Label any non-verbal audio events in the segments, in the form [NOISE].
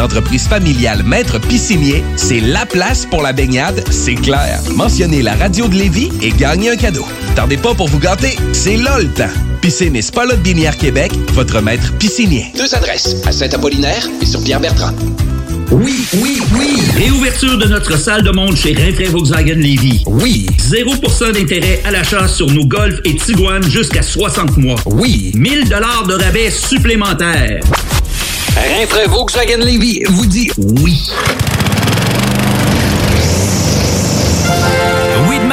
Entreprise familiale maître piscinier, c'est la place pour la baignade, c'est clair. Mentionnez la radio de Lévis et gagnez un cadeau. Tardez pas pour vous gâter, c'est là le temps. Piscine et Spa Binière Québec, votre maître piscinier. Deux adresses, à Saint-Apollinaire et sur Pierre-Bertrand. Oui, oui, oui! Réouverture de notre salle de monde chez Rinfraie Volkswagen Lévy. Oui! 0% d'intérêt à l'achat sur nos Golf et Tiguan jusqu'à 60 mois. Oui! 1000 dollars de rabais supplémentaires. Rinfraie Volkswagen Lévy vous dit oui.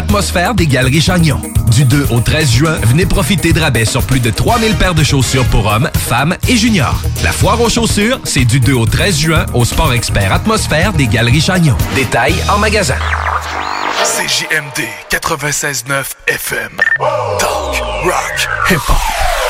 Atmosphère des Galeries Chagnon. Du 2 au 13 juin, venez profiter de rabais sur plus de 3000 paires de chaussures pour hommes, femmes et juniors. La foire aux chaussures, c'est du 2 au 13 juin au sport expert Atmosphère des Galeries Chagnon. Détails en magasin. CJMD 96.9 FM. Talk, rock, hip-hop.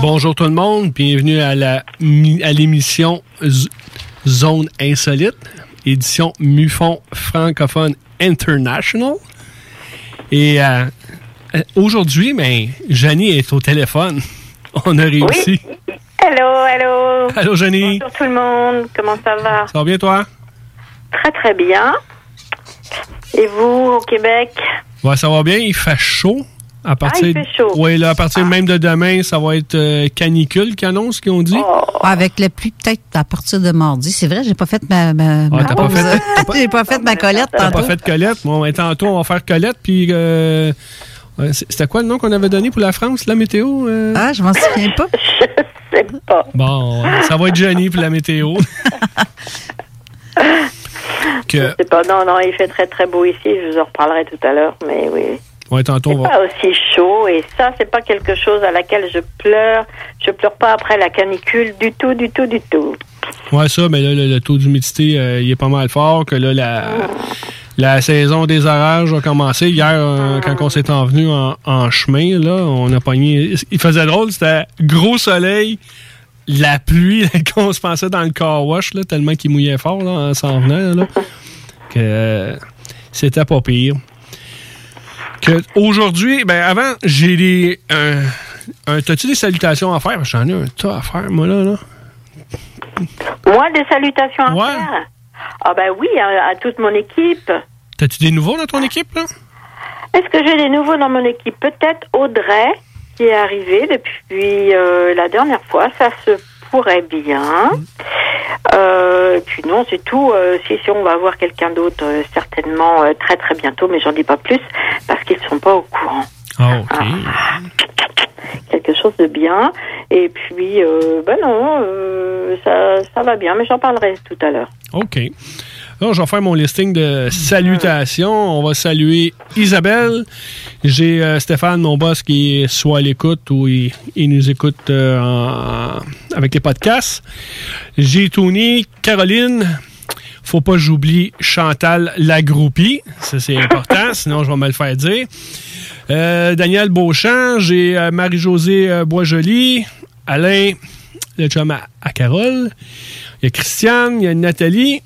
Bonjour tout le monde, bienvenue à la mi- à l'émission Zone Insolite, édition MUFON francophone international. Et euh, euh, aujourd'hui, ben, Janie est au téléphone. [LAUGHS] On a réussi. Hello, hello. Allô, Jenny. Bonjour tout le monde. Comment ça va? Ça va bien toi? Très, très bien. Et vous, au Québec? Ouais, ça va bien, il fait chaud. À partir, Ah, il fait chaud. Ah. Ouais, là, à partir même de demain, ça va être euh, canicule qui annonce, qu'ils ont dit? Oh. Avec la pluie, peut-être à partir de mardi. C'est vrai, j'ai pas fait ma, ma, ma t'as pas fait- t'as pas- [LAUGHS] j'ai pas fait ma collette T'as tantôt. pas fait Colette? Bon, ben, tantôt, on va faire Colette, puis... euh, euh, C'était quoi le nom qu'on avait donné pour la France, la météo? euh? Ah, je m'en souviens pas. [LAUGHS] Je sais pas. Bon, ça va être Johnny pour la météo. [LAUGHS] que, Je sais pas. Non, non, il fait très, très beau ici. Je vous en reparlerai tout à l'heure, mais oui. Ouais, tantôt, on va... Pas aussi chaud. Et ça, c'est pas quelque chose à laquelle je pleure. Je pleure pas après la canicule du tout, du tout, du tout. Ouais, ça, mais là, le, le taux d'humidité, euh, il est pas mal fort, que là, la, La saison des orages a commencé. Hier, euh, quand on s'est envenu en, en chemin, là, on a pogné. Il faisait drôle, c'était gros soleil, la pluie, [LAUGHS] qu'on se pensait dans le car wash, là, tellement qu'il mouillait fort là, en s'en venant. Là, que euh, c'était pas pire. Aujourd'hui, ben avant, j'ai des. Un, un- T'as-tu des salutations à faire? J'en ai un tas à faire, moi, là. là. Moi, des salutations à faire? Ah ben oui, à, à toute mon équipe. T'as-tu des nouveaux dans ton équipe, là? Est-ce que j'ai des nouveaux dans mon équipe? Peut-être Audrey, qui est arrivée depuis euh, la dernière fois. Ça se pourrait bien. Euh, puis non, c'est tout. Euh, si, si on va avoir quelqu'un d'autre, euh, certainement euh, très très bientôt, mais j'en dis pas plus parce qu'ils ne sont pas au courant. Ah, OK. Quelque chose de bien. Et puis, ben non, ça, ça va bien, mais j'en parlerai tout à l'heure. OK. Alors, je vais faire mon listing de salutations. On va saluer Isabelle. J'ai euh, Stéphane, mon boss, qui est soit à l'écoute ou il, nous écoute euh, avec les podcasts. J'ai Tony, Caroline. Faut pas j'oublie Chantal Lagroupie. Ça, c'est important, [LAUGHS] sinon je vais me le faire dire. Euh, Daniel Beauchamp. J'ai Marie-Josée Boisjoli. Alain, le chum à, à Carole. Il y a Christiane, il y a Nathalie.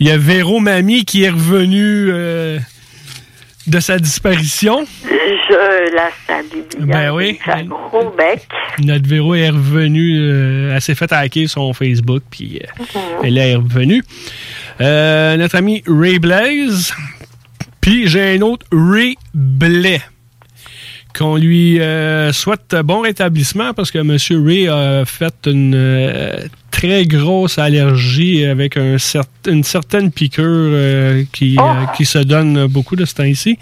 Il y a Véro Mamie qui est revenu euh, de sa disparition. Je la salue bien. Ben oui. Un gros bec. Notre Véro est revenue. euh, elle s'est fait hacker son Facebook, puis euh, elle est revenue. Euh, notre ami Ray Blaze. Puis j'ai un autre Ray Blais. Qu'on lui euh, souhaite bon rétablissement parce que M. Ray a fait une euh, très grosse allergie avec un cer- une certaine piqûre euh, qui, euh, qui se donne beaucoup de ce temps-ci.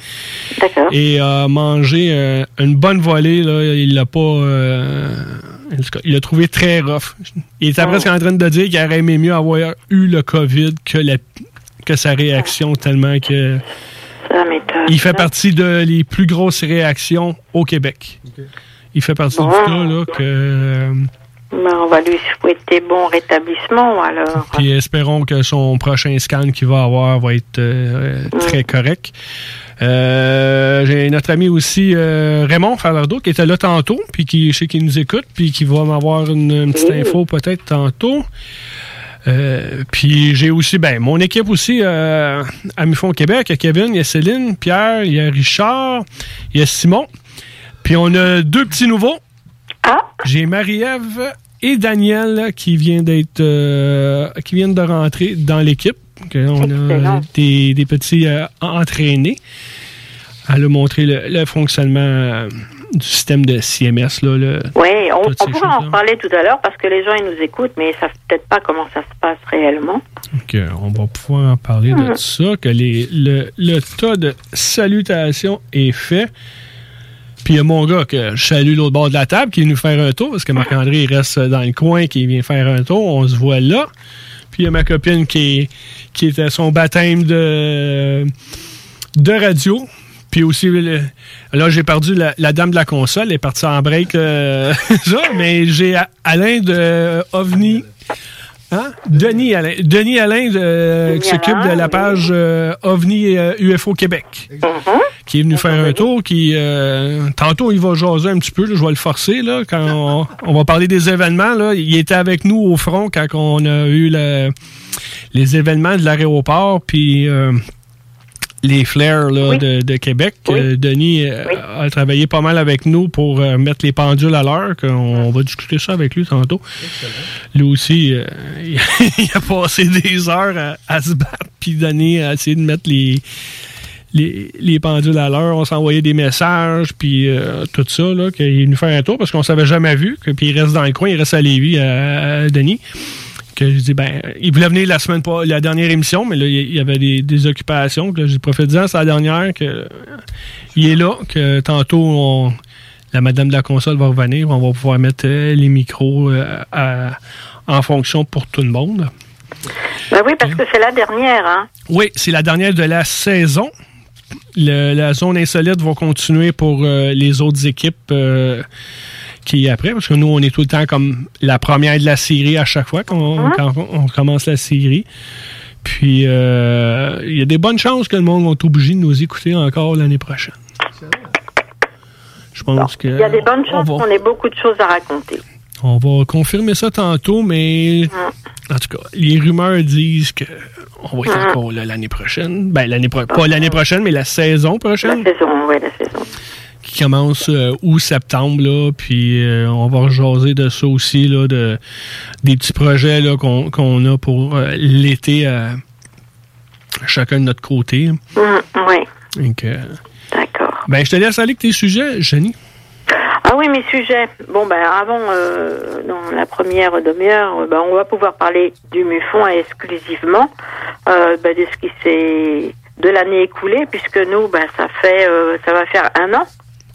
Et a mangé euh, une bonne volée. Là, il l'a pas. euh, en tout cas, il l'a trouvé très rough. Il était presque en train de dire qu'il aurait aimé mieux avoir eu le COVID que, la, que sa réaction, tellement que. Ça. Il fait partie de les plus grosses réactions au Québec. Il fait partie du cas là, que. Ben, on va lui souhaiter bon rétablissement alors. Puis espérons que son prochain scan qu'il va avoir va être euh, très correct. Euh, J'ai notre ami aussi euh, Raymond Falardeau qui était là tantôt, puis qui, je sais qu'il nous écoute, puis qui va m'avoir une, une petite info peut-être tantôt. Euh, puis j'ai aussi, ben, mon équipe aussi euh, à Mufon Québec, il y a Kevin, il y a Céline, Pierre, il y a Richard, il y a Simon. Puis on a deux petits nouveaux. J'ai Marie-Ève et Daniel qui vient d'être euh, qui viennent de rentrer dans l'équipe. On a des, des petits euh, entraînés. Elle a montré le, le fonctionnement euh, du système de CMS. Là, le- Oui, on, on pourra en reparler tout à l'heure parce que les gens ils nous écoutent, mais ils savent peut-être pas comment ça se passe réellement. Euh, on va pouvoir en parler de Mhm. ça, que les, le, le tas de salutations est fait. Puis il y a mon gars que je salue l'autre bord de la table qui est venu faire un tour, parce que Marc-André reste dans le coin, qui vient faire un tour. On se voit là. Puis il y a ma copine qui, est- qui était à son baptême de, radio. Puis aussi, là, j'ai perdu la, dame de la console. Elle est partie en break. euh, [LAUGHS] ça, mais j'ai Alain de OVNI. Hein? Denis Alain. Denis Alain de- qui s'occupe de la page euh, OVNI euh, UFO Québec. Qui est venu faire un tour. Qui, euh, tantôt, il va jaser un petit peu. là, je vais le forcer. Là, quand on, on va parler des événements. Là, il était avec nous au front quand on a eu le- les événements de l'aéroport. Puis. Les flares là, de, de Québec. Euh, Denis euh, a travaillé pas mal avec nous pour euh, mettre les pendules à l'heure. qu'on- On va discuter ça avec lui tantôt. Lui aussi, euh, [LAUGHS] il, a, passé des heures à, à se battre puis Denis a essayé de mettre les, les, les pendules à l'heure. On s'envoyait des messages puis euh, tout ça. Là, qu'il est venu faire un tour parce qu'on s'avait jamais vu. Puis il reste dans le coin, il reste à Lévis, à, à Denis que je dis ben il voulait venir la semaine pas la dernière émission mais là il y avait des, des occupations que j'ai profité c'est la dernière que il est là que tantôt on- la madame de la console va revenir on va pouvoir mettre euh, les micros euh, à- en fonction pour tout le monde Ben oui, parce que c'est la dernière. Hein. oui c'est la dernière de la saison Le- la zone insolite va continuer pour euh, les autres équipes euh, qui est après, parce que nous, on est tout le temps comme la première de la série à chaque fois qu'on on commence la série. Puis, euh, il y a des bonnes chances que le monde va être obligé de nous écouter encore l'année prochaine. Je pense que. Il y a des bonnes chances qu'on ait beaucoup de choses à raconter. On va confirmer ça tantôt, mais Mm. en tout cas, les rumeurs disent que on va être Mm. encore là l'année prochaine. Ben, l'année pro- pas l'année prochaine, mais la saison prochaine. La saison, oui, la saison. Qui commence euh, août-septembre, là. Puis euh, on va rejaser de ça aussi, là, de, des petits projets là, qu'on, qu'on a pour euh, l'été chacun de notre côté. Mm, oui. Donc, D'accord. ben, je te laisse aller avec tes sujets, Jenny. Ah oui, mes sujets. Bon, ben avant, euh, dans la première demi-heure, ben, on va pouvoir parler du MUFON exclusivement, euh, ben, de ce qui s'est de l'année écoulée, puisque nous, ben, ça fait, euh, ça va faire un an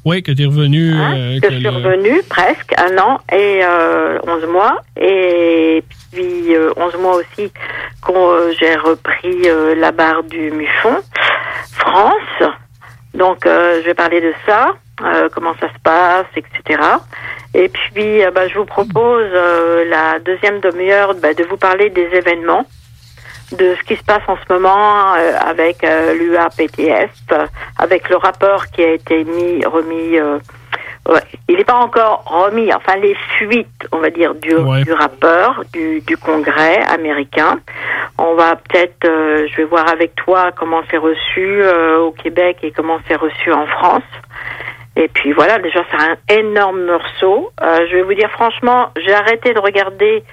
Oui, que tu es revenu. euh, que je suis revenue, presque un an et euh, 11 mois. Et puis euh, 11 mois aussi quand euh, j'ai repris euh, la barre du MUFON France. Donc euh, je vais parler de ça, euh, comment ça se passe, etc. Et puis bah, je vous propose euh, la deuxième demi-heure bah, de vous parler des événements de ce qui se passe en ce moment euh, avec euh, l'UAPTF, euh, avec le rapport qui a été mis, remis. ouais, il n'est pas encore remis, enfin les fuites, on va dire, du, du rapport du, du Congrès américain. On va peut-être, euh, je vais voir avec toi comment c'est reçu euh, au Québec et comment c'est reçu en France. Et puis voilà, déjà c'est un énorme morceau. Euh, je vais vous dire franchement, j'ai arrêté de regarder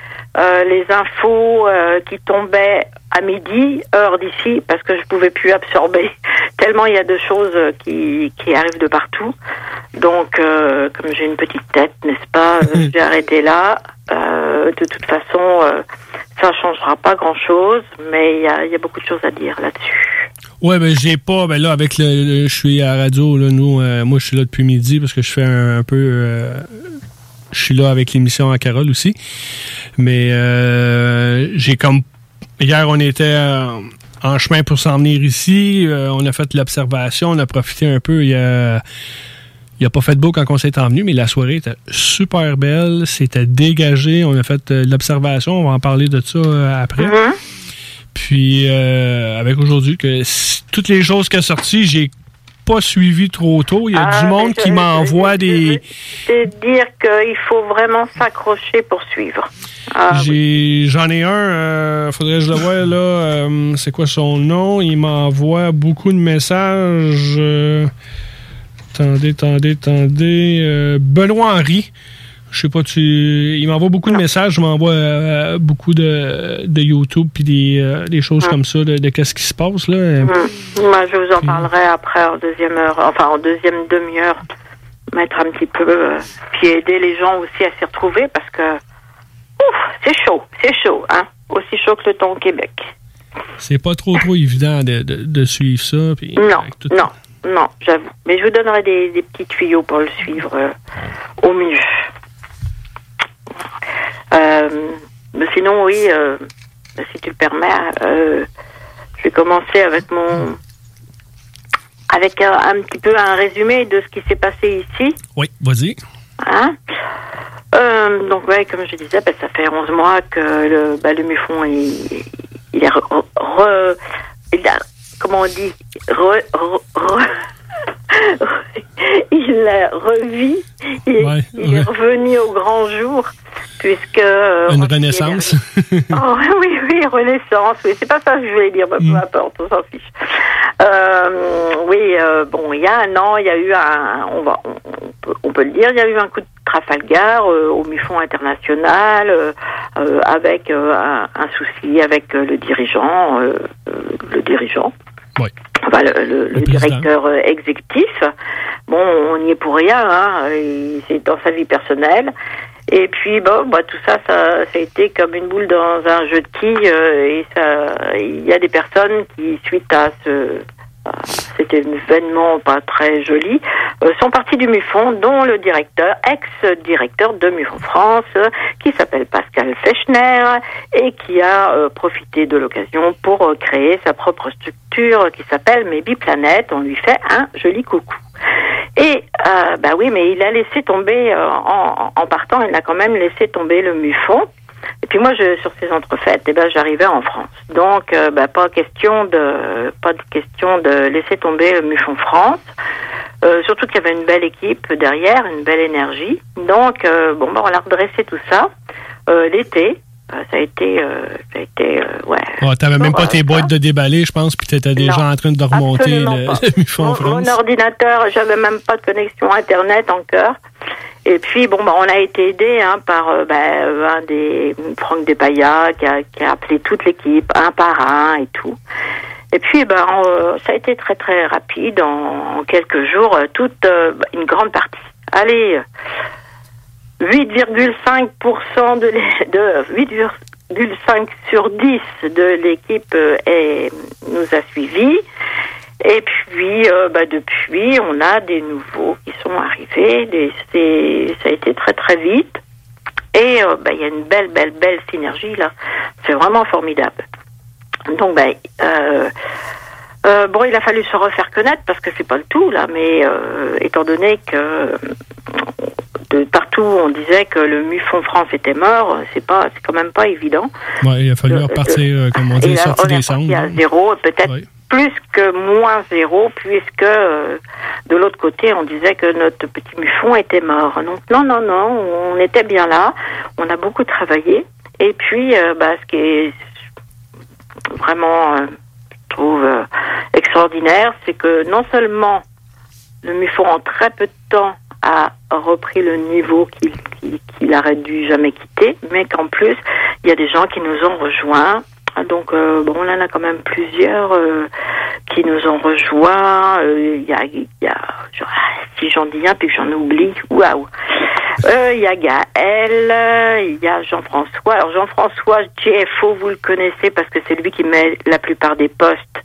les infos qui tombaient à midi, heure d'ici, parce que je pouvais plus absorber [LAUGHS] tellement il y a de choses euh, qui, qui arrivent de partout. Donc, euh, comme j'ai une petite tête, n'est-ce pas, euh, [LAUGHS] j'ai arrêté là. Euh, de toute façon, euh, ça changera pas grand-chose, mais il y a, y a beaucoup de choses à dire là-dessus. Ouais, ben j'ai pas. Ben là, avec le, je suis à la radio, là, nous, moi je suis là depuis midi parce que je fais un, un peu. je suis là avec l'émission à Carole aussi. Mais euh, j'ai comme. Hier, on était euh, en chemin pour s'en venir ici. euh, on a fait l'observation, on a profité un peu. Il a. Il a pas fait beau quand on s'est envenu, mais la soirée était super belle. C'était dégagé. On a fait euh, l'observation. On va en parler de ça après. Puis euh, avec aujourd'hui que toutes les choses qui sont sorties, j'ai pas suivi trop tôt. Il y a Ah, du monde mais qui m'envoie des. C'est dire qu'il faut vraiment s'accrocher pour suivre. Ah, j'en ai un, euh, faudrait que je le voie là. euh, c'est quoi son nom? Il m'envoie beaucoup de messages. euh, attendez, attendez, attendez. euh, Benoît Henry. Je sais pas, tu. Il m'envoie beaucoup de messages, je m'envoie euh, beaucoup de, de YouTube puis des, euh, des choses Ah. comme ça, de, de qu'est-ce qui se passe là. hum. Moi, je vous en parlerai après en deuxième heure, enfin en deuxième demi-heure, mettre un petit peu, euh, puis aider les gens aussi à s'y retrouver parce que, ouf, c'est chaud, c'est chaud, hein, aussi chaud que le temps au Québec. C'est pas trop trop évident de, de, de suivre ça. puis Non, tout- non, non, j'avoue. Mais je vous donnerai des, des petits tuyaux pour le suivre au mieux. Euh, mais sinon, oui, euh, si tu le permets, euh, je vais commencer avec mon. avec un, un petit peu un résumé de ce qui s'est passé ici. Oui, vas-y. Hein Euh, donc, ouais, comme je disais, ben, ça fait 11 mois que le, le MUFON, il, il est re, re- il a, comment on dit, re, [LAUGHS] il revu, il, est- Ouais, revenu au grand jour, puisque... euh, Une on- renaissance. [LAUGHS] Oh, oui, oui, renaissance, oui, c'est pas ça que je voulais dire, mais peu importe, on s'en fiche. Euh, oui, euh, bon, il y a un an, il y a eu un, on va, on, on peut, on peut le dire, il y a eu un coup de Trafalgar euh, au MUFON international euh, euh, avec un, un souci avec le dirigeant, le dirigeant. Oui. Enfin, le, le- le président. directeur euh, exécutif. Bon, on n'y est pour rien, hein, c'est dans sa vie personnelle. Et puis, bon, bah, tout ça, ça, ça a été comme une boule dans un jeu de quilles. euh, et ça, il y a des personnes qui, suite à ce, cet événement pas très joli, euh, sont partis du MUFON, dont le directeur, ex-directeur de MUFON France, qui s'appelle Pascal Fechner, et qui a euh, profité de l'occasion pour euh, créer sa propre structure qui s'appelle Maybe Planet. On lui fait un joli coucou. Et euh, bah oui, mais il a laissé tomber euh, en, en partant, il a quand même laissé tomber le MUFON. Et puis moi, je, sur ces entrefaites, eh ben, j'arrivais en France. Donc, euh, bah, pas question de pas de question de laisser tomber le France. Euh, surtout qu'il y avait une belle équipe derrière, une belle énergie. Donc, euh, bon, bah, on a redressé tout ça l'été. Ça a été, ça a été, ouais. Oh, T'avais même pas bah, tes boîtes de déballer, je pense, puis t'étais déjà Non, en train de remonter le, [LAUGHS] le Mufon Mon, France. mon ordinateur, j'avais même pas de connexion internet encore. Et puis bon, bah, on a été aidé hein, par euh, bah, euh, un des Franck Depaya qui a, qui a appelé toute l'équipe un par un et tout. Et puis ben ça a été très très rapide en, quelques jours, toute une grande partie. Allez, euh, 8,5% de, l'é- de 8,5 sur 10 de l'équipe nous a suivis. Et puis, euh, bah, depuis, on a des nouveaux qui sont arrivés. Des, ça a été très très vite. Et euh, bah, il y a une belle, belle, belle synergie là. C'est vraiment formidable. Donc, bah, euh, euh, bon, il a fallu se refaire connaître parce que c'est pas le tout là, mais étant donné que de partout on disait que le Mufon France était mort, c'est pas, c'est quand même pas évident. Ouais, il a fallu Euh, repartir, euh, comme on dit, sortir des cendres. à zéro, peut-être plus que moins zéro, puisque euh, de l'autre côté, on disait que notre petit mufon était mort. Donc non, non, non, on était bien là, on a beaucoup travaillé. Et puis, euh, bah, ce qui est vraiment, euh, je trouve, euh, extraordinaire, c'est que non seulement le mufon, en très peu de temps, a repris le niveau qu'il aurait dû jamais quitter, mais qu'en plus, il y a des gens qui nous ont rejoints. Donc, euh, bon, on en a quand même plusieurs euh, qui nous ont rejoints. Euh, Il y a, si j'en dis un puis que j'en oublie, waouh. Il y a Gaël, il y a Jean-François. Alors Jean-François GFO, vous le connaissez parce que c'est lui qui met la plupart des posts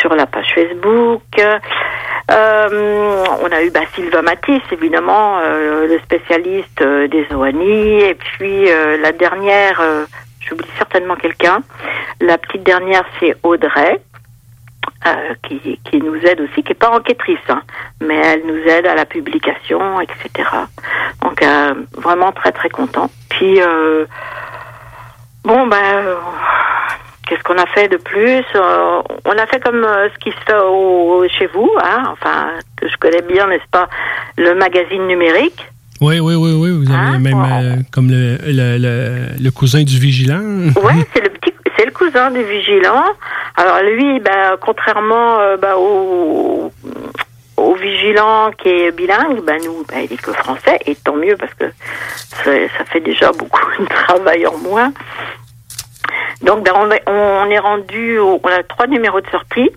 sur la page Facebook. On a eu bah, Sylvain Matisse, évidemment, le spécialiste des OANI. Et puis la dernière, j'oublie certainement quelqu'un. La petite dernière, c'est Audrey. euh, qui, qui nous aide aussi, qui n'est pas enquêtrice, hein, mais elle nous aide à la publication, etc. Donc euh, vraiment très très content. Puis euh, bon ben qu'est-ce qu'on a fait de plus? Euh, On a fait comme euh, ce qui se fait au- chez vous, hein, enfin que je connais bien, n'est-ce pas, le magazine numérique. Oui, oui, oui, oui. Vous avez même euh, comme le, le, le, le cousin du vigilant. Ouais, c'est le petit, c'est le cousin du vigilant. Alors lui, ben, contrairement euh, ben, au, au vigilant qui est bilingue, ben nous, ben, il est que français, et tant mieux parce que ça, ça fait déjà beaucoup de travail en moins. Donc ben, on, est- on est rendu, au- on a trois numéros de sortie.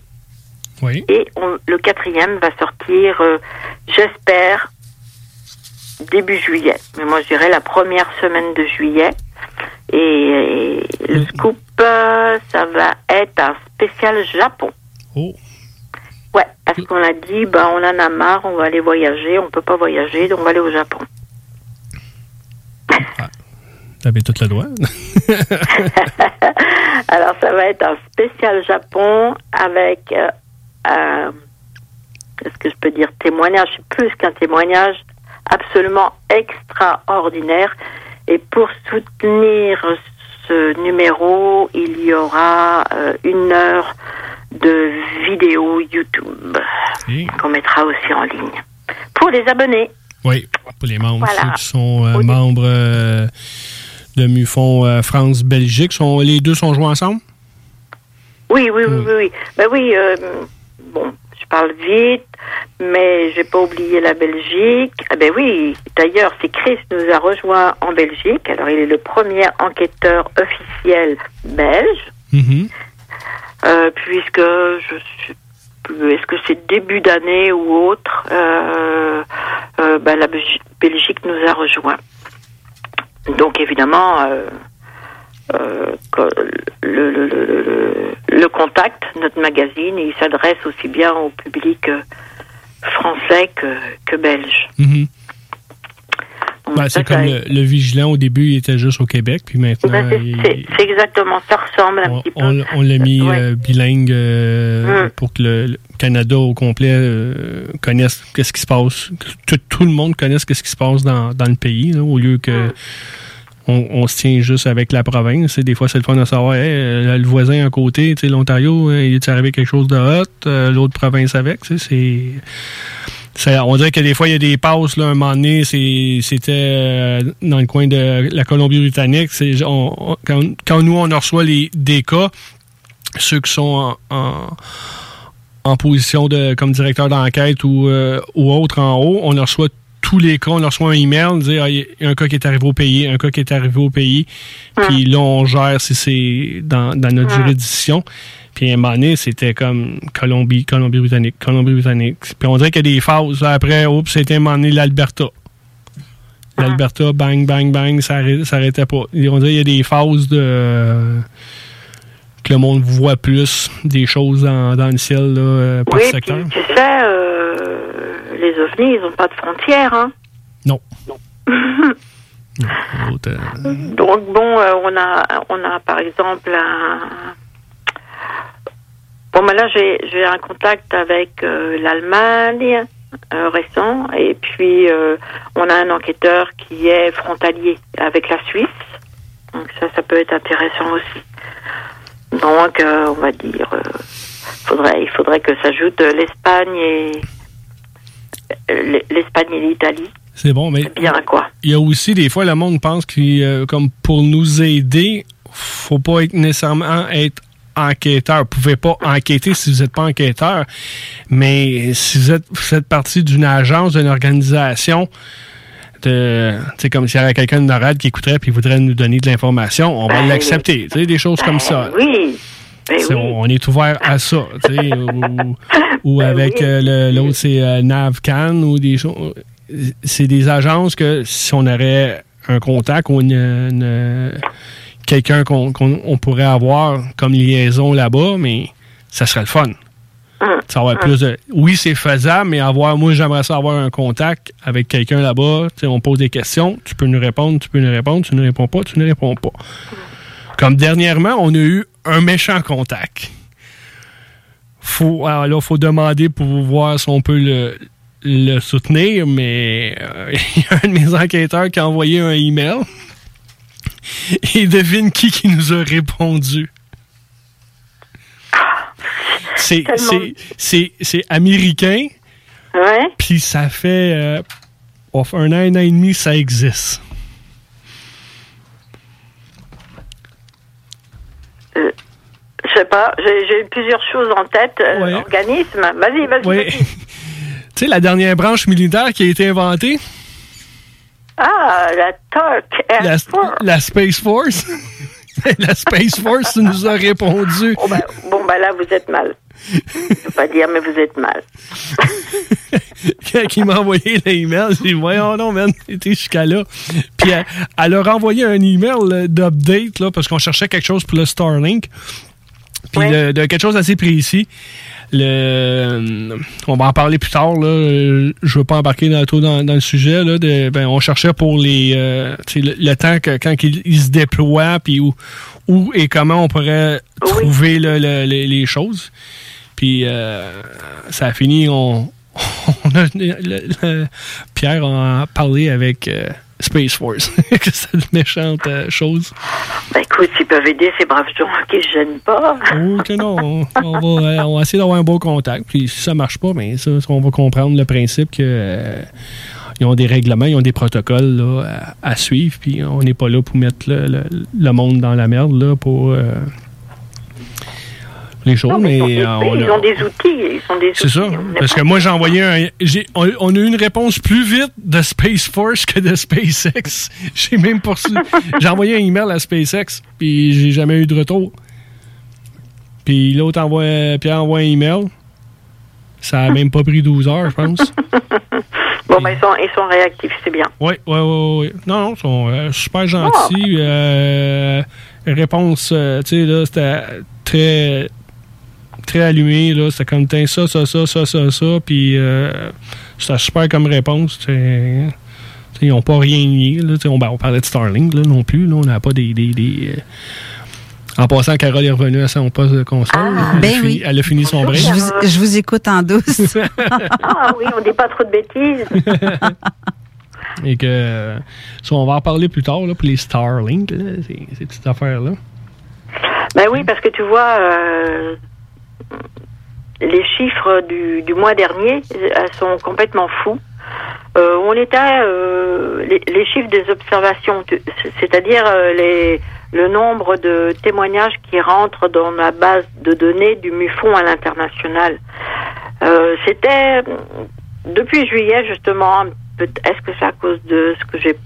Oui. Et on- le quatrième va sortir, euh, j'espère, début juillet. Mais moi, je dirais la première semaine de juillet. Et, et le scoop, euh, ça va être un spécial Japon. Oh. Ouais, parce qu'on a dit, bah, on en a marre, on va aller voyager, on peut pas voyager, donc on va aller au Japon. Vous avez toute le droit. [LAUGHS] Alors, ça va être un spécial Japon avec, euh, euh, est-ce que je peux dire témoignage, plus qu'un témoignage, absolument extraordinaire. Et pour soutenir ce numéro, il y aura euh, une heure de vidéo YouTube qu'on mettra aussi en ligne. Pour les abonnés. Oui, pour les membres, Voilà. ceux qui sont euh, membres euh, de MUFON France-Belgique, sont, les deux sont joués ensemble? Oui, oui, oui, oui. oui. Ben oui, bon, je parle vite, mais j'ai pas oublié la Belgique. Ah ben oui, d'ailleurs, c'est Chris nous a rejoint en Belgique. Alors, il est le premier enquêteur officiel belge, euh, puisque je suis est-ce que c'est début d'année ou autre, euh, euh, ben, la Belgi- Belgique nous a rejoint. Donc évidemment, euh, le, le, le, le, le contact, notre magazine, il s'adresse aussi bien au public euh, français que, que belge. Mhm. Ben, c'est comme le, le vigilant au début, il était juste au Québec, puis maintenant, Ben, c'est- il- c'est c'est exactement, ça ressemble un petit peu. on, on l'a mis Ouais. euh, bilingue euh, Mm. pour que le, le Canada au complet euh, connaisse qu'est-ce qui se passe, que tout, tout le monde connaisse qu'est-ce qui se passe dans, dans le pays, là, au lieu Mm. On, se tient juste avec la province. Et des fois, c'est le fun de savoir, euh, le voisin à côté, l'Ontario, euh, il est arrivé quelque chose de hot, euh, l'autre province avec, c'est... On dirait que des fois, il y a des passes. Là, un moment donné, c'était dans le coin de la Colombie-Britannique. Quand, quand nous, on reçoit les, des cas, ceux qui sont en position de comme directeur d'enquête ou, euh, ou autre en haut, on reçoit tous les cas, on reçoit un email, dire Ah, il y a un cas qui est arrivé au pays, un cas qui est arrivé au pays, puis là on gère si c'est dans, dans notre juridiction. Puis à un moment donné, c'était comme Colombie, Colombie-Britannique, Colombie-Britannique. Puis on dirait qu'il y a des phases. Après, oups, c'était un moment donné l'Alberta. L'Alberta, bang, bang, bang, ça arrêt- ça arrêtait pas. On dirait qu'il y a des phases de que le monde voit plus des choses dans, dans le ciel là, euh, par Oui, secteur. puis tu sais, euh, les ovnis, ils n'ont pas de frontières. Hein. Non. L'autre, euh, Donc bon, euh, on a, on a par exemple un. Bon, ben là, j'ai j'ai un contact avec euh, l'Allemagne euh, récent, et puis on a un enquêteur qui est frontalier avec la Suisse. Donc ça, ça peut être intéressant aussi. Donc, euh, on va dire, euh, faudrait, il faudrait que s'ajoute euh, l'Espagne et euh, l'Espagne et l'Italie. C'est bon, mais Bien quoi? il y a aussi des fois le monde pense que comme pour nous aider, faut pas être nécessairement être enquêteur. Vous pouvez pas enquêter si vous n'êtes pas enquêteur, mais si vous êtes, vous faites partie d'une agence, d'une organisation, de, c'est comme s'il y avait quelqu'un de NORAD qui écouterait puis voudrait nous donner de l'information, on va Ben l'accepter. Tu sais, des choses comme ça. Oui. Ben C'est- oui. On est ouvert à ça. tu sais, ou, ou Ben avec euh, l'autre, c'est euh, NavCan ou des choses. C'est des agences que si on aurait un contact ou une, une- quelqu'un qu'on on pourrait avoir comme liaison là-bas, mais ça serait le fun. Ça va être plus de- Oui, c'est faisable, mais avoir, moi, j'aimerais ça avoir un contact avec quelqu'un là-bas. On pose des questions, tu peux nous répondre, tu peux nous répondre, tu ne réponds pas, tu ne réponds pas. Comme dernièrement, on a eu un méchant contact. Faut, alors là, faut demander pour voir si on peut le, le soutenir, mais euh, [LAUGHS] il y a un de mes enquêteurs qui a envoyé un email. Et devine qui qui nous a répondu. C'est, c'est, c'est, c'est américain. Ouais. Puis ça fait euh, un an, un an et demi, ça existe. Je sais pas, j'ai eu plusieurs choses en tête. euh, Organisme, vas-y, vas-y. Vas-y. [LAUGHS] tu sais, la dernière branche militaire qui a été inventée, Ah, la TARC Air la, Force. la Space Force. [LAUGHS] la Space Force nous a répondu. Oh, ben, ben là, vous êtes mal. Je peux pas dire, mais vous êtes mal. [LAUGHS] Quand il m'a envoyé l'email, j'ai dit Voyons non, man, t'es jusqu'à là. Puis elle, elle a renvoyé un email d'update, là, parce qu'on cherchait quelque chose pour le Starlink. Puis de, de quelque chose d'assez précis. Le, on va en parler plus tard. Là. Je veux pas embarquer dans, trop dans, dans le sujet. Là, de, ben, on cherchait pour les euh, le, le temps que quand il, il se déploie, puis où, où et comment on pourrait trouver là, le- les, les choses. Puis euh, ça a fini. On, [LAUGHS] on a, Pierre a parlé avec euh, Space Force. [LAUGHS] que c'est une méchante euh, chose. Ben écoute, s'ils peuvent aider ces braves gens [LAUGHS] qui se gênent pas. Oh, que non. On, on va, euh, on va essayer d'avoir un beau contact. Puis si ça marche pas, ben ça, on va comprendre le principe que euh, ils ont des règlements, ils ont des protocoles là, à, à suivre. Puis on n'est pas là pour mettre le, le- le monde dans la merde là, pour les choses. mais euh, on Ils ont des outils. Ils ont des c'est ça. outils. On est Parce que moi, j'ai envoyé un. on, on a eu une réponse plus vite de Space Force que de SpaceX. [LAUGHS] J'ai même poursuivi. j'ai envoyé un email à SpaceX, puis j'ai jamais eu de retour. Puis l'autre envoie. Pierre envoie un email. Ça a même pas pris 12 heures, je pense. [LAUGHS] Bon, ben ils sont, ils sont réactifs, c'est bien. Oui, oui, oui, oui. Non, non, ils sont euh, super gentils. Euh, réponse, euh, tu sais, là, c'était très, très allumé, là. C'était comme, tiens, ça, ça, ça, ça, ça, ça. Puis, euh, c'était super comme réponse. tu sais. Tu sais, Ils n'ont pas rien nié. Là, Tu sais, on, ben, on parlait de Starlink là, non plus. Là, on n'a pas des. des, des, euh, En passant, Carole est revenue à son poste de console. elle, ben a fini, oui. elle a fini son break. Je vous, je vous écoute en douce. [LAUGHS] Ah oui, on dit pas trop de bêtises. [LAUGHS] Et que ça, on va en parler plus tard là, pour les Starlink, là, ces, ces petites affaires-là. Ben oui, parce que tu vois, euh, les chiffres du, mois dernier euh, sont complètement fous. Euh, on était euh, les, les chiffres des observations, c'est-à-dire euh, le nombre de témoignages qui rentrent dans la base de données du MUFON à l'international. C'était depuis juillet justement. Est-ce que c'est à cause de ce que j'ai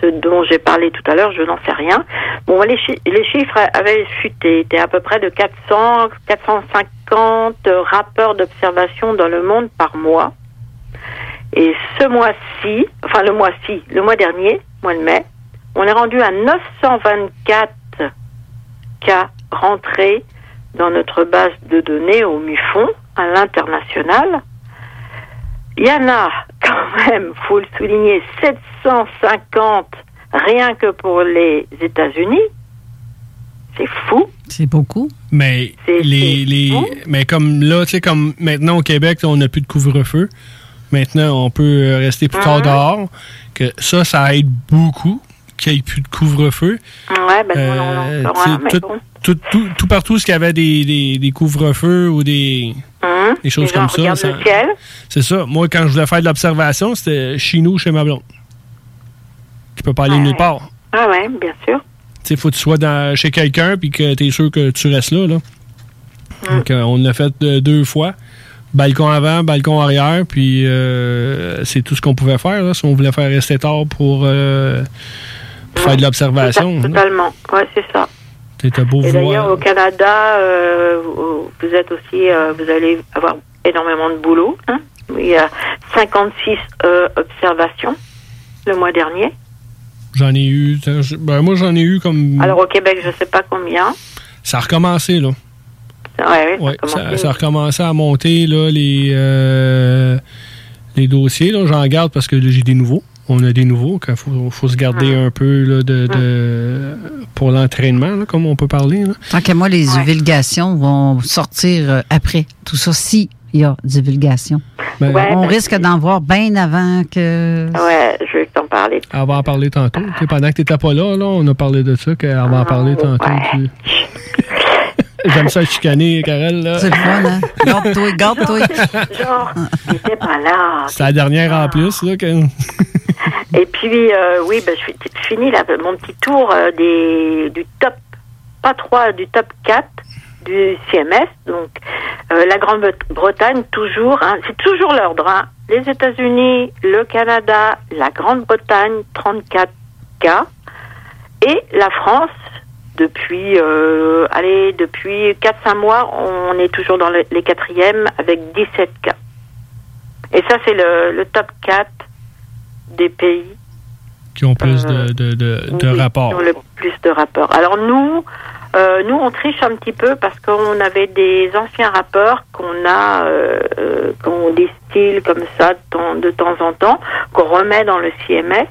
ce dont j'ai parlé tout à l'heure, je n'en sais rien. Bon, les, chi- les chiffres avaient fuité, étaient à peu près de 400, 450 rappeurs d'observation dans le monde par mois. Et ce mois-ci, enfin le mois-ci, le mois dernier, mois de mai, on est rendu à 924 cas rentrés dans notre base de données au MUFON, à l'international. Il y en a quand même, faut le souligner, 750 rien que pour les États-Unis. C'est fou. C'est beaucoup. Mais les, les mais comme là, tu sais, comme maintenant au Québec, on n'a plus de couvre-feu. Maintenant, on peut euh, rester plus tard dehors. Que ça, ça aide beaucoup qu'il n'y ait plus de couvre-feu. Ouais, ben non, non, non, tu sais, ouais, mais tout, bon. tout, tout, tout partout, ce qu'il y avait des, des, des couvre-feux ou des, Hum, des choses comme ça. ça-. C'est ça. Moi, quand je voulais faire de l'observation, c'était chez nous, chez ma blonde. Tu peux pas aller nulle part. Ah ouais, bien sûr. Tu sais, faut que tu sois dans, chez quelqu'un puis que tu es sûr que tu restes là. là. Donc, euh, on l'a fait euh, deux fois. Balcon avant, balcon arrière, puis euh, c'est tout ce qu'on pouvait faire là, si on voulait faire rester tard pour, euh, pour faire de l'observation. là. Totalement. Ouais, c'est ça. C'était beau Et d'ailleurs, au Canada, euh, vous êtes aussi, euh, vous allez avoir énormément de boulot. hein. Il y a 56 euh, observations le mois dernier. J'en ai eu. Ben, moi, j'en ai eu comme. Alors au Québec, je sais pas combien. Ça a recommencé, là. Ouais, Ouais, ça a ça, commencé. ça a recommencé à monter là, les, les dossiers. là. J'en garde parce que j'ai des nouveaux. On a des nouveaux. Il faut, faut se garder un peu là, de, de- pour l'entraînement, là, comme on peut parler. là. Tant qu'à moi, les divulgations vont sortir euh, après. Tout ça, si il y a divulgation. Ben, on ben, risque d'en voir bien avant que. Ouais, je vais t'en parler. Elle va en parler tantôt. Tu sais, pendant que tu n'étais pas là, là, on a parlé de ça, qu'elle va en parler tantôt. [LAUGHS] J'aime ça chicaner, Karel. là. C'est le fun, hein? Garde-toi, garde-toi. [LAUGHS] Genre, t'étais pas là. C'est la dernière en plus. Là, que- Et puis, euh, oui, ben, je, fi- je finis là, mon petit tour euh, des, du top, pas 3, du top 4 du CMS. Donc, euh, la Grande-Bretagne, toujours, hein, c'est toujours l'ordre. hein. Les États-Unis, le Canada, la Grande-Bretagne, 34 cas. Et la France, depuis, euh, allez, depuis 4-5 mois, on est toujours dans le- les quatrièmes avec 17 cas. Et ça, c'est le, le top 4 des pays qui ont plus de, de, de, de oui, rapports. qui ont le plus de rapports. Alors nous, euh, nous on triche un petit peu parce qu'on avait des anciens rappeurs qu'on a, euh, euh, qu'on distille comme ça de temps, de temps en temps, qu'on remet dans le CMS,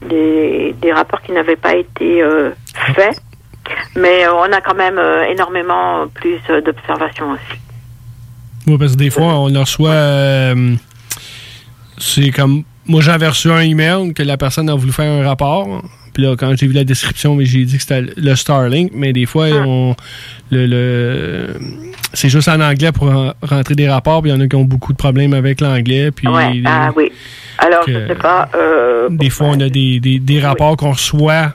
des, des rapports qui n'avaient pas été euh, faits. Mais euh, on a quand même euh, énormément plus euh, d'observations aussi. Oui, parce que des fois, on reçoit. euh, c'est comme. Moi, j'avais reçu un email que la personne a voulu faire un rapport. Puis là, quand j'ai vu la description, mais j'ai dit que c'était le Starlink. Mais des fois, on, le, le- c'est juste en anglais pour en- rentrer des rapports. Puis il y en a qui ont beaucoup de problèmes avec l'anglais. Puis Ouais, ah oui. Alors, je sais pas. euh, des fois, on a des, des, des rapports qu'on reçoit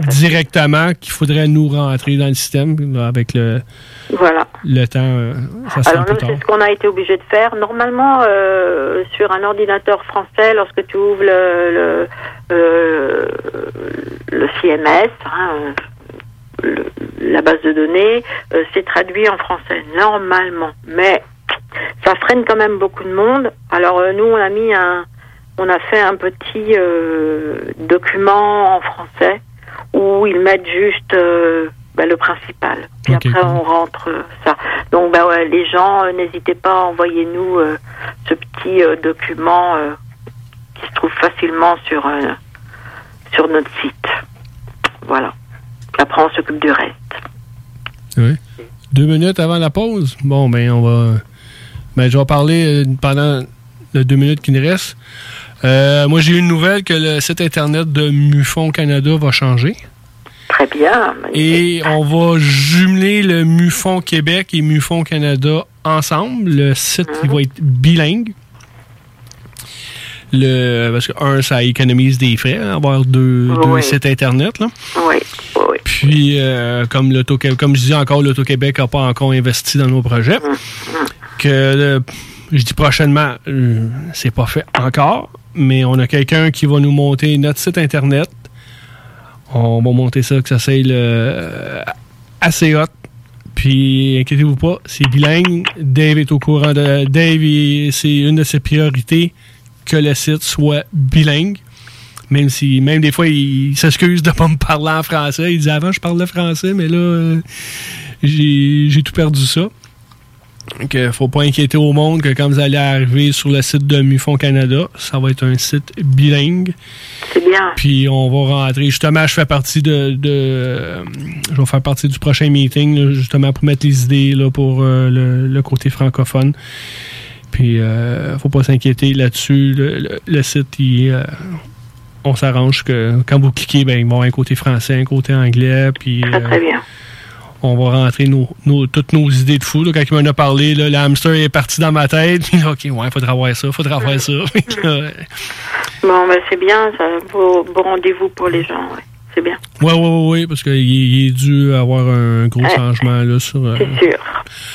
directement qu'il faudrait nous rentrer dans le système. Là, avec le, voilà. le temps, euh, ça Alors tard. c'est ce qu'on a été obligé de faire. Normalement, euh, sur un ordinateur français, lorsque tu ouvres le, le, euh, le CMS, hein, la base de données, euh, c'est traduit en français normalement. Mais ça freine quand même beaucoup de monde. Alors nous, on a mis un, on a fait un petit document en français où ils mettent juste euh, ben, le principal. Puis après, on rentre euh, ça. Donc, ouais, les gens, euh, n'hésitez pas à envoyer nous euh, ce petit document qui se trouve facilement sur sur notre site. Voilà. Après, on s'occupe du reste. Oui. Deux minutes avant la pause? Bon, ben, on va. Ben, je vais parler pendant les deux minutes qui nous restent. Euh, moi, j'ai eu une nouvelle que le site Internet de MUFON Canada va changer. Très bien. Et on va jumeler le MUFON Québec et MUFON Canada ensemble. Le site il va être bilingue. Le, parce que, un, ça économise des frais, hein, avoir deux, deux sites Internet. Là. Oui, oui. Puis, euh, comme, comme je dis encore, l'Auto-Québec n'a pas encore investi dans nos projets. Que, euh, je dis prochainement, euh, c'est pas fait encore, mais on a quelqu'un qui va nous monter notre site Internet. On va monter ça, que ça soit le, assez hot. Puis, inquiétez-vous pas, c'est bilingue. Dave est au courant de. Dave, c'est une de ses priorités que le site soit bilingue. Même si, même des fois, il s'excuse de pas me parler en français. Il dit avant, je parlais français, mais là, euh, j'ai tout perdu ça. Euh, faut pas inquiéter au monde que quand vous allez arriver sur le site de MUFON Canada, ça va être un site bilingue. C'est bien. Puis on va rentrer. Justement, je fais partie de. de, je vais faire partie du prochain meeting, là, justement, pour mettre les idées là, pour euh, le, le côté francophone. Puis, euh, faut pas s'inquiéter là-dessus. Le, le- le site, il, euh, on s'arrange que quand vous cliquez, ben, il va y avoir un côté français, un côté anglais. Puis, Très, très euh, bien. On va rentrer nos, nos- toutes nos idées de fou. là. quand il m'en a parlé, là, le hamster est parti dans ma tête. Puis, [LAUGHS] OK, ouais, faudra avoir ça, faudra avoir ça. [LAUGHS] Là, Bon, ben, c'est bien, ça. Beau, beau rendez-vous pour les gens, ouais. C'est bien. Ouais, ouais, ouais, parce qu'il il est dû avoir un gros changement là, sur. euh, C'est sûr.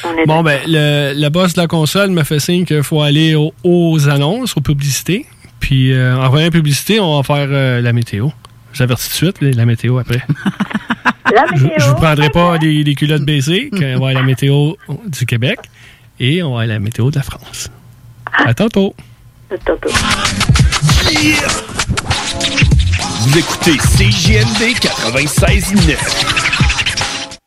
On est Bon, ben, le, le boss de la console me fait signe qu'il faut aller au- aux annonces, aux publicités. Puis, euh, en revenant à la publicité, on va faire euh, la météo. J'avertis tout de suite, la météo après. [LAUGHS] La Je, météo. je vous prendrai pas les, les culottes baissées, qu'on va avoir la météo du Québec et on va avoir la météo de la France. À tantôt. À tantôt. Vous écoutez CJMD 96.9.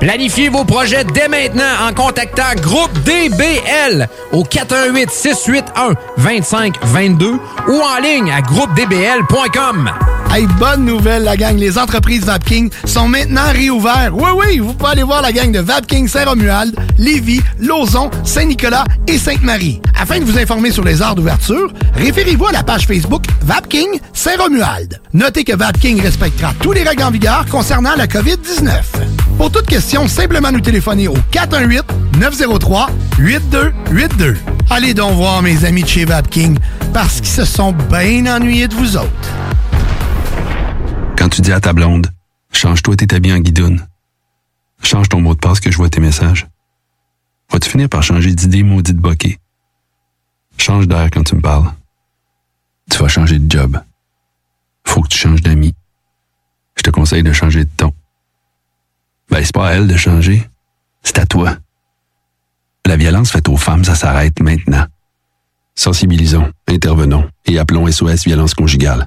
Planifiez vos projets dès maintenant en contactant Groupe DBL au 418 681 2522 ou en ligne à groupedbl.com. Hey, bonne nouvelle, la gang. Les entreprises Vapking sont maintenant réouvertes. Oui, oui, vous pouvez aller voir la gang de Vapking Saint-Romuald, Lévis, Lauson, Saint-Nicolas et Sainte-Marie. Afin de vous informer sur les heures d'ouverture, référez-vous à la page Facebook Vapking Saint-Romuald. Notez que Vapking respectera tous les règles en vigueur concernant la COVID-19. Pour toute question, simplement nous téléphoner au 418-903-8282. Allez donc voir mes amis de chez Vapking parce qu'ils se sont bien ennuyés de vous autres. Quand tu dis à ta blonde, change-toi tes habits en guidoune. Change ton mot de passe que je vois tes messages. Vas-tu finir par changer d'idée maudite bokeh? Change d'air quand tu me parles. Tu vas changer de job. Faut que tu changes d'amis. Je te conseille de changer de ton. Ben, c'est pas à elle de changer. C'est à toi. La violence faite aux femmes, ça s'arrête maintenant. Sensibilisons, intervenons et appelons SOS Violence Conjugale.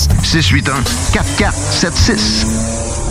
681-4476.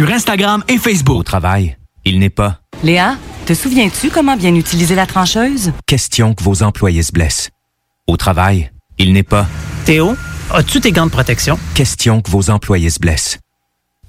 Instagram et Facebook. Au travail, il n'est pas Léa, te souviens-tu comment bien utiliser la trancheuse? question que vos employés se blessent. Au travail, il n'est pas Théo, As-tu tes gants de protection? Question que vos employés se blessent.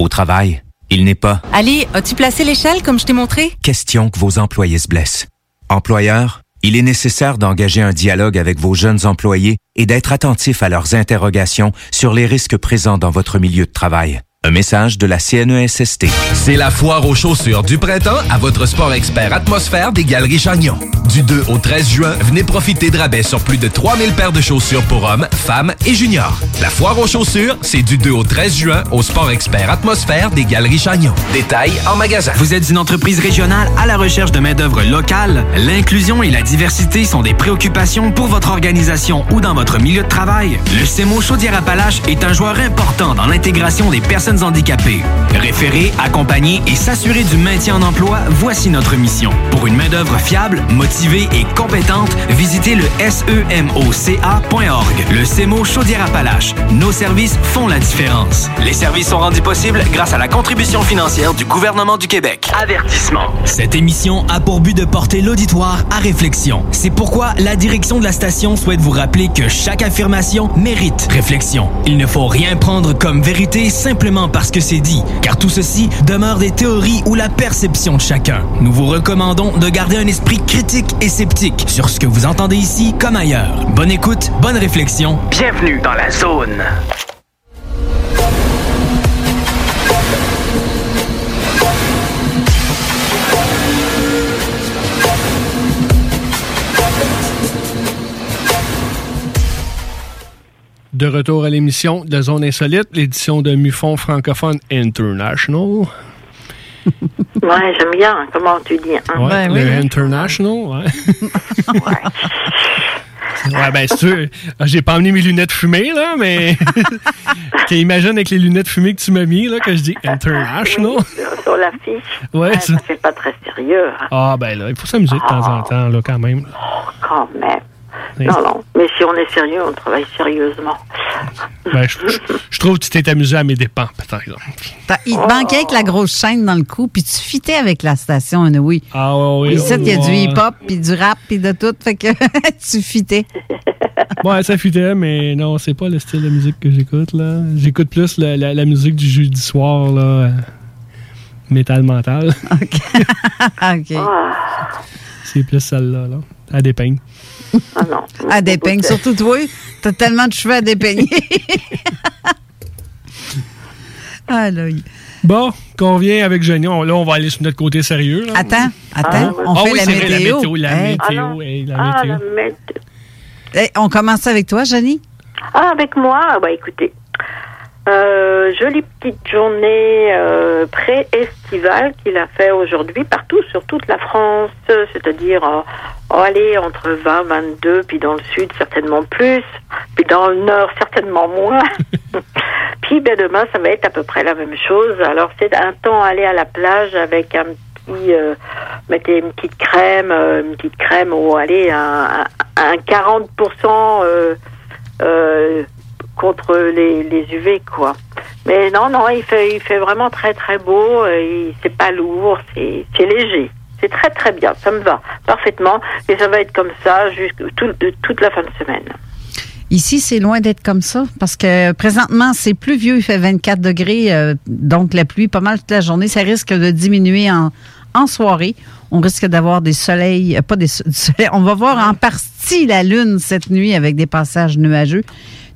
Au travail, il n'est pas. Ali, as-tu placé l'échelle comme je t'ai montré? Question que vos employés se blessent. Employeur, il est nécessaire d'engager un dialogue avec vos jeunes employés et d'être attentif à leurs interrogations sur les risques présents dans votre milieu de travail. Un message de la CNESST. C'est la foire aux chaussures du printemps à votre sport expert atmosphère des Galeries Chagnon. Du 2 au 13 juin, venez profiter de rabais sur plus de 3000 paires de chaussures pour hommes, femmes et juniors. La foire aux chaussures, c'est du 2 au 13 juin au sport expert atmosphère des Galeries Chagnon. Détails en magasin. Vous êtes une entreprise régionale à la recherche de main-d'œuvre locale? L'inclusion et la diversité sont des préoccupations pour votre organisation ou dans votre milieu de travail. Le CEMO Chaudière-Appalaches est un joueur important dans l'intégration des personnes handicapées. Référer, accompagner et s'assurer du maintien en emploi, voici notre mission. Pour une main-d'œuvre fiable, motivée et compétente, visitez le semoca.org. Le CEMO Chaudière-Appalaches. Nos services font la différence. Les services sont rendus possibles grâce à la contribution financière du gouvernement du Québec. Avertissement. Cette émission a pour but de porter l'auditoire à réflexion. C'est pourquoi la direction de la station souhaite vous rappeler que chaque affirmation mérite réflexion. Il ne faut rien prendre comme vérité simplement parce que c'est dit, car tout ceci demeure des théories ou la perception de chacun. Nous vous recommandons de garder un esprit critique et sceptique sur ce que vous entendez ici comme ailleurs. Bonne écoute, bonne réflexion. Bienvenue dans la zone. De retour à l'émission de Zone Insolite, l'édition de Mufon francophone International. [LAUGHS] Ouais, j'aime bien. Comment tu dis? hein? Ouais, le International, ouais. [LAUGHS] [LAUGHS] ouais, ben, c'est sûr. J'ai pas emmené mes lunettes fumées, là, mais. Imagine avec les lunettes fumées que tu m'as mis, là, que je dis International. Sur, sur l'affiche. Ouais, ça fait pas très sérieux. hein. Ah, ben là, il faut s'amuser de temps en temps, là, quand même. Quand même. Oui. Non, non. Mais si on est sérieux, on travaille sérieusement. Ben, je, je- je trouve que tu t'es amusé à mes dépens, par exemple. T'as- Il te manquait avec la grosse chaîne dans le cou, puis tu fitais avec la station, oui. Ah, ouais, oui. Ici, il y a du hip-hop, puis du rap, puis de tout, fait que [LAUGHS] tu fitais. [LAUGHS] Ouais, ça futait, mais non, c'est pas le style de musique que j'écoute, là. J'écoute plus la, la- la musique du jeudi soir, là. euh, Métal mental. OK. [LAUGHS] C'est plus celle-là, là. À dépeigne. Ah non. À dépeigner, surtout toi, t'as tellement de cheveux à dépeigner. [LAUGHS] ah, là. Bon, qu'on vient avec Jenny. Là, on va aller sur notre côté sérieux. Là. Attends, attends, on Ah fait oui, la c'est vrai, météo. la météo. La Hey. météo, hey, la Ah, météo. la météo. Eh, on commence avec toi, Jenny? Ah, avec moi, bah écoutez, euh, jolie petite journée euh, pré-estivale qu'il a fait aujourd'hui partout sur toute la France, c'est-à-dire, euh, oh, allez, entre 20, 22, puis dans le sud certainement plus, puis dans le nord certainement moins. [LAUGHS] puis ben, demain, ça va être à peu près la même chose. Alors c'est un temps aller à la plage avec un petit, euh, mettez une petite crème, euh, une petite crème ou allez, un, un, un 40% euh, euh, contre les, UV quoi. Mais non non, il fait vraiment très très beau, euh, c'est pas lourd, c'est léger. C'est très très bien, ça me va parfaitement et ça va être comme ça jusqu'à tout- toute la fin de semaine. Ici, c'est loin d'être comme ça parce que présentement, c'est pluvieux, il fait 24 degrés, euh, donc la pluie pas mal toute la journée. Ça risque de diminuer en, en soirée. On risque d'avoir des soleils, euh, pas des so- [LAUGHS] du soleil. On va voir en partie la lune cette nuit avec des passages nuageux.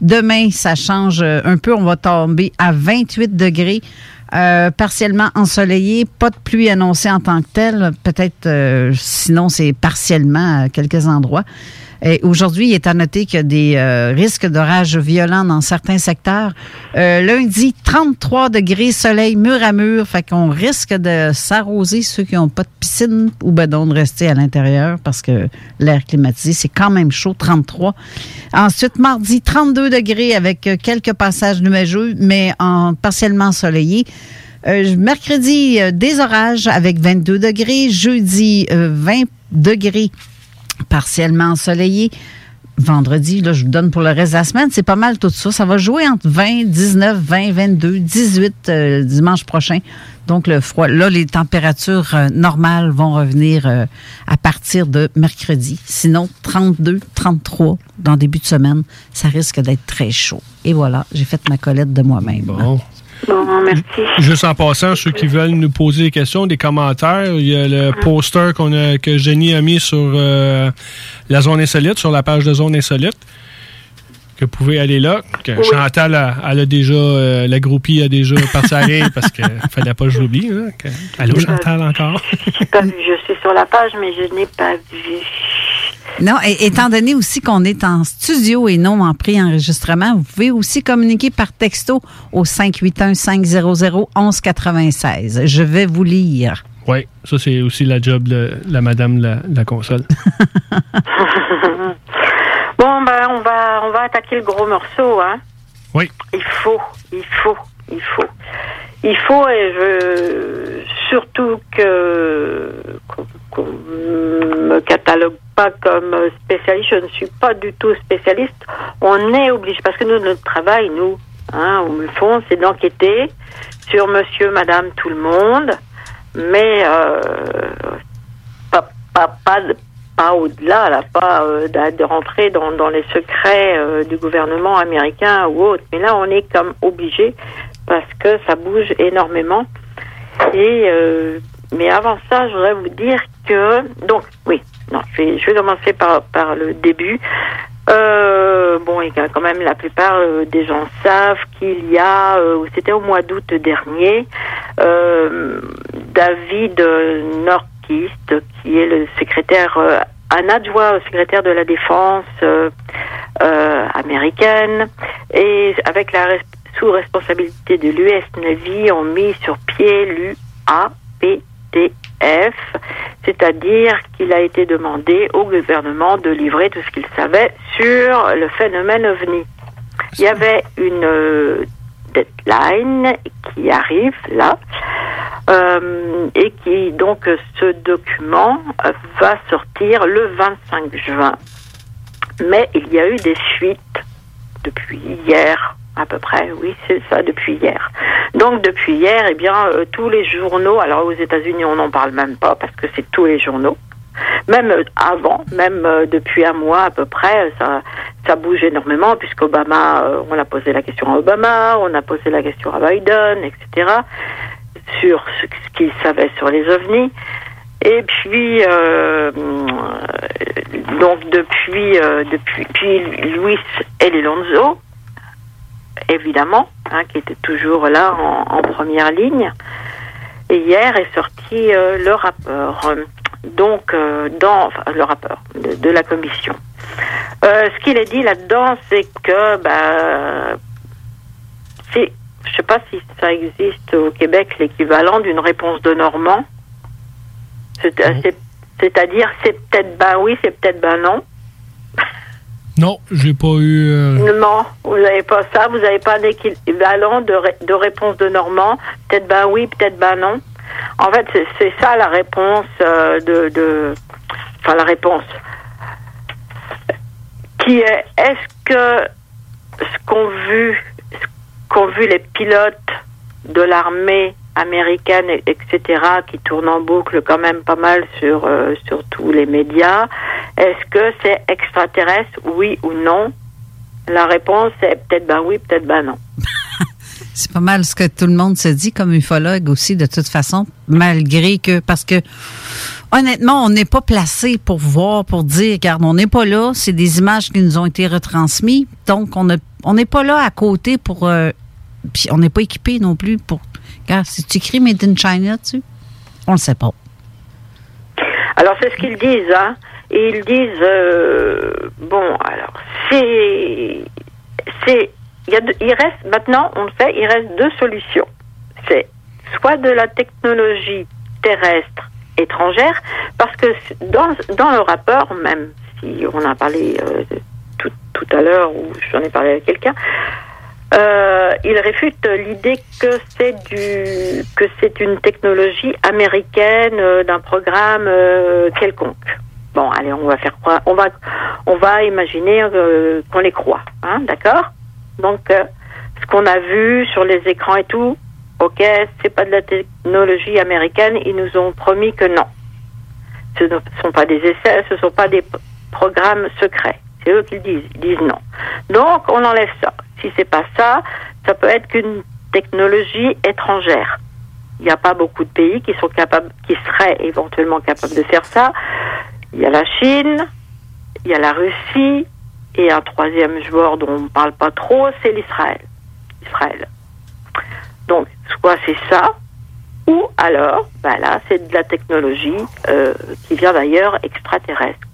Demain, ça change euh, un peu. On va tomber à 28 degrés. euh, partiellement ensoleillé, pas de pluie annoncée en tant que telle, peut-être euh, sinon c'est partiellement à quelques endroits. Aujourd'hui, il est à noter qu'il y a des euh, risques d'orages violents dans certains secteurs. Euh, lundi, 33 degrés, soleil mur à mur, fait qu'on risque de s'arroser ceux qui n'ont pas de piscine ou ben donc de rester à l'intérieur parce que l'air climatisé, c'est quand même chaud, 33. Ensuite, mardi, 32 degrés avec euh, quelques passages nuageux, mais en partiellement ensoleillé. Mercredi, des orages avec 22 degrés. Jeudi, euh, 20 degrés partiellement ensoleillé. vendredi. Là, je vous donne pour le reste de la semaine. C'est pas mal tout ça. Ça va jouer entre 20, 19, 20, 22, 18 euh, dimanche prochain. Donc, le froid. Là, les températures euh, normales vont revenir euh, à partir de mercredi. Sinon, 32, 33 dans début de semaine. Ça risque d'être très chaud. Et voilà, j'ai fait ma collette de moi-même. Bon. Bon, merci. Juste en passant, ceux qui veulent nous poser des questions, des commentaires, il y a le poster qu'on a, que Jenny a mis sur euh, la zone insolite, sur la page de zone insolite. Que vous pouvez aller là. Que Chantal, a- elle a déjà, euh, la groupie a déjà [LAUGHS] parti à rire parce qu'il fallait pas que je l'oublie. hein, que- Allô, Chantal, encore? Je suis sur la page, mais je n'ai pas vu. Non, et, étant donné aussi qu'on est en studio et non en pré-enregistrement, vous pouvez aussi communiquer par texto au 581-500-1196. Je vais vous lire. Oui, ça, c'est aussi la job de la madame de la, la console. [LAUGHS] [LAUGHS] Bon, ben, on va, on va attaquer le gros morceau, hein. Oui. Il faut, il faut, il faut. Il faut, et je, surtout que, qu'on me catalogue pas comme spécialiste, je ne suis pas du tout spécialiste. On est obligé, parce que nous, notre travail, nous, hein, au fond, c'est d'enquêter sur monsieur, madame, tout le monde, mais, euh, pas, pas, pas, au-delà, là, pas euh, de, rentrer dans, dans les secrets euh, du gouvernement américain ou autre. Mais là, on est comme obligé parce que ça bouge énormément. Et euh, mais avant ça, je voudrais vous dire donc oui, non, je vais, commencer par le début. Euh, bon, et quand même, la plupart euh, des gens savent qu'il y a, euh, c'était au mois d'août dernier, David Norquist, qui est le secrétaire, un adjoint au secrétaire de la défense américaine, et avec la sous responsabilité de l'US Navy, ont mis sur pied c'est-à-dire qu'il a été demandé au gouvernement de livrer tout ce qu'il savait sur le phénomène OVNI. Il y avait une euh, deadline qui arrive là, euh, et qui donc ce document va sortir le 25 juin. Mais il y a eu des fuites depuis hier, à peu près, oui, c'est ça, depuis hier. Donc depuis hier, eh bien, euh, tous les journaux, alors aux États-Unis, on n'en parle même pas parce que c'est tous les journaux. Même euh, avant, même euh, depuis un mois à peu près, ça, ça bouge énormément puisqu'Obama, euh, on a posé la question à Obama, on a posé la question à Biden, etc. sur ce, qu'il savait sur les ovnis. Et puis, euh, donc depuis, euh, depuis, puis Luis Elizondo, évidemment, hein, qui était toujours là en, en première ligne. Et hier est sorti euh, le rapport, donc euh, dans enfin, le rapport de, de la commission. Euh, ce qu'il est dit là-dedans, c'est que, bah, c'est, je sais pas si ça existe au Québec l'équivalent d'une réponse de Normand. C'est- c'est- C'est-à-dire, c'est peut-être ben oui, c'est peut-être ben non. Non, j'ai pas eu. euh, Non, vous n'avez pas ça, vous n'avez pas un équivalent de, de réponse de Normand. Peut-être ben oui, peut-être ben non. En fait, c'est- ça la réponse euh, de. Enfin, la réponse. Qui est est-ce que ce qu'ont vu, qu'ont vu les pilotes de l'armée américaine, et- etc., qui tournent en boucle quand même pas mal sur, euh, sur tous les médias, est-ce que c'est extraterrestre, oui ou non? La réponse est peut-être ben oui, peut-être ben non. [LAUGHS] C'est pas mal ce que tout le monde se dit comme ufologue aussi, de toute façon, malgré que, parce que, honnêtement, on n'est pas placé pour voir, pour dire, regarde, on n'est pas là, c'est des images qui nous ont été retransmises, donc on ne- on n'est pas là à côté pour, euh, puis on n'est pas équipé non plus pour, regarde, si tu écris Made in China dessus, on le sait pas. Alors c'est ce qu'ils disent, hein. Ils disent euh, bon, alors c'est c'est il reste maintenant, on le sait, il reste deux solutions. C'est soit de la technologie terrestre étrangère, parce que dans dans le rapport même, si on a parlé euh, tout tout à l'heure ou j'en ai parlé avec quelqu'un. Euh, il réfute l'idée que c'est du que c'est une technologie américaine euh, d'un programme euh, quelconque. Bon, allez, on va faire croire, on va, on va imaginer euh, qu'on les croit, hein, d'accord? Donc, ce qu'on a vu sur les écrans et tout, ok, c'est pas de la technologie américaine. Ils nous ont promis que non. Ce ne sont pas des essais, ce ne sont pas des programmes secrets. C'est eux qui le disent. Ils disent non. Donc, on enlève ça. Si c'est pas ça, ça peut être qu'une technologie étrangère. Il n'y a pas beaucoup de pays qui sont capables, qui seraient éventuellement capables de faire ça. Il y a la Chine, il y a la Russie, et un troisième joueur dont on ne parle pas trop, c'est l'Israël. Israël. Donc, soit c'est ça, ou alors, ben là, c'est de la technologie euh, qui vient d'ailleurs extraterrestre.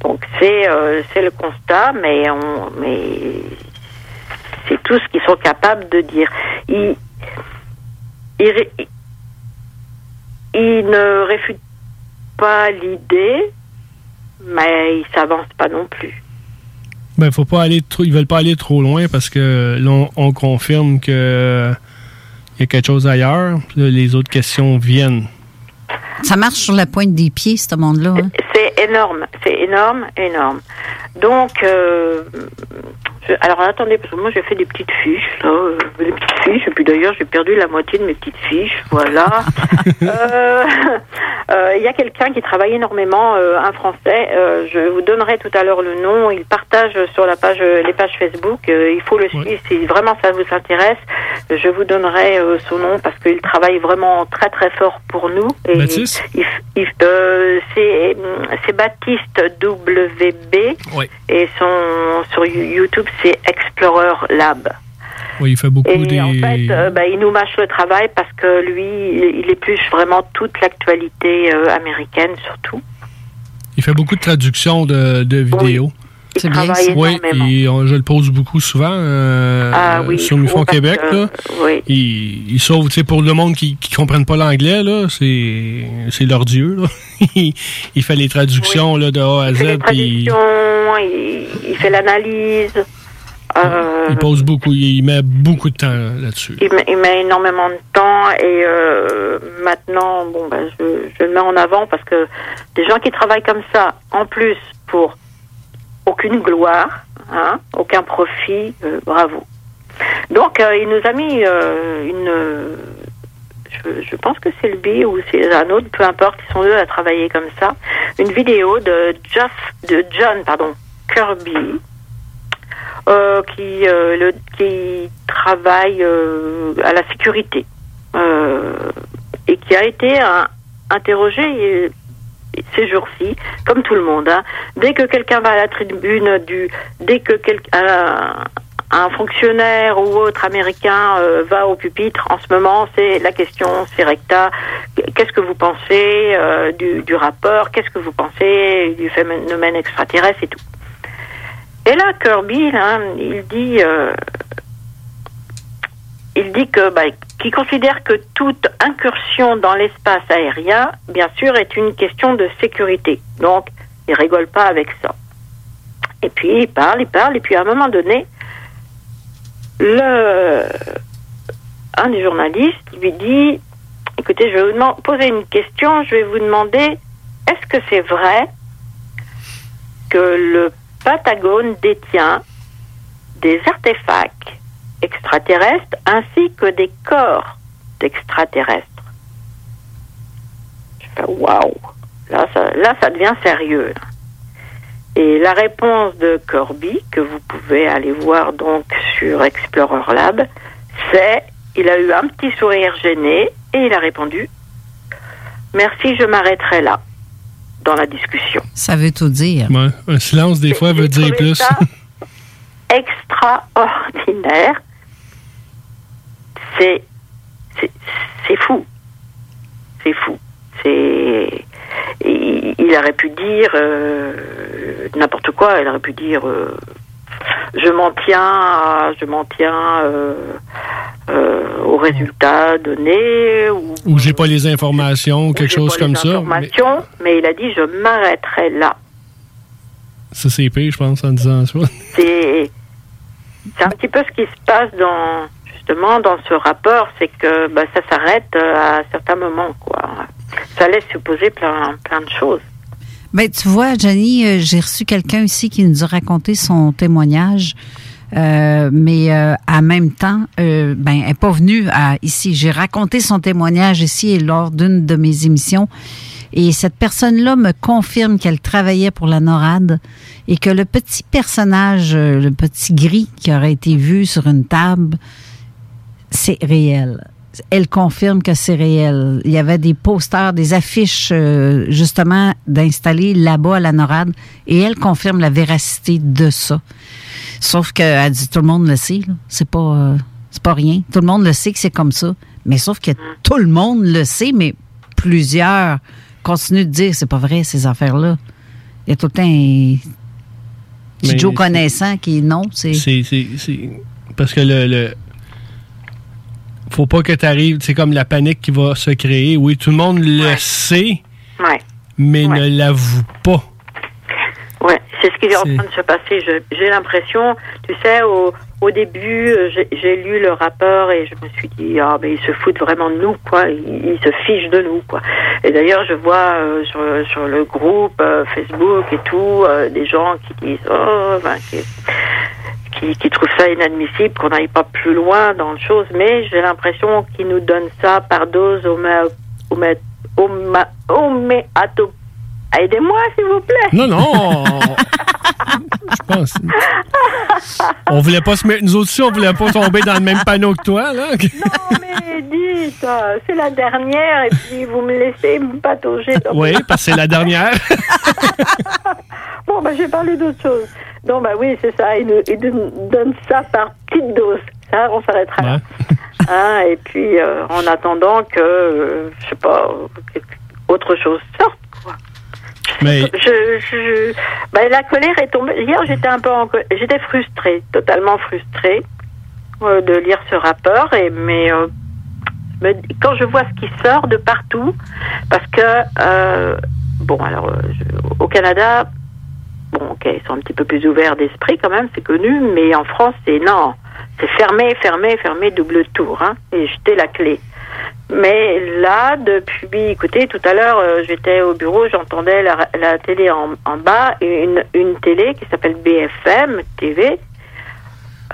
Donc, c'est euh, c'est le constat, mais, on, mais c'est tout ce qu'ils sont capables de dire. Ils, ils, ils ne réfutent pas l'idée, mais ils s'avancent pas non plus. Ben, faut pas aller trop, ils veulent pas aller trop loin parce que là, on, on confirme que il y a quelque chose ailleurs. Puis là, les autres questions viennent. Ça marche sur la pointe des pieds, ce monde-là. hein? Énorme, c'est énorme, énorme. Donc, euh, je- alors attendez, parce que moi j'ai fait des petites fiches, là, euh, des petites fiches, et puis d'ailleurs j'ai perdu la moitié de mes petites fiches, voilà. [LAUGHS] Euh, euh, Il y a quelqu'un qui travaille énormément, euh, un Français, euh, je vous donnerai tout à l'heure le nom, il partage sur la page, les pages Facebook, euh, il faut le suivre si vraiment ça vous intéresse, je vous donnerai euh, son nom parce qu'il travaille vraiment très très fort pour nous. Et Baptiste? il, il- euh, c'est Baptiste WB et son sur YouTube c'est Explorer Lab. Oui, il fait beaucoup Et des. en fait, euh, bah, il nous mâche le travail parce que lui, il, épluche vraiment toute l'actualité euh, américaine surtout. Il fait beaucoup de traductions de, de vidéos. Il travaille Oui, et on- je le pose beaucoup souvent euh, Ah oui, sur parce Québec. que- Là. oui. Il, il sauve, tu sais, pour le monde qui ne comprenne pas l'anglais, là, c'est c'est leur dieu. Là. [LAUGHS] il, fait les traductions là, de A à Il fait les Z. puis traductions, il, il fait l'analyse. Euh, il pose beaucoup, il, met beaucoup de temps là-dessus. Il met, il met énormément de temps et euh, maintenant, bon, ben, je, je le mets en avant parce que des gens qui travaillent comme ça, en plus pour aucune gloire, hein, aucun profit, euh, bravo. Donc, il nous a mis une. Je, je pense que c'est lui ou c'est un autre, peu importe, ils sont deux à travailler comme ça. Une vidéo de Jeff, de John, pardon, Kirby, euh, qui, euh, le, qui travaille euh, à la sécurité et qui a été interrogé ces jours-ci, comme tout le monde. hein. Dès que quelqu'un va à la tribune, du, dès que quelqu'un un, fonctionnaire ou autre américain va au pupitre, en ce moment, c'est la question, c'est recta. Qu'est-ce que vous pensez du, du rapport Qu'est-ce que vous pensez du phénomène extraterrestre et tout et là, Kirby, il dit, euh, il dit que, bah, considère que toute incursion dans l'espace aérien, bien sûr, est une question de sécurité. Donc, il rigole pas avec ça. Et puis, il parle, il parle, et puis à un moment donné, le, un des journalistes lui dit, écoutez, je vais vous poser une question, je vais vous demander, est-ce que c'est vrai que le Patagone détient des artefacts extraterrestres ainsi que des corps d'extraterrestres. Je waouh, là ça, là ça devient sérieux. Et la réponse de Corby, que vous pouvez aller voir donc sur Explorer Lab, c'est il a eu un petit sourire gêné et il a répondu Merci, je m'arrêterai là dans la discussion. Ça veut tout dire. Ouais, un silence, des fois, veut dire plus. ça [LAUGHS] extraordinaire. C'est c'est c'est fou. C'est fou. C'est il, il aurait pu dire euh, n'importe quoi. Il aurait pu dire euh, je m'en tiens, à- je m'en tiens euh, euh, aux résultats donnés ou Ou j'ai pas les informations, ou quelque chose pas les comme ça. Mais informations, mais il a dit je m'arrêterai là. ça, c'est pire, je pense, en disant ça. [LAUGHS] c'est un petit peu ce qui se passe dans justement dans ce rapport, c'est que bah, ça s'arrête euh, à certains moments, quoi. Ça laisse supposer plein plein de choses. Ben, tu vois, Jenny, euh, j'ai reçu quelqu'un ici qui nous a raconté son témoignage. Euh, mais euh, en même temps, euh, ben, elle n'est pas venue à, ici. J'ai raconté son témoignage ici et lors d'une de mes émissions. Et cette personne-là me confirme qu'elle travaillait pour la NORAD et que le petit personnage, euh, le petit gris qui aurait été vu sur une table, c'est réel. Elle confirme que c'est réel. Il y avait des posters, des affiches euh, justement d'installer là-bas à la NORAD et elle confirme la véracité de ça. Sauf qu'elle dit tout le monde le sait, c'est pas euh, c'est pas rien. Tout le monde le sait que c'est comme ça. Mais sauf que tout le monde le sait, mais plusieurs continuent de dire c'est pas vrai ces affaires-là. Il y a tout le temps un petit Joe connaissant qui non, c'est C'est, c'est, c'est- Parce que le, le- Faut pas que tu arrives. C'est comme la panique qui va se créer. Oui, tout le monde le sait, Ouais. mais ne l'avoue pas. C'est ce qui est en train de se passer. J'ai l'impression, tu sais, au, au début, euh, j'ai lu le rapport et je me suis dit, ah, mais ils se foutent vraiment de nous, quoi. Ils, ils se fichent de nous, quoi. Et d'ailleurs, je vois euh, sur, sur le groupe euh, Facebook et tout, euh, des gens qui disent, oh, ben, qui, qui, qui trouvent ça inadmissible, qu'on n'aille pas plus loin dans le chose. Mais j'ai l'impression qu'ils nous donnent ça par dose au homéato. Aidez-moi, s'il vous plaît. Non, non. Je pense. On voulait pas se mettre nous autres aussi, on voulait pas tomber dans le même panneau que toi, là. Mais dites, euh, c'est la dernière et puis vous me laissez me patauger. Oui, parce que c'est la dernière. [LAUGHS] Bon, bah, j'ai parlé d'autre chose. Non, bah oui, c'est ça. Nous, nous donnent ça par petite dose. Ça, on s'arrêtera là. Hein, et puis, euh, en attendant que, euh, je sais pas, autre chose sorte. Je, bah, la colère est tombée. Hier, j'étais un peu en, j'étais frustrée, totalement frustrée euh, de lire ce rapport. Et mais euh, quand je vois ce qui sort de partout, parce que euh, bon, alors au Canada, bon, ok, ils sont un petit peu plus ouverts d'esprit quand même, c'est connu, mais en France, c'est non, c'est fermé, fermé, fermé, double tour, hein, et jeter la clé. Mais là, depuis, écoutez, tout à l'heure, euh, j'étais au bureau, j'entendais la, la télé en, en bas, une, télé qui s'appelle BFM TV,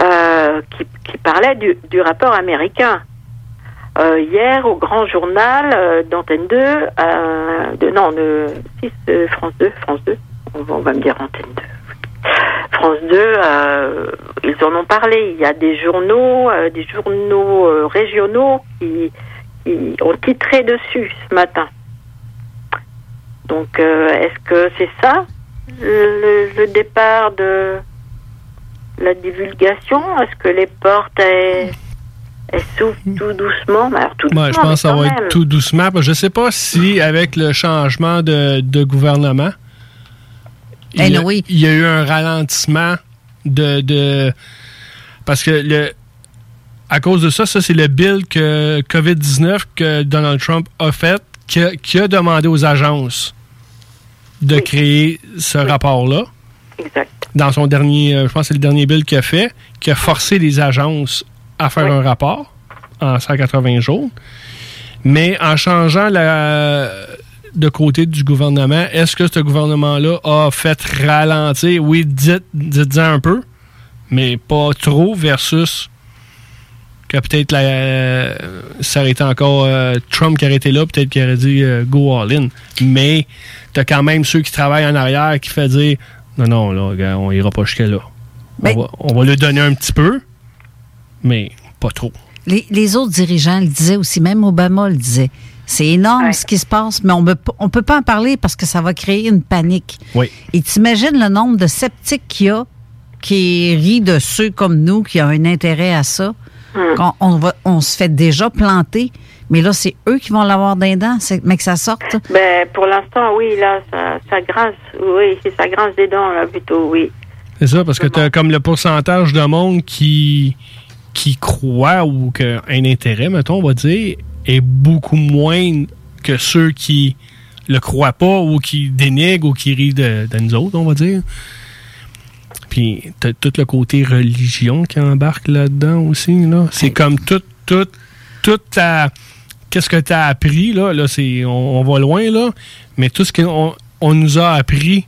euh, qui, qui parlait du, du rapport américain. Euh, hier, au grand journal d'Antenne 2, euh, de, non, de France 2, France 2, on va, on va me dire Antenne 2. France 2, euh, ils en ont parlé. Il y a des journaux, euh, des journaux euh, régionaux qui, qui ont titré dessus ce matin. Donc, est-ce que c'est ça le, le départ de la divulgation? Est-ce que les portes s'ouvrent tout doucement? Mais alors, tout Ouais, je pense que ça va même. être tout doucement. Je ne sais pas si, avec le changement de, de gouvernement, il, y a, Anyway. il y a eu un ralentissement de. de- parce que le. À cause de ça, ça, c'est le bill que COVID-19 que Donald Trump a fait, qui a, qui a demandé aux agences de créer ce rapport-là. Exact. Dans son dernier, euh, je pense que c'est le dernier bill qu'il a fait, qui a forcé les agences à faire un rapport en 180 jours. Mais en changeant la, de côté du gouvernement, est-ce que ce gouvernement-là a fait ralentir? Oui, dites, dites-en un peu, mais pas trop versus que peut-être la, euh, ça aurait été encore euh, Trump qui aurait été là, peut-être qu'il aurait dit euh, go all in. Mais t'as quand même ceux qui travaillent en arrière qui fait dire non, non, là, on ira pas jusqu'à là. On, va, on va lui donner un petit peu, mais pas trop. Les, les autres dirigeants le disaient aussi, même Obama le disait. C'est énorme ce qui se passe, mais on ne on peut pas en parler parce que ça va créer une panique. Oui. Et t'imagines le nombre de sceptiques qu'il y a qui rient de ceux comme nous qui ont un intérêt à ça? Qu'on- On, va, on se fait déjà planter, mais là, c'est eux qui vont l'avoir d'un dents, mais que ça sorte. Ben, pour l'instant, oui, là, ça, ça grince. Oui, c'est ça grince des dents, là, plutôt, oui. C'est ça, parce que tu as comme le pourcentage de monde qui, qui croit ou qu'un intérêt, mettons, on va dire, est beaucoup moins que ceux qui le croient pas ou qui dénigrent ou qui rient de, de nous autres, on va dire. Puis t'as tout le côté religion qui embarque là-dedans aussi. Là. C'est comme tout, tout, tout ta. Qu'est-ce que tu as appris, là? là c'est, on, on va loin, là. Mais tout ce qu'on on nous a appris,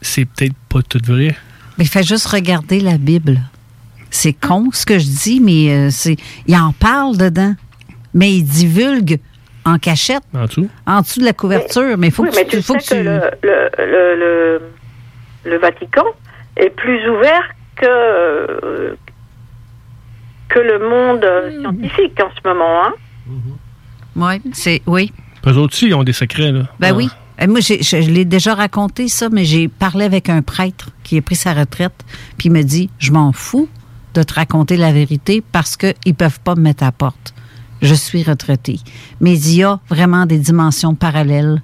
c'est peut-être pas tout vrai. Mais il fait juste regarder la Bible. C'est con ce que je dis, mais euh, c'est il en parle dedans. Mais il divulgue en cachette. En dessous? En dessous de la couverture. Mais il faut oui, que mais tu, tu faut sais que tu- le, le, le, le, le Vatican est plus ouvert que, euh, que le monde scientifique en ce moment. Hein? Ouais, c'est oui. Eux autres aussi, ils ont des secrets, là. Ben Ah. oui. Et moi, j'ai- je, je l'ai déjà raconté, ça, mais j'ai parlé avec un prêtre qui a pris sa retraite, puis il me dit Je m'en fous de te raconter la vérité parce qu'ils ne peuvent pas me mettre à la porte. Je suis retraité. Mais il y a vraiment des dimensions parallèles.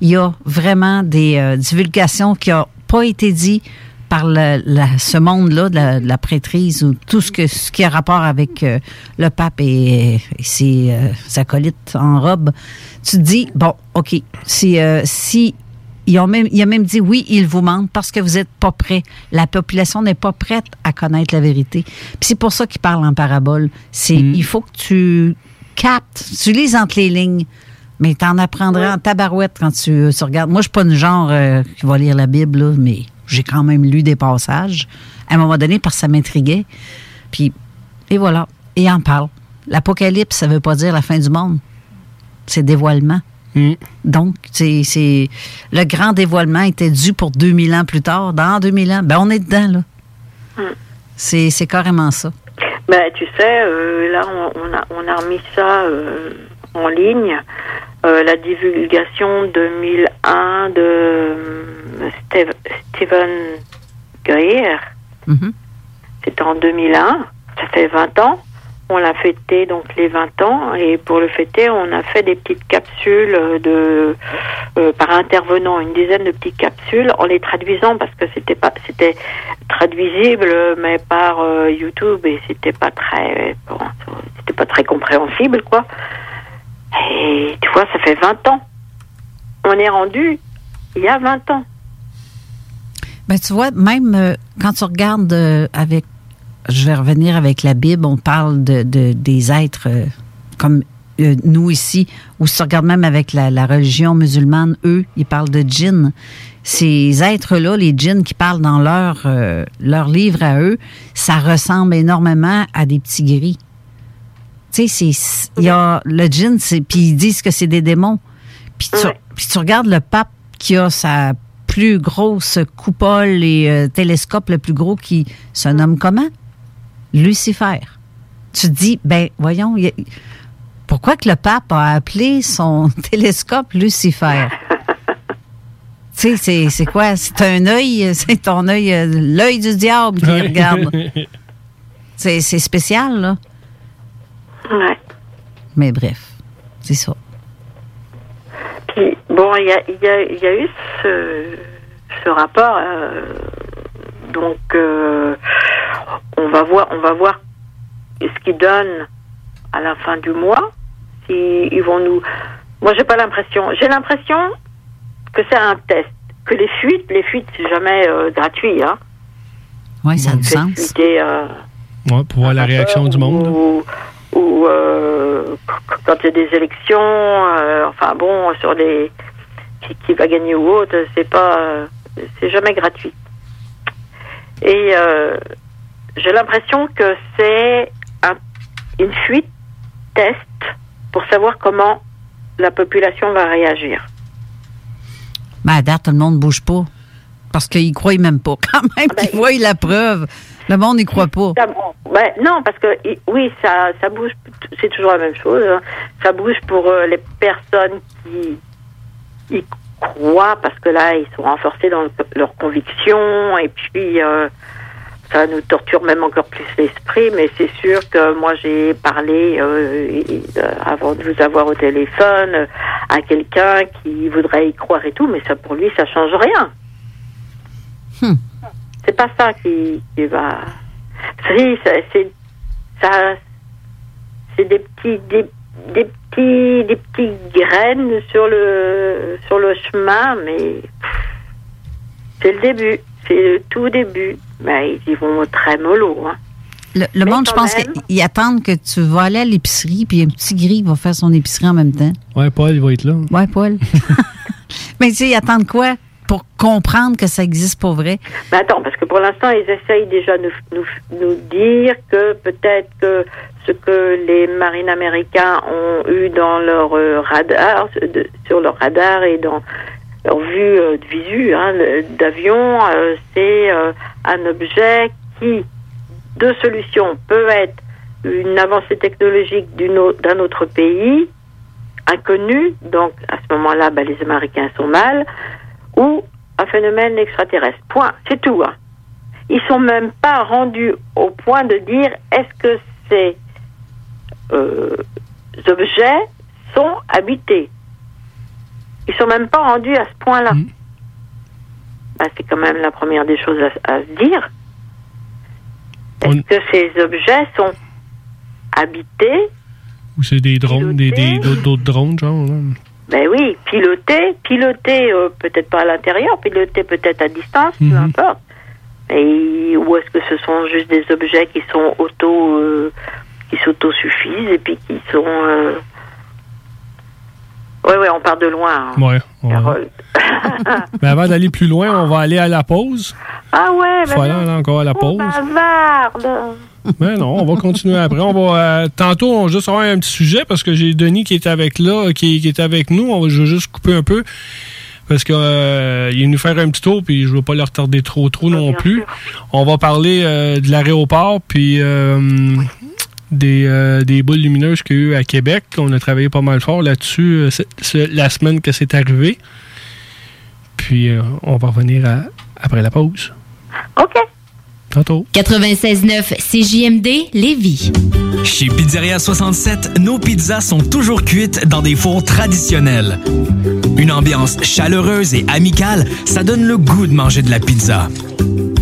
Il y a vraiment des euh, divulgations qui n'ont pas été dites par la- ce monde-là, de la, prêtrise ou tout ce, que, ce qui a rapport avec euh, le pape et, et ses euh, acolytes en robe. Tu te dis, bon, OK, si, euh, si ils ont même, il a même dit oui, ils vous mentent parce que vous n'êtes pas prêts. La population n'est pas prête à connaître la vérité. Puis c'est pour ça qu'il parle en parabole. C'est il faut que tu captes, tu lises entre les lignes. Mais tu en apprendras en tabarouette quand tu, euh, tu regardes. Moi, je suis pas du genre euh, qui va lire la Bible, là, mais j'ai quand même lu des passages à un moment donné parce que ça m'intriguait. Puis, et voilà. Et il en parle. L'Apocalypse, ça veut pas dire la fin du monde. C'est dévoilement. Donc, c'est c'est- le grand dévoilement était dû pour 2000 ans plus tard. Dans 2000 ans, ben on est dedans, là. C'est c'est carrément ça. Ben, tu sais, euh, là, on, on a, on a remis ça euh, en ligne. Euh, la divulgation 2001 de euh, Steve- Stephen Greer. Mhm. C'était en 2001. Ça fait 20 ans. On l'a fêté donc les 20 ans et pour le fêter, on a fait des petites capsules euh, de euh, par intervenant, une dizaine de petites capsules en les traduisant parce que c'était pas c'était traduisible mais par euh, YouTube et c'était pas très c'était pas très compréhensible quoi. Et tu vois, ça fait 20 ans. On est rendu il y a 20 ans. Ben, tu vois, même quand tu regardes avec, je vais revenir avec la Bible, on parle de, de- des êtres euh, comme euh, nous ici, ou si tu regardes même avec la, la religion musulmane, eux, ils parlent de djinns. Ces êtres-là, les djinns qui parlent dans leur, euh, leur livre à eux, ça ressemble énormément à des petits gris. Tu sais, c'est- il y a le djinn, puis ils disent que c'est des démons. Puis tu, puis tu regardes le pape qui a sa plus grosse coupole et euh, télescope le plus gros qui se nomme comment? Lucifer. Tu te dis, ben voyons, a- pourquoi que le pape a appelé son [LAUGHS] télescope Lucifer? [LAUGHS] tu sais, c'est- c'est quoi? C'est un œil, c'est ton œil, l'œil du diable qui regarde. [LAUGHS] C'est c'est spécial, là. Ouais. Mais bref, c'est ça. Puis, bon, il y a, il y, a, il y a eu ce, ce rapport. euh, donc, euh, on va voir, on va voir ce qu'ils donnent à la fin du mois. Si ils vont nous. Moi, j'ai pas l'impression. J'ai l'impression que c'est un test. Que les fuites, les fuites, c'est jamais euh, gratuit, hein. Oui, ça a du sens. fuiter, euh, Ouais, pour voir la réaction du monde. ou, euh, quand il y a des élections, euh, enfin bon, sur les qui, qui va gagner ou autre, c'est pas, euh, c'est jamais gratuit. Et euh, j'ai l'impression que c'est un- une fuite test pour savoir comment la population va réagir. Ben, à date, tout le monde bouge pas. Parce qu'ils croient même pas. [LAUGHS] Quand même qu'ils voient la preuve, le monde n'y croit pas. Ça- ben, non, parce que oui, ça, ça bouge, c'est toujours la même chose. hein. Ça bouge pour euh, les personnes qui croient, parce que là, ils sont renforcés dans le- leurs convictions, et puis euh, ça nous torture même encore plus l'esprit. Mais c'est sûr que moi, j'ai parlé euh, euh, avant de vous avoir au téléphone à quelqu'un qui voudrait y croire et tout, mais ça pour lui, ça change rien. Hmm. C'est pas ça qui, qui va. Si, c'est ça, c'est des petits, des, des petits, des petits graines sur le sur le chemin, mais c'est le début, c'est le tout début. Mais ils y vont très mollo. Hein. Le, monde, je pense qu'ils attendent que tu vas aller à l'épicerie, puis un petit gris va faire son épicerie en même temps. Ouais, Paul, il va être là. Ouais, Paul. [LAUGHS] Mais tu sais, ils attendent quoi? Pour comprendre que ça existe pour vrai? Mais attends, parce que pour l'instant, ils essayent déjà de nous, nous, nous dire que peut-être que ce que les marines américains ont eu dans leur euh, radar, sur leur radar et dans leur vue euh, de visu hein, d'avion, euh, c'est un objet qui, deux solutions, peut être une avancée technologique d'un autre pays, inconnu, donc à ce moment-là, ben, les Américains sont mal, ou un phénomène extraterrestre. Point. C'est tout. Hein. Ils sont même pas rendus au point de dire est-ce que ces euh, objets sont habités. Ils sont même pas rendus à ce point-là. Ben, c'est quand même la première des choses à, à se dire. Est-ce que ces objets sont habités Ou c'est des drones, des, des- d'autres drones, genre. là? Ben oui, piloté, piloté euh, peut-être pas à l'intérieur, piloté peut-être à distance, peu Mhm. importe. Et ou est-ce que ce sont juste des objets qui sont auto, euh, qui s'autosuffisent et puis qui sont. Euh... Ouais, ouais, on part de loin. hein, Ouais. Harold. [LAUGHS] Mais avant d'aller plus loin, on va aller à la pause. ah ouais, ben Voilà, là, encore à la pause. bavarde. Mais non, on va continuer après. On va euh, tantôt on va juste avoir un petit sujet parce que j'ai Denis qui est avec là, qui, qui est avec nous. On va, je vais juste couper un peu parce que euh, il nous faire un petit tour puis je veux pas le retarder trop trop non plus. On va parler euh, de l'aéroport puis euh, des, euh, des boules lumineuses qu'il y a eu à Québec. On a travaillé pas mal fort là-dessus euh, c'est- c'est la semaine que c'est arrivé. Puis euh, on va revenir à- après la pause. OK. Tantôt. 96.9 CJMD Lévis. Chez Pizzeria 67, nos pizzas sont toujours cuites dans des fours traditionnels. Une ambiance chaleureuse et amicale, ça donne le goût de manger de la pizza.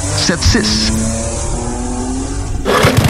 681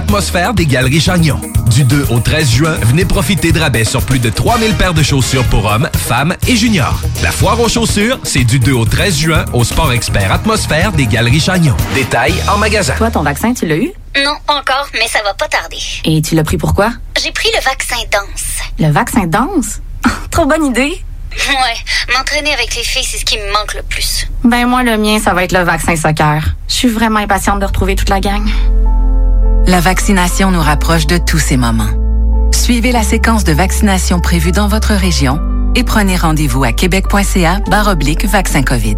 Atmosphère des Galeries Chagnon. Du 2 au 13 juin, venez profiter de rabais sur plus de 3000 paires de chaussures pour hommes, femmes et juniors. La foire aux chaussures, c'est du 2 au 13 juin au sport expert Atmosphère des Galeries Chagnon. Détails en magasin. Toi, ton vaccin, tu l'as eu? Non, pas encore, mais ça va pas tarder. Et tu l'as pris pourquoi? J'ai pris le vaccin danse. Le vaccin danse? [LAUGHS] Trop bonne idée! Ouais, m'entraîner avec les filles, c'est ce qui me manque le plus. Ben moi, le mien, ça va être le vaccin soccer. Je suis vraiment impatiente de retrouver toute la gang. La vaccination nous rapproche de tous ces moments. Suivez la séquence de vaccination prévue dans votre région et prenez rendez-vous à québec.ca vaccin COVID.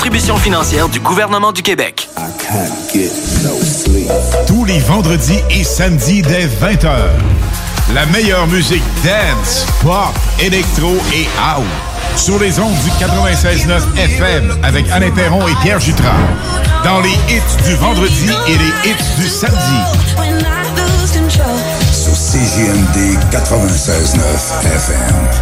contribution financière du gouvernement du Québec. Tous les vendredis et samedis dès 20h. La meilleure musique dance, pop, électro et house. Sur les ondes du 96.9 FM avec Alain Perron et Pierre Jutras. Dans les hits du vendredi et les hits du samedi. Sur CJMD 96.9 FM.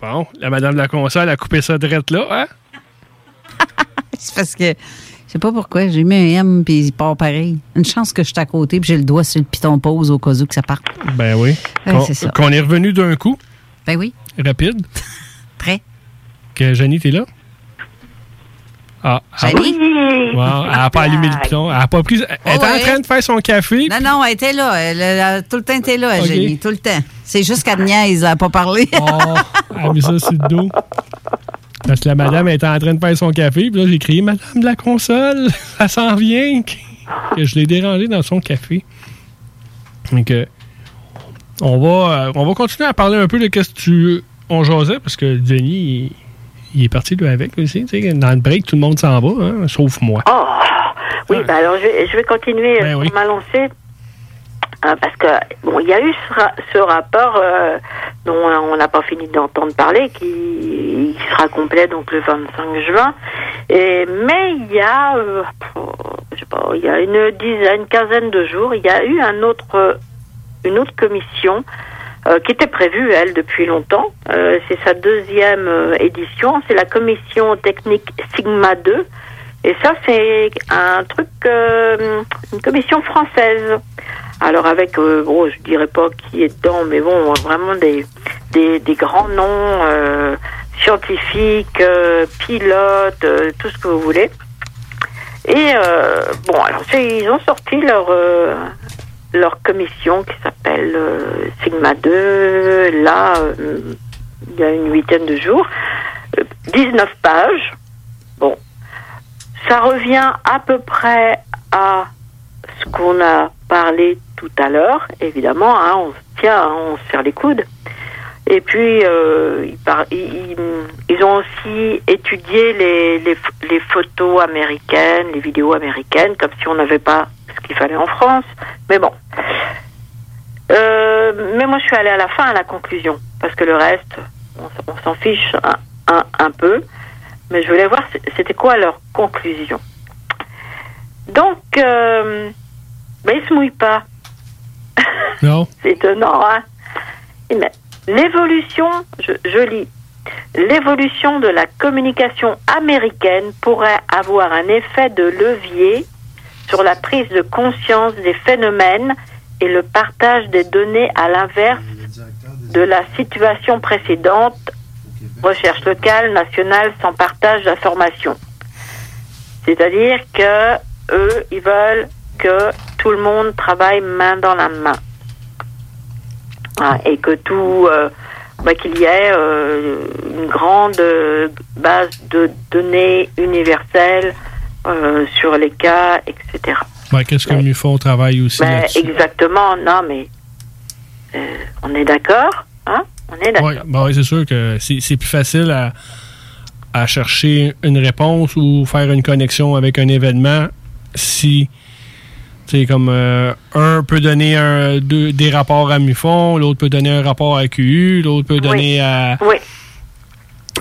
Bon, la madame de la console a coupé ça direct là, hein? [LAUGHS] C'est parce que je sais pas pourquoi, j'ai mis un M puis il part pareil. Une chance que je suis à côté puis j'ai le doigt sur le piton pause au cas où que ça parte. Ben oui. Ouais, Qu'on- c'est ça. Qu'on est revenu d'un coup? Ben oui. Rapide? [LAUGHS] Très. Que Jenny, t'es là? Ah. ah Jenny? Wow, elle n'a pas allumé le piton. Elle a pas pris. Elle était en train de faire son café. Non, non, elle était là. Elle, a tout le temps été là. Jenny, tout le temps. C'est juste qu'elle niaise, elle n'a pas parlé. Oh, [LAUGHS] elle a mis ça sur le dos. Parce que la madame était en train de faire son café. Puis là, j'ai crié Madame de la console, [LAUGHS] ça s'en vient. Que je l'ai dérangé dans son café. Donc, euh, on va, euh, on va continuer à parler un peu de ce que tu. On jasait, parce que Denis, il, il est parti lui avec aussi. Dans le break, tout le monde s'en va, hein, sauf moi. Oh, oui, bah alors je vais, je vais continuer Ben oui. ma lancée. euh, parce que bon, il y a eu ce, ra- ce rapport euh, dont on n'a pas fini d'entendre parler, qui, qui sera complet donc le 25 juin. Et mais il y a, euh, je sais pas, il y a une dizaine, quinzaine de jours, il y a eu un autre, une autre commission euh, qui était prévue elle depuis longtemps. Euh, c'est sa deuxième euh, édition. C'est la commission technique Sigma 2. Et ça, c'est un truc, une commission française. Alors avec, bon, je dirais pas qui est dedans, mais bon, vraiment des, des, des grands noms scientifiques, pilotes, tout ce que vous voulez. Et bon, alors ils ont sorti leur leur commission qui s'appelle euh, Sigma 2. Là, euh, il y a une huitaine de jours, Euh, 19 pages. Bon, ça revient à peu près à ce qu'on a parlé tout à l'heure, évidemment. hein, on hein, on se serre les coudes. Et puis, euh, ils, ont aussi étudié les, les, ph- les photos américaines, les vidéos américaines, comme si on n'avait pas qu'il fallait en France. Mais bon. Euh, mais moi, je suis allée à la fin, à la conclusion, parce que le reste, on, s'en fiche un, un, un peu. Mais je voulais voir c'était quoi leur conclusion. Donc, euh, ben, ils se mouillent pas. [LAUGHS] Non. C'est étonnant, hein L'évolution, je, je lis, l'évolution de la communication américaine pourrait avoir un effet de levier sur la prise de conscience des phénomènes et le partage des données à l'inverse de la situation précédente, recherche locale, nationale, sans partage d'informations. C'est-à-dire que eux, ils veulent que tout le monde travaille main dans la main. Ah, et que tout, euh, bah, qu'il y ait euh, une grande euh, base de données universelle euh, sur les cas, etc. Qu'est-ce que MUFON travaille aussi Ben, exactement, non, mais euh, on est d'accord, hein? On est d'accord. Oui, ben ouais, c'est sûr que c'est c'est plus facile à, à chercher une réponse ou faire une connexion avec un événement si c'est comme euh, un peut donner un, deux- des rapports à MUFON, l'autre peut donner un rapport à QU, l'autre peut donner à, Oui.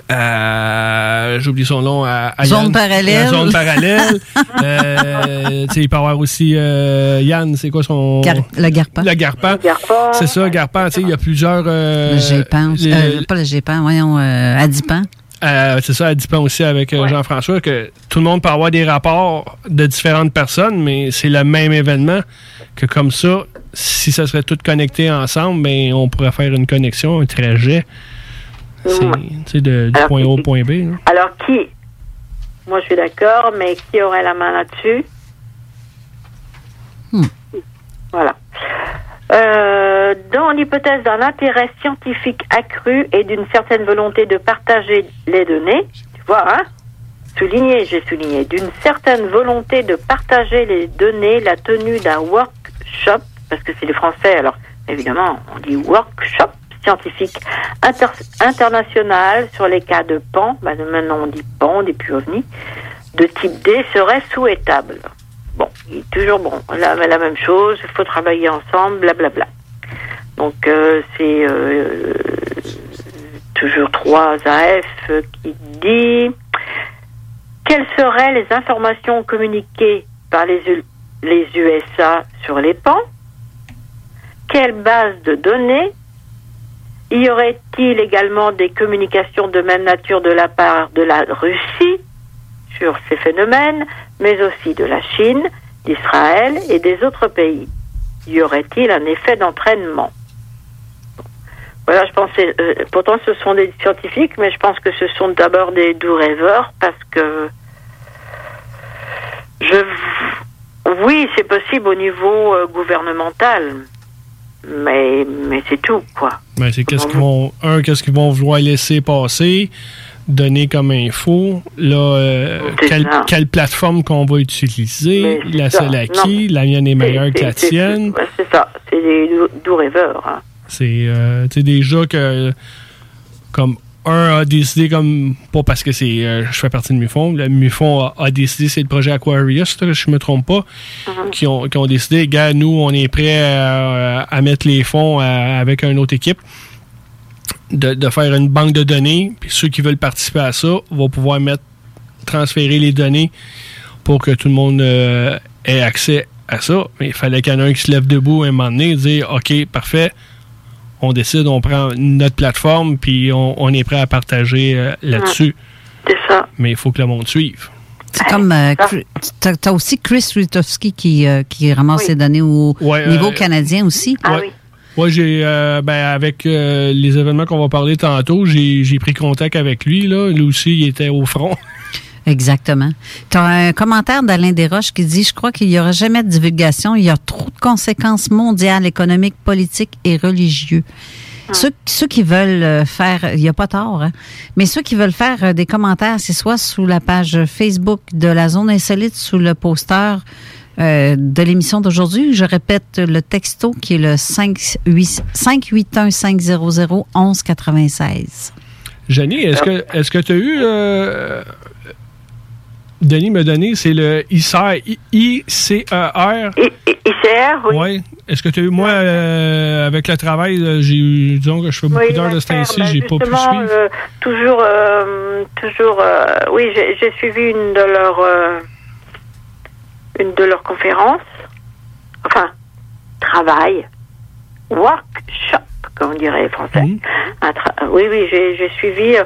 À- j'oublie son nom à, à Zone Yann. parallèle. À zone parallèle. [LAUGHS] Euh, il peut y avoir aussi euh, Yann, c'est quoi son Gar- le Garpan. Le Garpan. C'est ça, Garpan. Tu sais, il y a plusieurs. euh, Le aussi. les- Euh, pas le GEPAN, voyons, euh, Adipan. euh, c'est ça, à Dipan aussi avec euh, Jean-François, que tout le monde peut avoir des rapports de différentes personnes, mais c'est le même événement. Que comme ça, si ça serait tout connecté ensemble, ben, on pourrait faire une connexion, un trajet. C'est du Alors, point A au point B. là. Alors, qui? Moi, je suis d'accord, mais qui aurait la main là-dessus? Voilà. Euh, dans l'hypothèse d'un intérêt scientifique accru et d'une certaine volonté de partager les données, tu vois, hein Souligné, j'ai souligné, d'une certaine volonté de partager les données, la tenue d'un workshop, parce que c'est les Français, alors évidemment, on dit workshop scientifique inter- international sur les cas de PAN, bah, maintenant on dit PAN, des ovnis, de type D serait souhaitable. Bon, il est toujours bon, la, la même chose, il faut travailler ensemble, blablabla. Donc euh, c'est euh, toujours 3 AF qui dit quelles seraient les informations communiquées par les, USA sur les PAN Quelle base de données Y aurait-il également des communications de même nature de la part de la Russie sur ces phénomènes, mais aussi de la Chine, d'Israël et des autres pays? Y aurait-il un effet d'entraînement? Voilà, je pensais. euh, pourtant, ce sont des scientifiques, mais je pense que ce sont d'abord des doux rêveurs parce que je. Oui, c'est possible au niveau euh, gouvernemental, mais mais c'est tout, quoi. Ben, c'est qu'est-ce qu'ils vont. Un, qu'est-ce qu'ils vont vouloir laisser passer, donner comme info. Là, euh, quelle, quelle plateforme qu'on va utiliser, la seule à qui, Non. la mienne est meilleure que la tienne. C'est ça, c'est des doux, rêveurs. hein. C'est euh, déjà que comme un a décidé comme pas parce que c'est euh, je fais partie de Mufon, le Mufon a, a décidé c'est le projet Aquarius, là, je me trompe pas, qui, ont, qui ont décidé gars nous on est prêt à, à mettre les fonds à- avec une autre équipe de, de faire une banque de données, puis ceux qui veulent participer à ça vont pouvoir mettre transférer les données pour que tout le monde euh, ait accès à ça. Mais il fallait qu'il y en ait un qui se lève debout à un moment donné et dire OK, parfait, on décide, on prend notre plateforme, puis on, on est prêt à partager euh, là-dessus. C'est ça. Mais il faut que le monde suive. C'est comme. euh, Chris- T'as t'as aussi Chris Rutowski qui, euh, qui ramasse ses données au Ouais, niveau euh, canadien aussi. ouais. Ouais, j'ai euh, ben, avec euh, les événements qu'on va parler tantôt, j'ai j'ai pris contact avec lui. Là. Lui aussi, il était au front. [LAUGHS] Exactement. Tu as un commentaire d'Alain Desroches qui dit Je crois qu'il n'y aura jamais de divulgation. Il y a trop de conséquences mondiales, économiques, politiques et religieuses. Ceux, ceux qui veulent euh, faire, il n'y a pas tort, hein, mais ceux qui veulent faire euh, des commentaires, c'est soit sous la page Facebook de la Zone Insolite, sous le poster euh, de l'émission d'aujourd'hui. Je répète le texto qui est le 581 500 1196. Jenny, est-ce que est-ce que tu as eu euh, Denis m'a donné, c'est le ICER, ICER. ICR, oui. Ouais. Est-ce que tu as eu, moi, euh, avec le travail, j'ai eu, disons que je fais beaucoup Oui, d'heures de ce temps-ci, ben, j'ai pas pu suivre. euh, toujours, euh, toujours, euh, oui, j'ai j'ai suivi une de leurs, euh, une de leurs conférences, enfin, travail, workshop, comme on dirait les Français. Un tra- oui, oui, j'ai j'ai suivi. euh,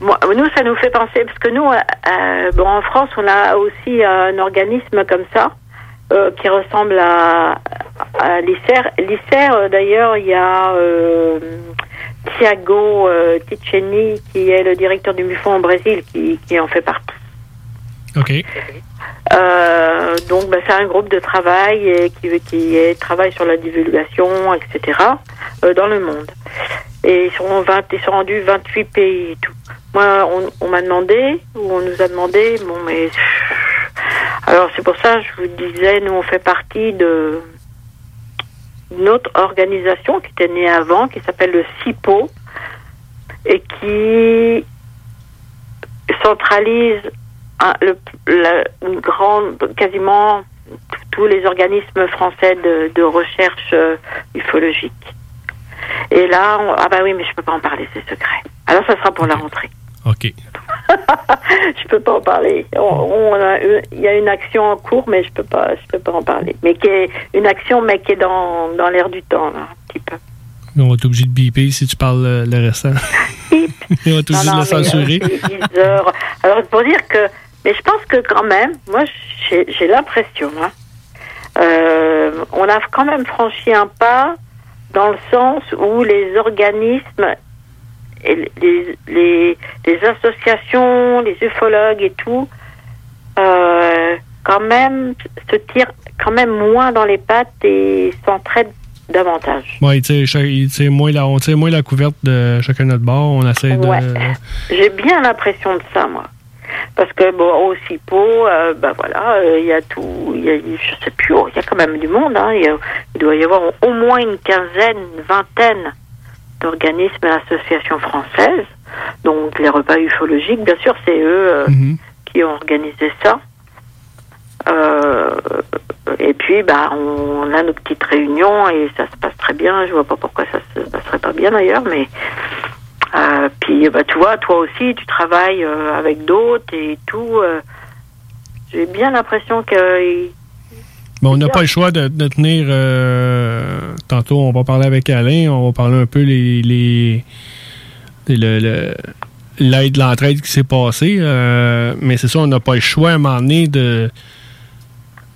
moi, nous, ça nous fait penser parce que nous, euh, euh, bon, en France, on a aussi un organisme comme ça. euh, qui ressemble à, à l'ICER. L'ICER, euh, d'ailleurs, il y a euh, Thiago euh, Ticeni, qui est le directeur du MUFON au Brésil, qui, qui en fait partie. Euh, donc, ben, c'est un groupe de travail et qui, travaille sur la divulgation, etc., euh, dans le monde. Et ils sont, 20, ils sont rendus 28 pays et tout. Moi, on, m'a demandé, ou on nous a demandé, bon, mais. Alors, c'est pour ça, je vous disais, nous, on fait partie de autre organisation qui était née avant, qui s'appelle le CIPO, et qui centralise le- la- une grande, quasiment tous les organismes français de, de recherche euh, ufologique. Et là, on- ah bah oui, mais je peux pas en parler, c'est secret. Alors ça sera pour la rentrée. OK. [LAUGHS] je peux pas en parler. On, on a eu- il y a une action en cours, mais je peux pas, je peux pas en parler. Mais qui est une action, mais qui est dans, dans l'air du temps, là, un petit peu. On va être obligé de biper si tu parles euh, le restant. [LAUGHS] On va être obligé de le censurer. euh, c'est 10 heures. Alors pour dire que, mais je pense que quand même, moi j'ai l'impression, hein, euh, on a quand même franchi un pas dans le sens où les organismes, et les, les, les associations, les ufologues et tout, euh, quand même se tirent quand même moins dans les pattes et s'entraident davantage. Ouais, tu sais, moins la, on tire moins la couverte de chacun notre bord. On essaie de. Ouais. J'ai bien l'impression de ça, moi. Parce que, bon, au CIPO, euh, ben voilà, euh, il y a tout, il y a, je sais plus, oh, il y a quand même du monde, hein, il, y a- il doit y avoir au moins une quinzaine, une vingtaine d'organismes et associations françaises. Donc, les repas ufologiques, bien sûr, c'est eux euh, qui ont organisé ça. Et puis, bah, on a nos petites réunions et ça se passe très bien. Je vois pas pourquoi ça se passerait pas bien d'ailleurs, mais euh, puis, bah, tu vois, toi aussi, tu travailles euh, avec d'autres et tout. euh, J'ai bien l'impression que Bon, on n'a pas le choix de, de tenir. euh, tantôt, on va parler avec Alain. On va parler un peu les. les le- le- l'aide, l'entraide qui s'est passée. euh, mais c'est ça, on n'a pas le choix à un moment donné de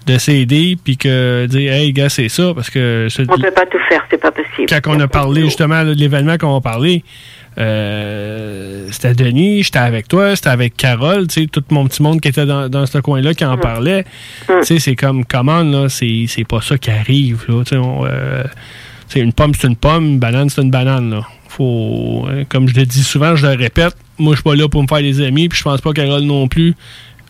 de s'aider puis que dire hey gars c'est ça parce que on dis- peut pas tout faire, c'est pas possible. quand on a parlé justement de l'événement qu'on a parlé, euh, c'était Denis, j'étais avec toi, c'était avec Carole, tu sais, tout mon petit monde qui était dans, dans ce coin-là qui en parlait. Tu sais, c'est comme, comment, là, c'est pas ça qui arrive, là. Tu sais, euh, une pomme, c'est une pomme, une banane, c'est une banane, là. Faut, euh, comme je le dis souvent, je le répète, moi, je suis pas là pour me faire des amis, puis je pense pas Carole non plus.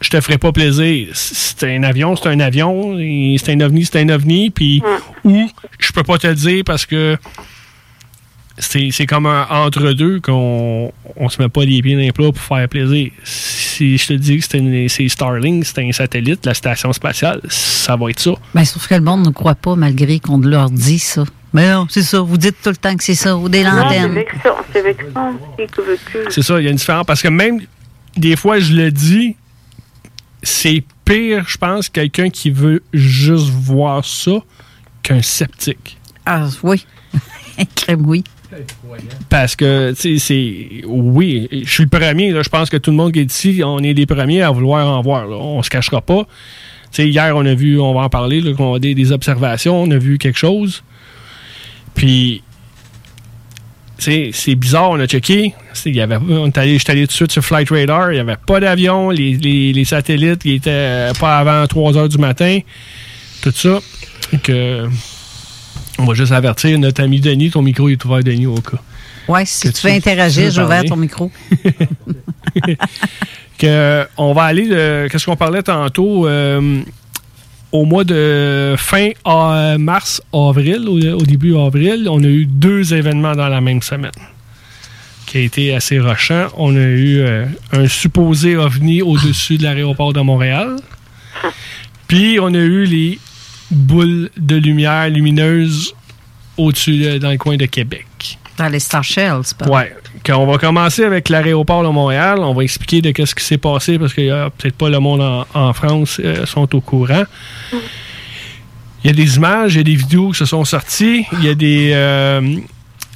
Je te ferai pas plaisir. C'est un avion, c'est un avion. C'est un ovni, c'est un ovni. Puis, ou, je peux pas te le dire parce que c'est c'est comme un entre-deux qu'on on se met pas les pieds dans les plats pour faire plaisir. Si je te dis que c'est Starlink, c'est un satellite, la station spatiale, ça va être ça. Ben, sauf que le monde ne croit pas malgré qu'on leur dit ça. Mais non, c'est ça. Vous dites tout le temps que c'est ça, ou des Non, c'est lanternes. vexant, c'est vexant. C'est ça, il y a une différence. Parce que même des fois, je le dis, c'est pire, je pense, quelqu'un qui veut juste voir ça qu'un sceptique. Ah, oui. [LAUGHS] Crème, oui. Parce que, tu sais, c'est. Oui, je suis le premier. là. je pense que tout le monde qui est ici, on est les premiers à vouloir en voir. là. On se cachera pas. Tu sais, hier, on a vu, on va en parler, là, qu'on a des, des observations, on a vu quelque chose. Puis, c'est bizarre, on a checké. Y avait, on est allé, j'étais allé tout de suite sur Flight Radar, il n'y avait pas d'avion, les, les- les satellites, ils étaient euh, pas avant 3 heures du matin. Tout ça. Donc, euh, on va juste avertir notre ami Denis, ton micro est ouvert, Denis, au cas. Ouais, si Que tu veux interagir, j'ai ouvert ton micro. [LAUGHS] que on va aller de qu'est-ce qu'on parlait tantôt euh, au mois de fin mars avril au, début avril on a eu deux événements dans la même semaine qui a été assez rochant. On a eu euh, un supposé ovni au-dessus de l'aéroport de Montréal. Puis on a eu les boules de lumière lumineuses au-dessus dans le coin de Québec Dans les Star Shells. Quand on va commencer avec l'aéroport de Montréal. On va expliquer de qu'est-ce qui s'est passé parce qu'il y a peut-être pas le monde en, en France euh, sont au courant. Il y a des images, il y a des vidéos qui se sont sorties. Il y a des, euh,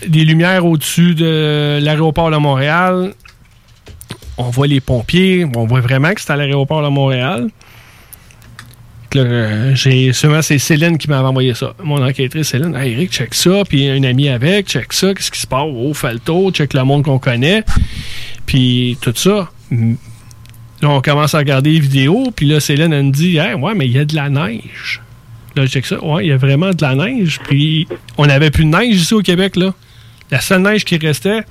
des lumières au-dessus de l'aéroport de Montréal. On voit les pompiers. On voit vraiment que c'est à l'aéroport de Montréal. Euh, j'ai c'est Céline qui m'avait envoyé ça. Mon enquêtrice Céline, hey, Eric, check ça, puis un ami avec, check ça, qu'est-ce qui se passe? Oh, tour, check le monde qu'on connaît, puis tout ça. Là, on commence à regarder les vidéos, puis là, Céline, elle me dit, hey, ouais, mais il y a de la neige. Là, je check ça, ouais, il y a vraiment de la neige, puis on n'avait plus de neige ici au Québec, là. La seule neige qui restait,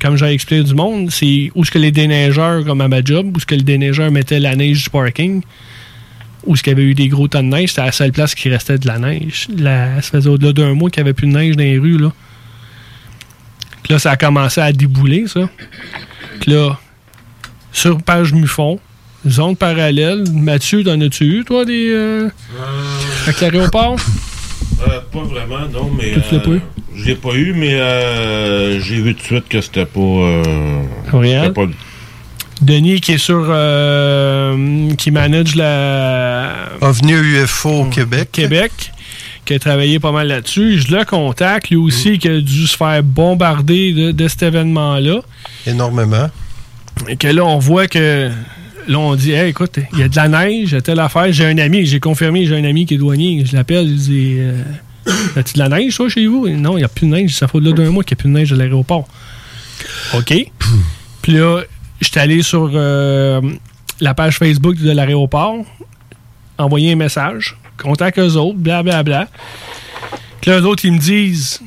comme j'ai expliqué du monde, c'est où ce que les déneigeurs, comme à ma job, où ce que le déneigeur mettait la neige du parking, où qu'il y avait eu des gros tas de neige, c'était la seule place qui restait de la neige. La, ça faisait au-delà d'un mois qu'il n'y avait plus de neige dans les rues, là. Puis là, ça a commencé à débouler, ça. Puis là, sur page Mufon, zone parallèle. Mathieu, t'en as-tu eu, toi, des. Euh, avec l'aéroport? Euh, pas vraiment, non, mais. Tu l'as pas eu? euh, Je l'ai pas eu, mais euh, j'ai vu tout de suite que c'était pas. euh, c'était pas- Denis qui est sur. euh, qui manage la. OVNI UFO Québec. Québec, qui a travaillé pas mal là-dessus. Je le contacte, lui aussi, qui a dû se faire bombarder de, de cet événement-là. Énormément. Et que là, on voit que. Là, on dit, hey, écoute, il y a de la neige, telle affaire. J'ai un ami, j'ai confirmé, j'ai un ami qui est douanier. Je l'appelle, je dis, euh, as-tu de la neige, toi, chez vous? Non, il n'y a plus de neige. Ça fait au-delà d'un mois qu'il n'y a plus de neige à l'aéroport. OK? Puis là, j'étais allé sur euh, la page Facebook de l'aéroport, envoyer un message, contact eux autres, blablabla. Puis là, eux autres, ils me disent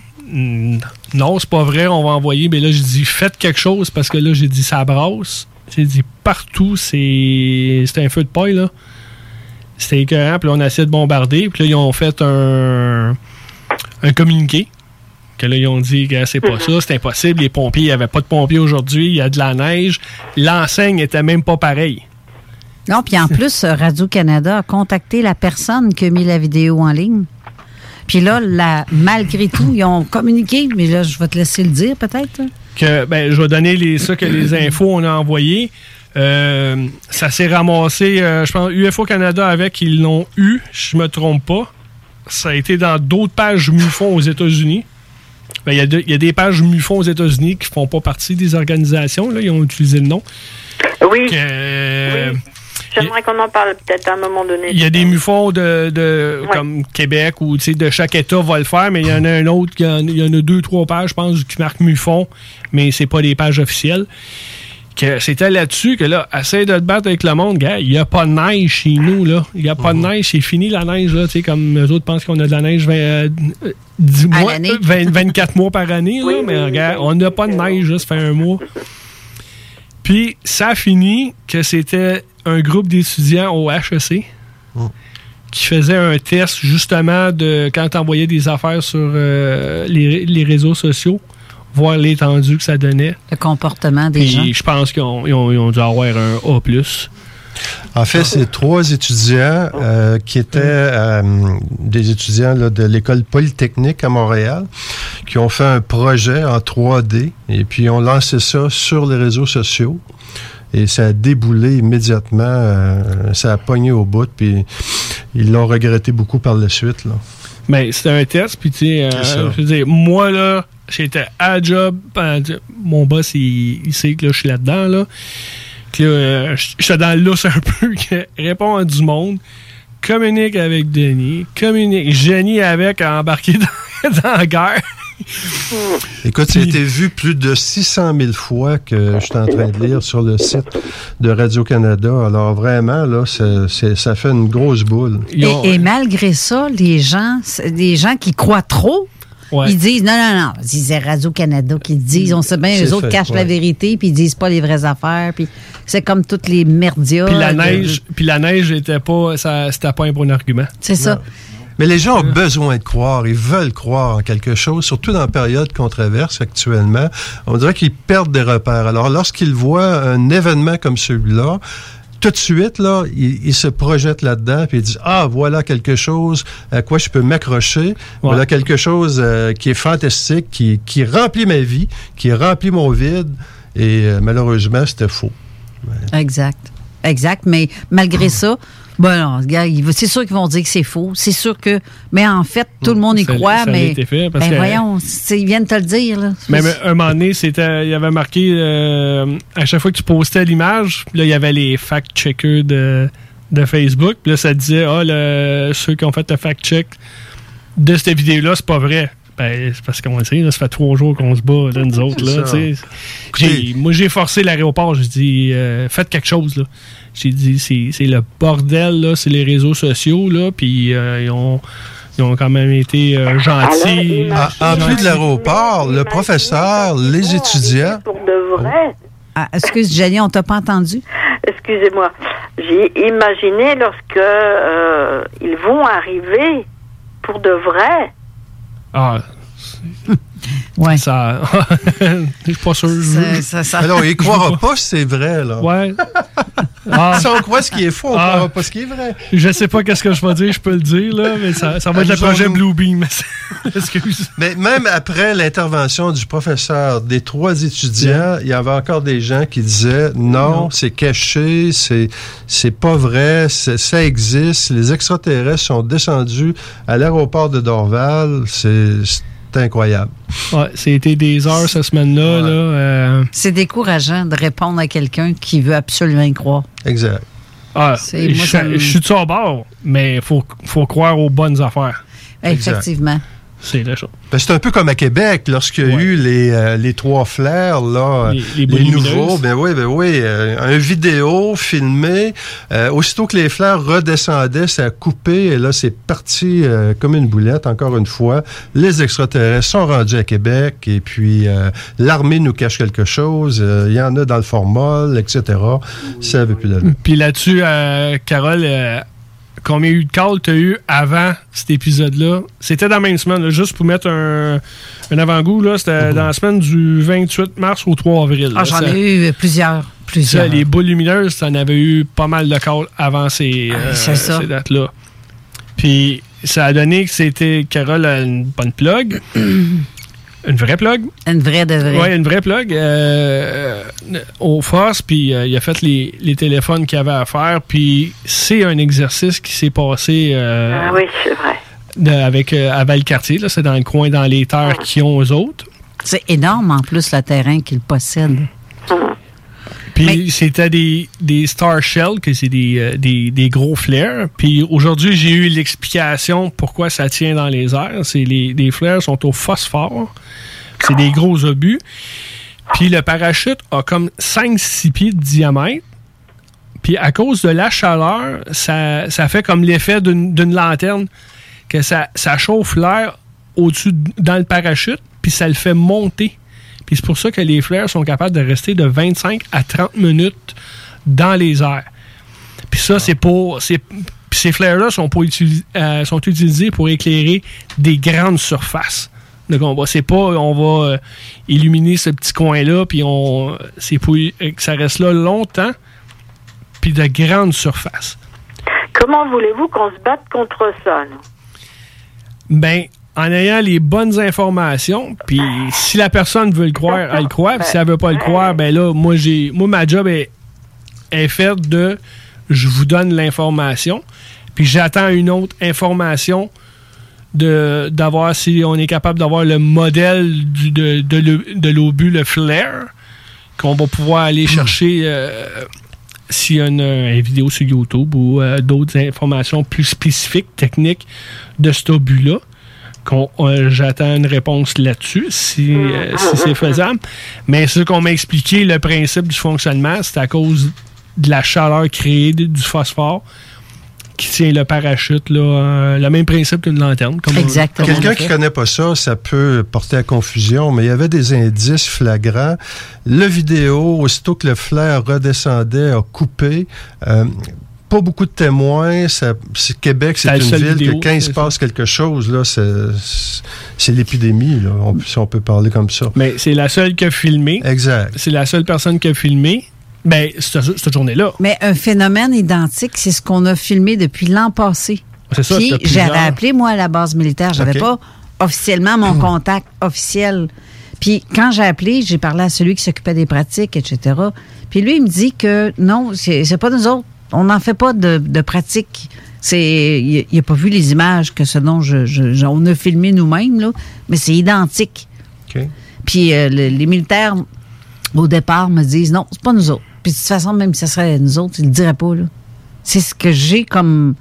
non, c'est pas vrai, on va envoyer. Mais là, j'ai dit faites quelque chose parce que là, j'ai dit ça brasse. J'ai dit partout, c'est c'est un feu de paille, là. C'était écœurant, puis là, on a essayé de bombarder. Puis là, ils ont fait un, un communiqué. Que là, ils ont dit que c'est pas ça, c'est impossible. Les pompiers, il n'y avait pas de pompiers aujourd'hui, il y a de la neige. L'enseigne était même pas pareille. Non, puis en plus, euh, Radio-Canada a contacté la personne qui a mis la vidéo en ligne. Puis là, la- malgré tout, ils ont communiqué, mais là, je vais te laisser le dire peut-être. que ben, je vais donner les, ça que les infos on a envoyées. Euh, ça s'est ramassé, euh, je pense, UFO Canada avec, ils l'ont eu, je me trompe pas. Ça a été dans d'autres pages MUFON aux États-Unis. Ben, Il y, a y des pages MUFON aux États-Unis qui font pas partie des organisations, là, ils ont utilisé le nom. Oui. Euh, J'aimerais qu'on en parle peut-être à un moment donné. il y a des MUFON de, de- comme Québec ou de chaque État va le faire, mais il y en a un autre, il y en, y en a deux, trois pages, je pense, qui marquent MUFON, mais c'est pas des pages officielles. Que c'était là-dessus que là, essaye de te battre avec le monde, gars. Il n'y a pas de neige chez nous, là. Il n'y a pas de neige, c'est fini la neige, là. Tu sais, comme eux autres pensent qu'on a de la neige 20, euh, 10 À mois, l'année. euh, 20 24 mois par année, là. mais regarde, on n'a pas de neige, là, ça fait un mois. Puis ça a fini que c'était un groupe d'étudiants au HEC qui faisait un test justement de quand tu envoyais des affaires sur euh, les, les réseaux sociaux, voir l'étendue que ça donnait. Le comportement des Puis gens. je pense qu'ils ont, dû avoir un A. En fait, c'est trois étudiants euh, qui étaient euh, des étudiants là, de l'école polytechnique à Montréal qui ont fait un projet en 3D et puis ont lancé ça sur les réseaux sociaux. Et ça a déboulé immédiatement, euh, ça a pogné au bout, puis ils l'ont regretté beaucoup par la suite. Là. Mais c'était un test, puis tu sais, euh, C'est ça. je veux dire, moi, là, j'étais à job. mon boss, il, il sait que là, je suis là-dedans, là. Que là, euh, j'étais dans le lousse un [LAUGHS] peu, que répond à du monde, communique avec Denis, communique, génie avec à embarquer [LAUGHS] dans, dans la guerre. Écoute, ça a été vu plus de 600 000 fois que je suis en train de lire sur le site de Radio-Canada. Alors vraiment, là, c'est- c'est- ça fait une grosse boule. Et, et malgré ça, les gens, des gens qui croient trop, Ouais. ils disent non, non, non. Ils disent Radio-Canada qui disent, on sait bien, C'est eux autres fait, cachent ouais. la vérité, puis ils disent pas les vraies affaires, puis c'est comme toutes les merdias. Puis la de- neige, puis la neige était pas, ça, c'était pas un bon argument. C'est ça. Mais les gens ont besoin de croire, ils veulent croire en quelque chose, surtout dans la période qu'on traverse actuellement. On dirait qu'ils perdent des repères. Alors, lorsqu'ils voient un événement comme celui-là, tout de suite, là, ils se projettent là-dedans puis ils disent Ah, voilà quelque chose à quoi je peux m'accrocher. Voilà quelque chose euh, qui est fantastique, qui, qui remplit ma vie, qui remplit mon vide. Et euh, malheureusement, c'était faux. Exact. Exact. Mais malgré [CLEARS THROAT] ça, bon, non, c'est sûr qu'ils vont dire que c'est faux. C'est sûr que. Mais en fait, tout le monde y Ça- croit, ça a mais. été fait parce ben que- voyons, ils viennent te le dire, là. Même un moment donné, c'était, il y avait marqué euh, à chaque fois que tu postais l'image, puis là, il y avait les fact-checkers de, de Facebook. Puis là, ça disait, ah, le- ceux qui ont fait le fact-check de cette vidéo-là, c'est pas vrai. Ben, c'est parce qu'on le sait, là, ça fait trois jours qu'on se bat, là, nous autres. Là, moi, j'ai forcé l'aéroport. J'ai dit, euh, faites quelque chose. Là. J'ai dit, c'est, c'est le bordel, là, c'est les réseaux sociaux. Là, puis euh, ils, ont, ils ont quand même été euh, gentils. En, en plus de l'aéroport, le professeur, les étudiants. Pour de vrai. Ah, excuse, Jenny, on t'a pas entendu? Excusez-moi. J'ai imaginé lorsque euh, ils vont arriver pour de vrai. Ah, Ouais. Ça. [LAUGHS] Je suis pas sûr. Ça, ça, Alors, il ne croira pas si c'est vrai, là. Ouais. [LAUGHS] Ah. Si on croit ce qui est faux, on ne Ah. croira pas ce qui est vrai. Je sais pas qu'est-ce que je vais dire, je peux le dire, là, mais ça, ça va être le projet Bluebeam. [LAUGHS] Excuse. Mais même après l'intervention du professeur, des trois étudiants, il y avait encore des gens qui disaient non, c'est caché, c'est c'est pas vrai, c'est- ça existe. Les extraterrestres sont descendus à l'aéroport de Dorval. C'est c'est incroyable. Ouais, c'était des heures cette semaine-là. là, euh, C'est décourageant de répondre à quelqu'un qui veut absolument y croire. Exact. ah, C'est- je suis de son bord, mais il faut, faut croire aux bonnes affaires. Exact. C'est la chose. Ben, c'est un peu comme à Québec, lorsqu'il y a eu les, euh, les trois flares, là, Les- nouveaux. Ben oui, ben oui. euh, un vidéo filmé. euh, aussitôt que les flares redescendaient, ça a coupé et là, c'est parti euh, comme une boulette, encore une fois. Les extraterrestres sont rendus à Québec et puis l'armée nous cache quelque chose. Il y en a dans le formol, etc. Ça n'avait plus d'allure. Puis là-dessus, Carole, combien eu de calls tu as eu avant cet épisode-là? C'était dans la même semaine, là, juste pour mettre un, un avant-goût. là, C'était dans la semaine du 28 mars au 3 avril. Ah. J'en ai eu plusieurs. ça, Plusieurs. les boules lumineuses, t'en avais eu pas mal de calls avant ces, euh, ça. ces dates-là. Puis ça a donné que c'était Carole a une bonne plug. [CLEARS THROAT] une vraie plug? Une vraie de vraie. Oui, une vraie plug euh, euh, au force, puis euh, il a fait les, les téléphones qu'il avait à faire, puis c'est un exercice qui s'est passé euh, Ah oui, c'est vrai. de- avec euh, à Valcartier, là, c'est dans le coin, dans les terres qu'ils ont eux autres. C'est énorme en plus le terrain qu'ils possèdent. Puis c'était des, des Star Shell, que c'est des, euh, des, des gros flares. Puis aujourd'hui, j'ai eu l'explication pourquoi ça tient dans les airs. C'est les, les flares sont au phosphore. C'est des gros obus. Puis le parachute a comme 5-6 pieds de diamètre. Puis à cause de la chaleur, ça, ça fait comme l'effet d'une lanterne, que ça, ça chauffe l'air au-dessus, dans le parachute, puis ça le fait monter. Puis c'est pour ça que les flares sont capables de rester de 25 à 30 minutes dans les airs. Puis ça, c'est pour. ces flares-là sont, pour euh, sont utilisés pour éclairer des grandes surfaces. Donc on va, c'est pas, on va euh, illuminer ce petit coin-là, puis on, c'est pour euh, que ça reste là longtemps, puis de grandes surfaces. Comment voulez-vous qu'on se batte contre ça, nous? Ben, en ayant les bonnes informations, puis si la personne veut le croire, elle le croit, puis si elle veut pas le croire, ben là, moi, j'ai, moi, ma job est, est faite de, je vous donne l'information, puis j'attends une autre information de d'avoir si on est capable d'avoir le modèle du, de, de, l'obus, le flare, qu'on va pouvoir aller chercher euh, s'il y a une, une vidéo sur YouTube ou euh, d'autres informations plus spécifiques, techniques de cet obus-là. Euh, J'attends une réponse là-dessus, si, euh, si c'est faisable. Mais ce qu'on m'a expliqué, le principe du fonctionnement, c'est à cause de la chaleur créée du phosphore qui tient le parachute, là, euh, le même principe qu'une lanterne. Comme on Quelqu'un qui fait. connaît pas ça, ça peut porter à confusion, mais il y avait des indices flagrants. Le vidéo, aussitôt que le flair redescendait, a coupé. Euh, pas beaucoup de témoins. Ça, c'est- Québec, c'est une seule ville vidéo, que quand il se passe quelque chose, là, c'est, c'est l'épidémie, là, on- si on peut parler comme ça. Mais c'est la seule qui a filmé. Exact. C'est la seule personne qui a filmé. Ben, cette, cette journée-là. Mais un phénomène identique, c'est ce qu'on a filmé depuis l'an passé. C'est ça, Puis plusieurs. j'avais appelé, moi, à la base militaire. J'avais OK. pas officiellement mon contact officiel. Puis quand j'ai appelé, j'ai parlé à celui qui s'occupait des pratiques, etc. Puis lui, il me dit que non, c'est c'est pas nous autres. On n'en fait pas de, de pratiques. C'est, il n'a pas vu les images que ce dont je, je- je- on a filmé nous-mêmes, là, mais c'est identique. Puis euh, le- les militaires, au départ, me disent non, c'est pas nous autres. Puis de toute façon, même si ce serait nous autres, ils le diraient pas. là. C'est ce que j'ai comme,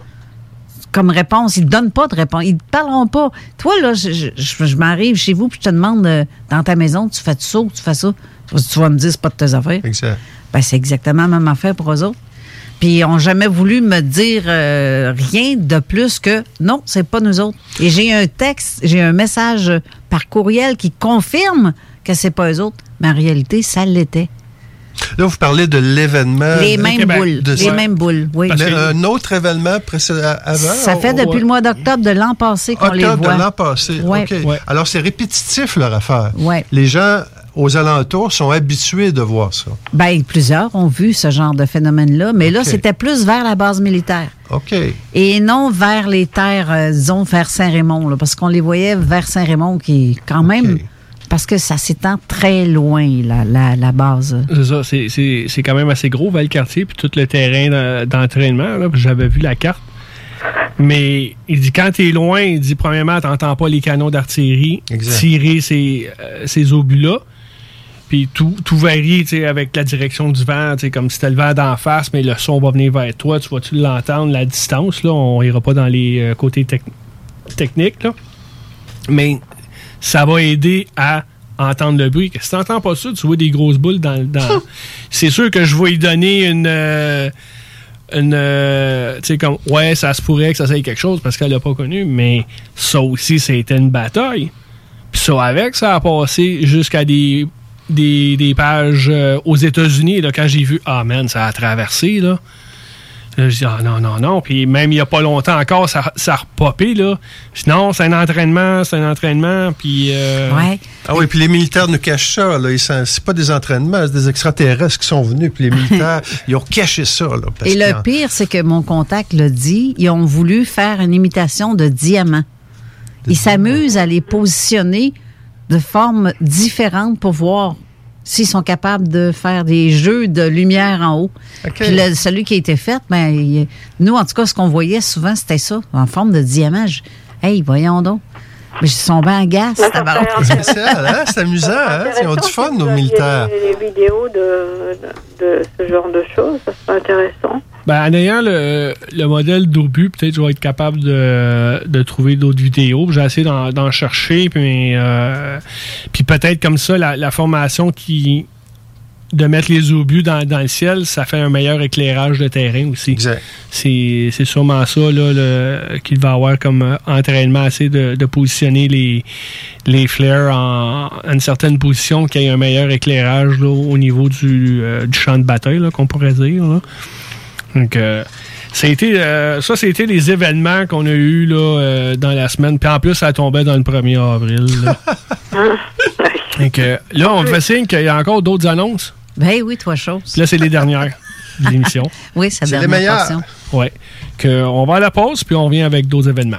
comme réponse. Ils ne donnent pas de réponse. Ils ne parleront pas. Toi, là, je m'arrive chez vous puis je te demande euh, dans ta maison, tu fais ça ou tu fais ça? Tu vas me dire, c'est pas de tes affaires. Exact. Ben, c'est exactement la même affaire pour eux autres. Puis ils n'ont jamais voulu me dire euh, rien de plus que non, c'est pas nous autres. Et j'ai un texte, j'ai un message par courriel qui confirme que c'est pas eux autres, mais en réalité, ça l'était. Là, vous parlez de l'événement. Les mêmes boules. de- Les mêmes boules, oui. Mais un autre événement précédent avant? Ça fait depuis le mois d'octobre de l'an passé qu'on les Octobre voit. de l'an passé. Ouais. OK. Alors, c'est répétitif, leur affaire. Ouais. Les gens aux alentours sont habitués de voir ça. Ben, plusieurs ont vu ce genre de phénomène-là, mais là, c'était plus vers la base militaire. OK. Et non vers les terres, euh, disons, vers Saint-Raymond, parce qu'on les voyait vers Saint-Raymond, qui est quand même. Parce que ça s'étend très loin, la, la, la base. C'est ça, c'est- c'est c'est quand même assez gros, Valcartier, puis tout le terrain d'en- d'entraînement. J'avais vu la carte. Mais il dit quand t'es loin, il dit premièrement, t'entends pas les canons d'artillerie Exact. tirer ces, euh, ces obus-là. Puis tout, tout varie avec la direction du vent, comme si t'as le vent d'en face, mais le son va venir vers toi, tu vas-tu l'entendre, la distance, là, on ira pas dans les euh, côtés tec- techniques, là. Mais ça va aider à entendre le bruit. Si t'entends pas ça, tu vois des grosses boules dans... dans- [LAUGHS] C'est sûr que je vais y donner une... euh, une euh, tu sais comme ouais ça se pourrait que ça soit quelque chose parce qu'elle l'a pas connu mais ça aussi c'était une bataille puis ça avec ça a passé jusqu'à des des, des pages euh, aux États-Unis là quand j'ai vu ah man ça a traversé là Là, je dis, ah non, non, non. Puis même il n'y a pas longtemps encore, ça, ça a repopé, là. Je dis, non, c'est un entraînement, c'est un entraînement. Puis. euh, Ah oui, puis les militaires nous cachent ça. Là. C'est pas des entraînements, c'est des extraterrestres qui sont venus. Puis les militaires, [LAUGHS] ils ont caché ça. Là, parce Et le pire, c'est que mon contact l'a dit, ils ont voulu faire une imitation de diamants. Ils s'amusent à les positionner de formes différentes pour voir s'ils sont capables de faire des jeux de lumière en haut. Puis le- celui qui a été fait, ben, il- nous, en tout cas, ce qu'on voyait souvent, c'était ça, en forme de diamant. Je- hey, voyons donc. Mais ils sont bien tabarnak. C'est spécial, hein? C'est [LAUGHS] amusant, hein? Ils ont du fun, nos militaires. Des vidéos de, de, de ce genre de choses, ça serait intéressant. Ben, en ayant le, le modèle d'obus, peut-être je vais être capable de, de trouver d'autres vidéos. J'ai essayé d'en, d'en chercher, puis, euh, puis peut-être comme ça, la, la formation qui de mettre les obus dans, dans le ciel, ça fait un meilleur éclairage de terrain aussi. C'est, c'est sûrement ça là, le- qu'il va avoir comme euh, entraînement assez de, de positionner les, les flares en, en une certaine position, qu'il y ait un meilleur éclairage là, au niveau du, euh, du champ de bataille, là, qu'on pourrait dire. là. Donc, euh, ça, a été, euh, ça, c'était les événements qu'on a eus là, euh, dans la semaine. Puis en plus, ça tombait dans le 1er avril. là. [LAUGHS] Donc, euh, là, on me fait signe qu'il y a encore d'autres annonces. Ben oui, toi, chose. Puis là, c'est les dernières [LAUGHS] de l'émission. Oui, ça C'est les dernière meilleures. Que on va à la pause, puis on revient avec d'autres événements.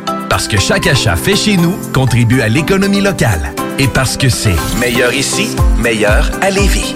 Parce que chaque achat fait chez nous contribue à l'économie locale. Et parce que c'est meilleur ici, meilleur à Lévis.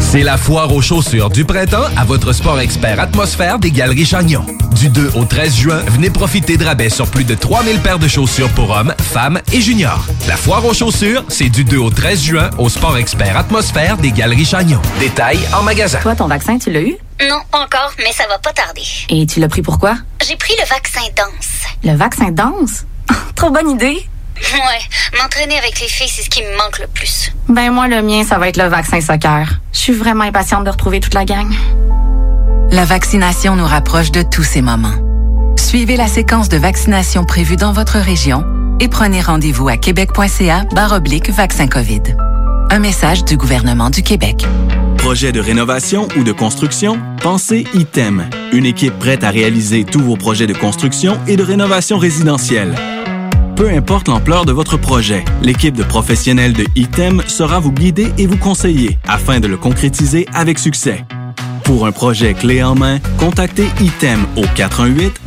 C'est la foire aux chaussures du printemps à votre sport expert atmosphère des Galeries Chagnon. Du 2 au 13 juin, venez profiter de rabais sur plus de 3000 paires de chaussures pour hommes, femmes et juniors. La foire aux chaussures, c'est du 2 au 13 juin au sport expert atmosphère des Galeries Chagnon. Détails en magasin. Toi, ton vaccin, tu l'as eu? Non, pas encore, mais ça va pas tarder. Et tu l'as pris pourquoi? J'ai pris le vaccin danse. Le vaccin danse? [LAUGHS] Trop bonne idée! Ouais, m'entraîner avec les filles, c'est ce qui me manque le plus. Ben moi, le mien, ça va être le vaccin soccer. Je suis vraiment impatiente de retrouver toute la gang. La vaccination nous rapproche de tous ces moments. Suivez la séquence de vaccination prévue dans votre région et prenez rendez-vous à québec.ca oblique vaccin COVID. Un message du gouvernement du Québec. Projet de rénovation ou de construction? Pensez ITEM, une équipe prête à réaliser tous vos projets de construction et de rénovation résidentielle. Peu importe l'ampleur de votre projet, l'équipe de professionnels de ITEM sera vous guider et vous conseiller afin de le concrétiser avec succès. Pour un projet clé en main, contactez ITEM au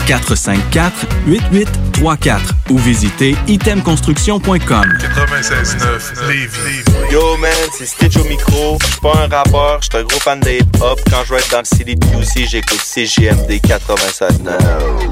418-454-8834 ou visitez itemconstruction.com. 96.9 Lévis. Yo man, c'est Stitch au micro. Je suis pas un rappeur, je suis un gros fan de hip-hop. Quand je vais être dans le CDPUC, j'écoute CGMD 96.9.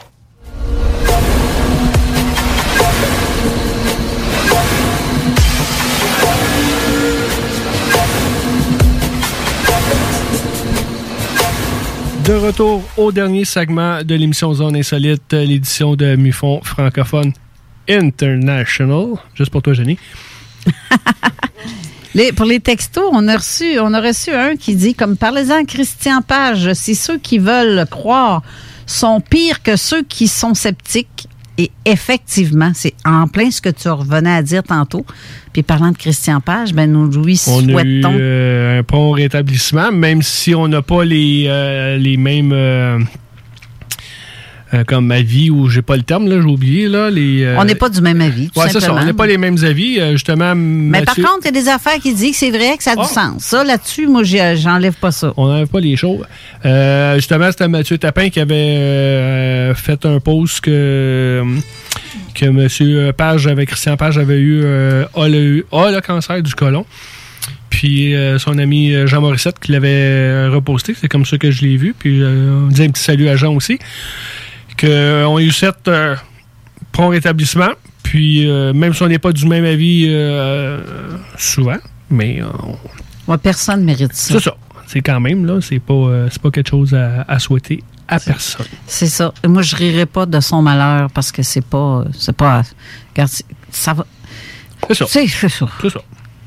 De retour au dernier segment de l'émission Zone Insolite, l'édition de Mufon francophone International. Juste pour toi, Jenny. [LAUGHS] Pour les textos, on a reçu, on a reçu un qui dit comme parlez-en Christian Page, si ceux qui veulent croire sont pires que ceux qui sont sceptiques. Et effectivement, c'est en plein ce que tu revenais à dire tantôt. Puis parlant de Christian Page, ben nous lui On a eu souhaitons. euh, un prompt rétablissement, même si on n'a pas les, euh, les mêmes. Euh, comme avis, ou j'ai pas le terme, là, j'ai oublié, là. Les, euh, on n'est pas du même avis, c'est ça, on n'a pas les mêmes avis. euh, justement, Mais par contre, il y a des affaires qui disent que c'est vrai, que ça a du sens. Ça, là-dessus, moi, j'enlève pas ça. On n'enlève pas les choses. Justement, c'était Mathieu Tapin qui avait fait un post que, que M. Page, avec Christian Page, avait eu, euh, a, le, a le cancer du côlon. Puis euh, son ami Jean Morissette qui l'avait reposté, c'est comme ça que je l'ai vu. Puis euh, on disait un petit salut à Jean aussi. Qu'on a eu cette euh, prompt rétablissement. Puis euh, même si on n'est pas du même avis euh, souvent, mais euh, Moi, personne mérite ça. c'est ça. C'est quand même, là, c'est pas, euh, c'est pas quelque chose à, à souhaiter à personne. C'est ça. Et Moi, je rirai pas de son malheur parce que c'est pas. C'est pas. regarde, ça va. C'est ça. C'est ça. Ça.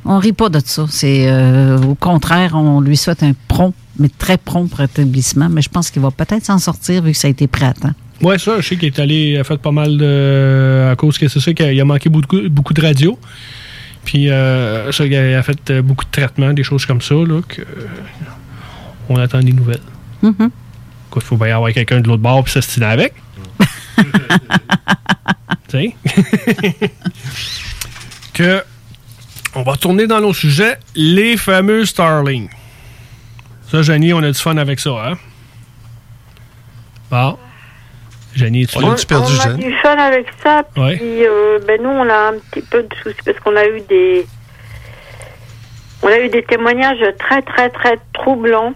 On rit pas de ça. C'est euh, au contraire, on lui souhaite un prompt, mais très prompt rétablissement. Mais je pense qu'il va peut-être s'en sortir vu que ça a été prêt à temps. Ouais, ça, je sais qu'il est allé, il a fait pas mal de. À cause que c'est ça qu'il a manqué beaucoup, beaucoup de radio. Puis, euh, ça, il a, fait euh, beaucoup de traitements, des choses comme ça, là, que. euh, on attend des nouvelles. Mhm. Il faut bien y avoir quelqu'un de l'autre bord puis s'astiner avec. [LAUGHS] tu sais? [LAUGHS] que. On va tourner dans nos sujets, les fameux Starling. Ça, Jenny, on a du fun avec ça, hein? Bon. Jenny, tu on, on a du fun avec ça, puis Ouais. euh, ben nous on a un petit peu de soucis parce qu'on a eu des on a eu des témoignages très très très troublants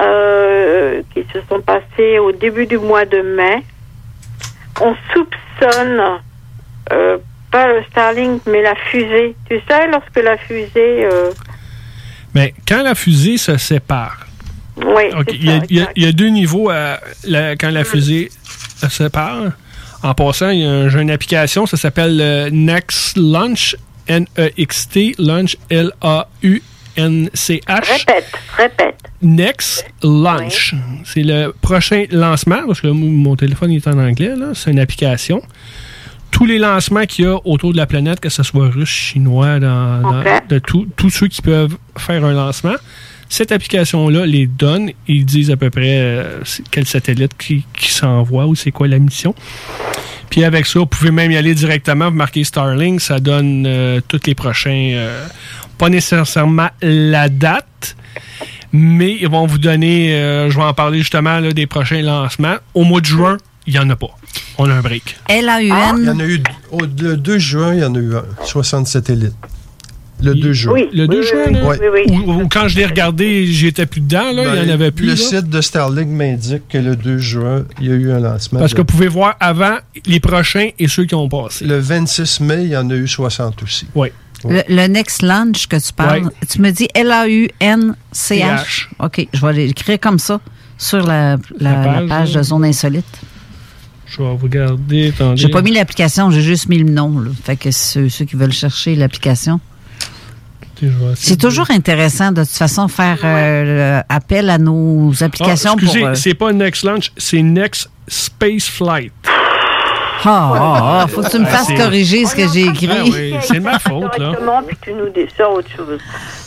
euh, qui se sont passés au début du mois de mai. On soupçonne euh, pas le Starlink mais la fusée. Tu sais lorsque la fusée euh, Mais quand la fusée se sépare, oui, il y, a- ça, il y a- exact. il y a deux niveaux à la- quand la fusée se sépare. En passant, il y a un- j'ai une application, ça s'appelle euh, Next Launch, N-E-X-T, Launch, L-A-U-N-C-H. Répète, répète. Next Launch. C'est le prochain lancement, parce que mon mon téléphone est en anglais, là. c'est une application. Tous les lancements qu'il y a autour de la planète, que ce soit russe, chinois, dans, dans- Ok. de tout- tous ceux qui peuvent faire un lancement, Cette application-là les donne. Ils disent à peu près euh, quel satellite qui, qui s'envoie ou c'est quoi la mission. Puis avec ça, vous pouvez même y aller directement, vous marquez Starlink, ça donne euh, tous les prochains, euh, pas nécessairement la date, mais ils vont vous donner, euh, je vais en parler justement là, des prochains lancements. Au mois de juin, il n'y en a pas. On a un break. L-A-U-N. Il y en a eu, au- le 2 juin, il y en a eu un, 60 satellites. Le 2 juin. Le 2 juin, là, Ouais. Ou, ou quand je l'ai regardé, j'étais plus dedans, là, il n'y en Ben, avait plus. Le là. site de Starlink m'indique que le 2 juin, il y a eu un lancement. Parce de- que vous pouvez voir avant les prochains et ceux qui ont passé. Le 26 mai, il y en a eu 60 aussi. Oui. Le, le Next Launch que tu parles, Ouais. tu me dis L-A-U-N-C-H. C-H. OK, je vais l'écrire comme ça sur la, la- La la page, de Zone Insolite. Je vais regarder. J'ai pas mis l'application, j'ai juste mis le nom. là. Fait que ceux, ceux qui veulent chercher l'application. C'est de- toujours intéressant de toute façon faire euh, appel à nos applications Ah, excusez, euh, c'est pas Next Launch, c'est Next Space Flight. Ah, ah, ah, faut que tu me Ah, fasses corriger ce que j'ai écrit. Ah oui, c'est ma faute, là. Directement, puis tu nous dis ça autre chose.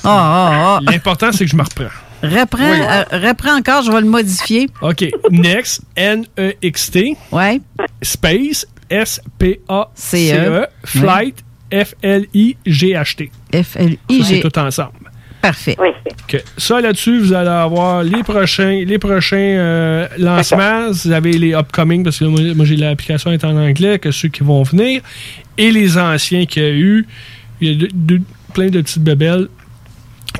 Ah, ah, ah. L'important, c'est que je me reprends. Reprends, Oui. euh, reprends encore, je vais le modifier. OK. Next, N-E-X-T. Ouais. Space, S-P-A-C-E. C-E. Flight, F-L-I-G-H-T. F-L-I-G. Ça, C'est tout ensemble. Parfait. OK. Ça, là-dessus, vous allez avoir les prochains, les prochains euh, lancements. Vous avez les upcoming, parce que moi, moi, j'ai l'application est en anglais, que ceux qui vont venir. Et les anciens qu'il y a eu. Il y a de- de- plein de petites bebelles.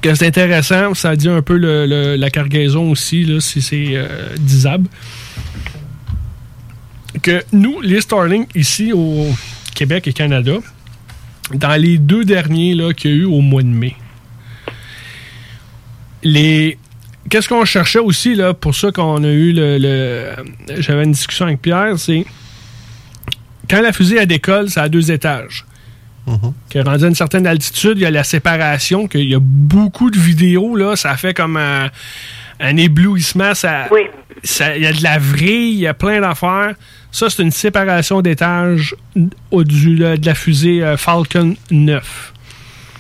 Que c'est intéressant. Ça dit un peu le- le- la cargaison aussi, là, si c'est euh, disable. Que nous, les Starlink, ici au Québec et Canada, dans les deux derniers là, qu'il y a eu au mois de mai, les qu'est-ce qu'on cherchait aussi là pour ça qu'on a eu le, le- j'avais une discussion avec Pierre c'est quand la fusée elle décolle c'est à deux étages. Qui est rendu à une certaine altitude il y a la séparation qu'il y a beaucoup de vidéos là ça fait comme un, un éblouissement ça ça- il y a de la vrille il y a plein d'affaires ça c'est une séparation d'étages au du de la fusée euh, Falcon 9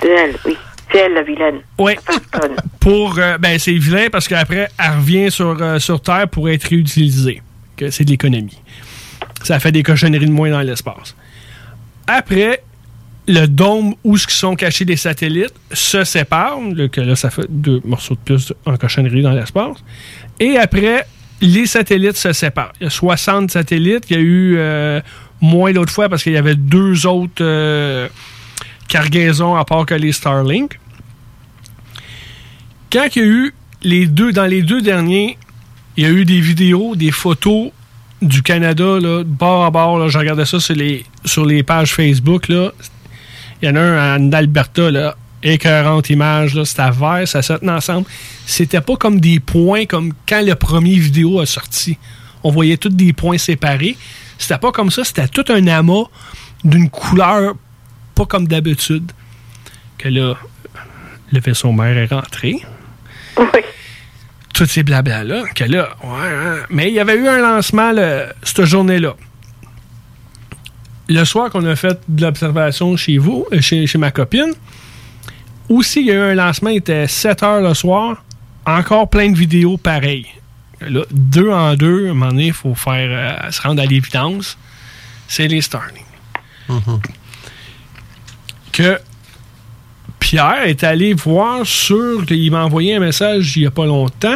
C'est elle, oui. C'est elle, la vilaine. oui. [LAUGHS] Pour, euh, ben, c'est vilain parce qu'après, elle revient sur, euh, sur Terre pour être réutilisée. Que c'est de l'économie. Ça fait des cochonneries de moins dans l'espace. Après, le dôme où sont cachés les satellites se sépare. là, ça fait deux morceaux de plus en cochonnerie dans l'espace. Et après, les satellites se séparent. Il y a 60 satellites. Il y a eu euh, moins l'autre fois parce qu'il y avait deux autres euh, cargaisons à part que les Starlink. Quand il y a eu les deux, dans les deux derniers, il y a eu des vidéos, des photos du Canada, là, bord à bord. Je regardais ça sur les, sur les pages Facebook. Là. Il y en a un en Alberta, là, écœurante image, là, c'était vert, ça se tenait ensemble. C'était pas comme des points comme quand le premier vidéo a sorti. On voyait tous des points séparés. C'était pas comme ça, c'était tout un amas d'une couleur pas comme d'habitude. Que là, le vaisseau mère est rentré. Tous ces blabla-là, que là, ouais, hein. mais il y avait eu un lancement le- cette journée-là. Le soir qu'on a fait de l'observation chez vous, euh, chez, chez ma copine, aussi, il y a eu un lancement, il était 7 heures le soir, encore plein de vidéos pareilles. Là, deux en deux, à un moment donné, il faut faire, euh, se rendre à l'évidence. C'est les Starlink. Que Pierre est allé voir sur. Il m'a envoyé un message il n'y a pas longtemps.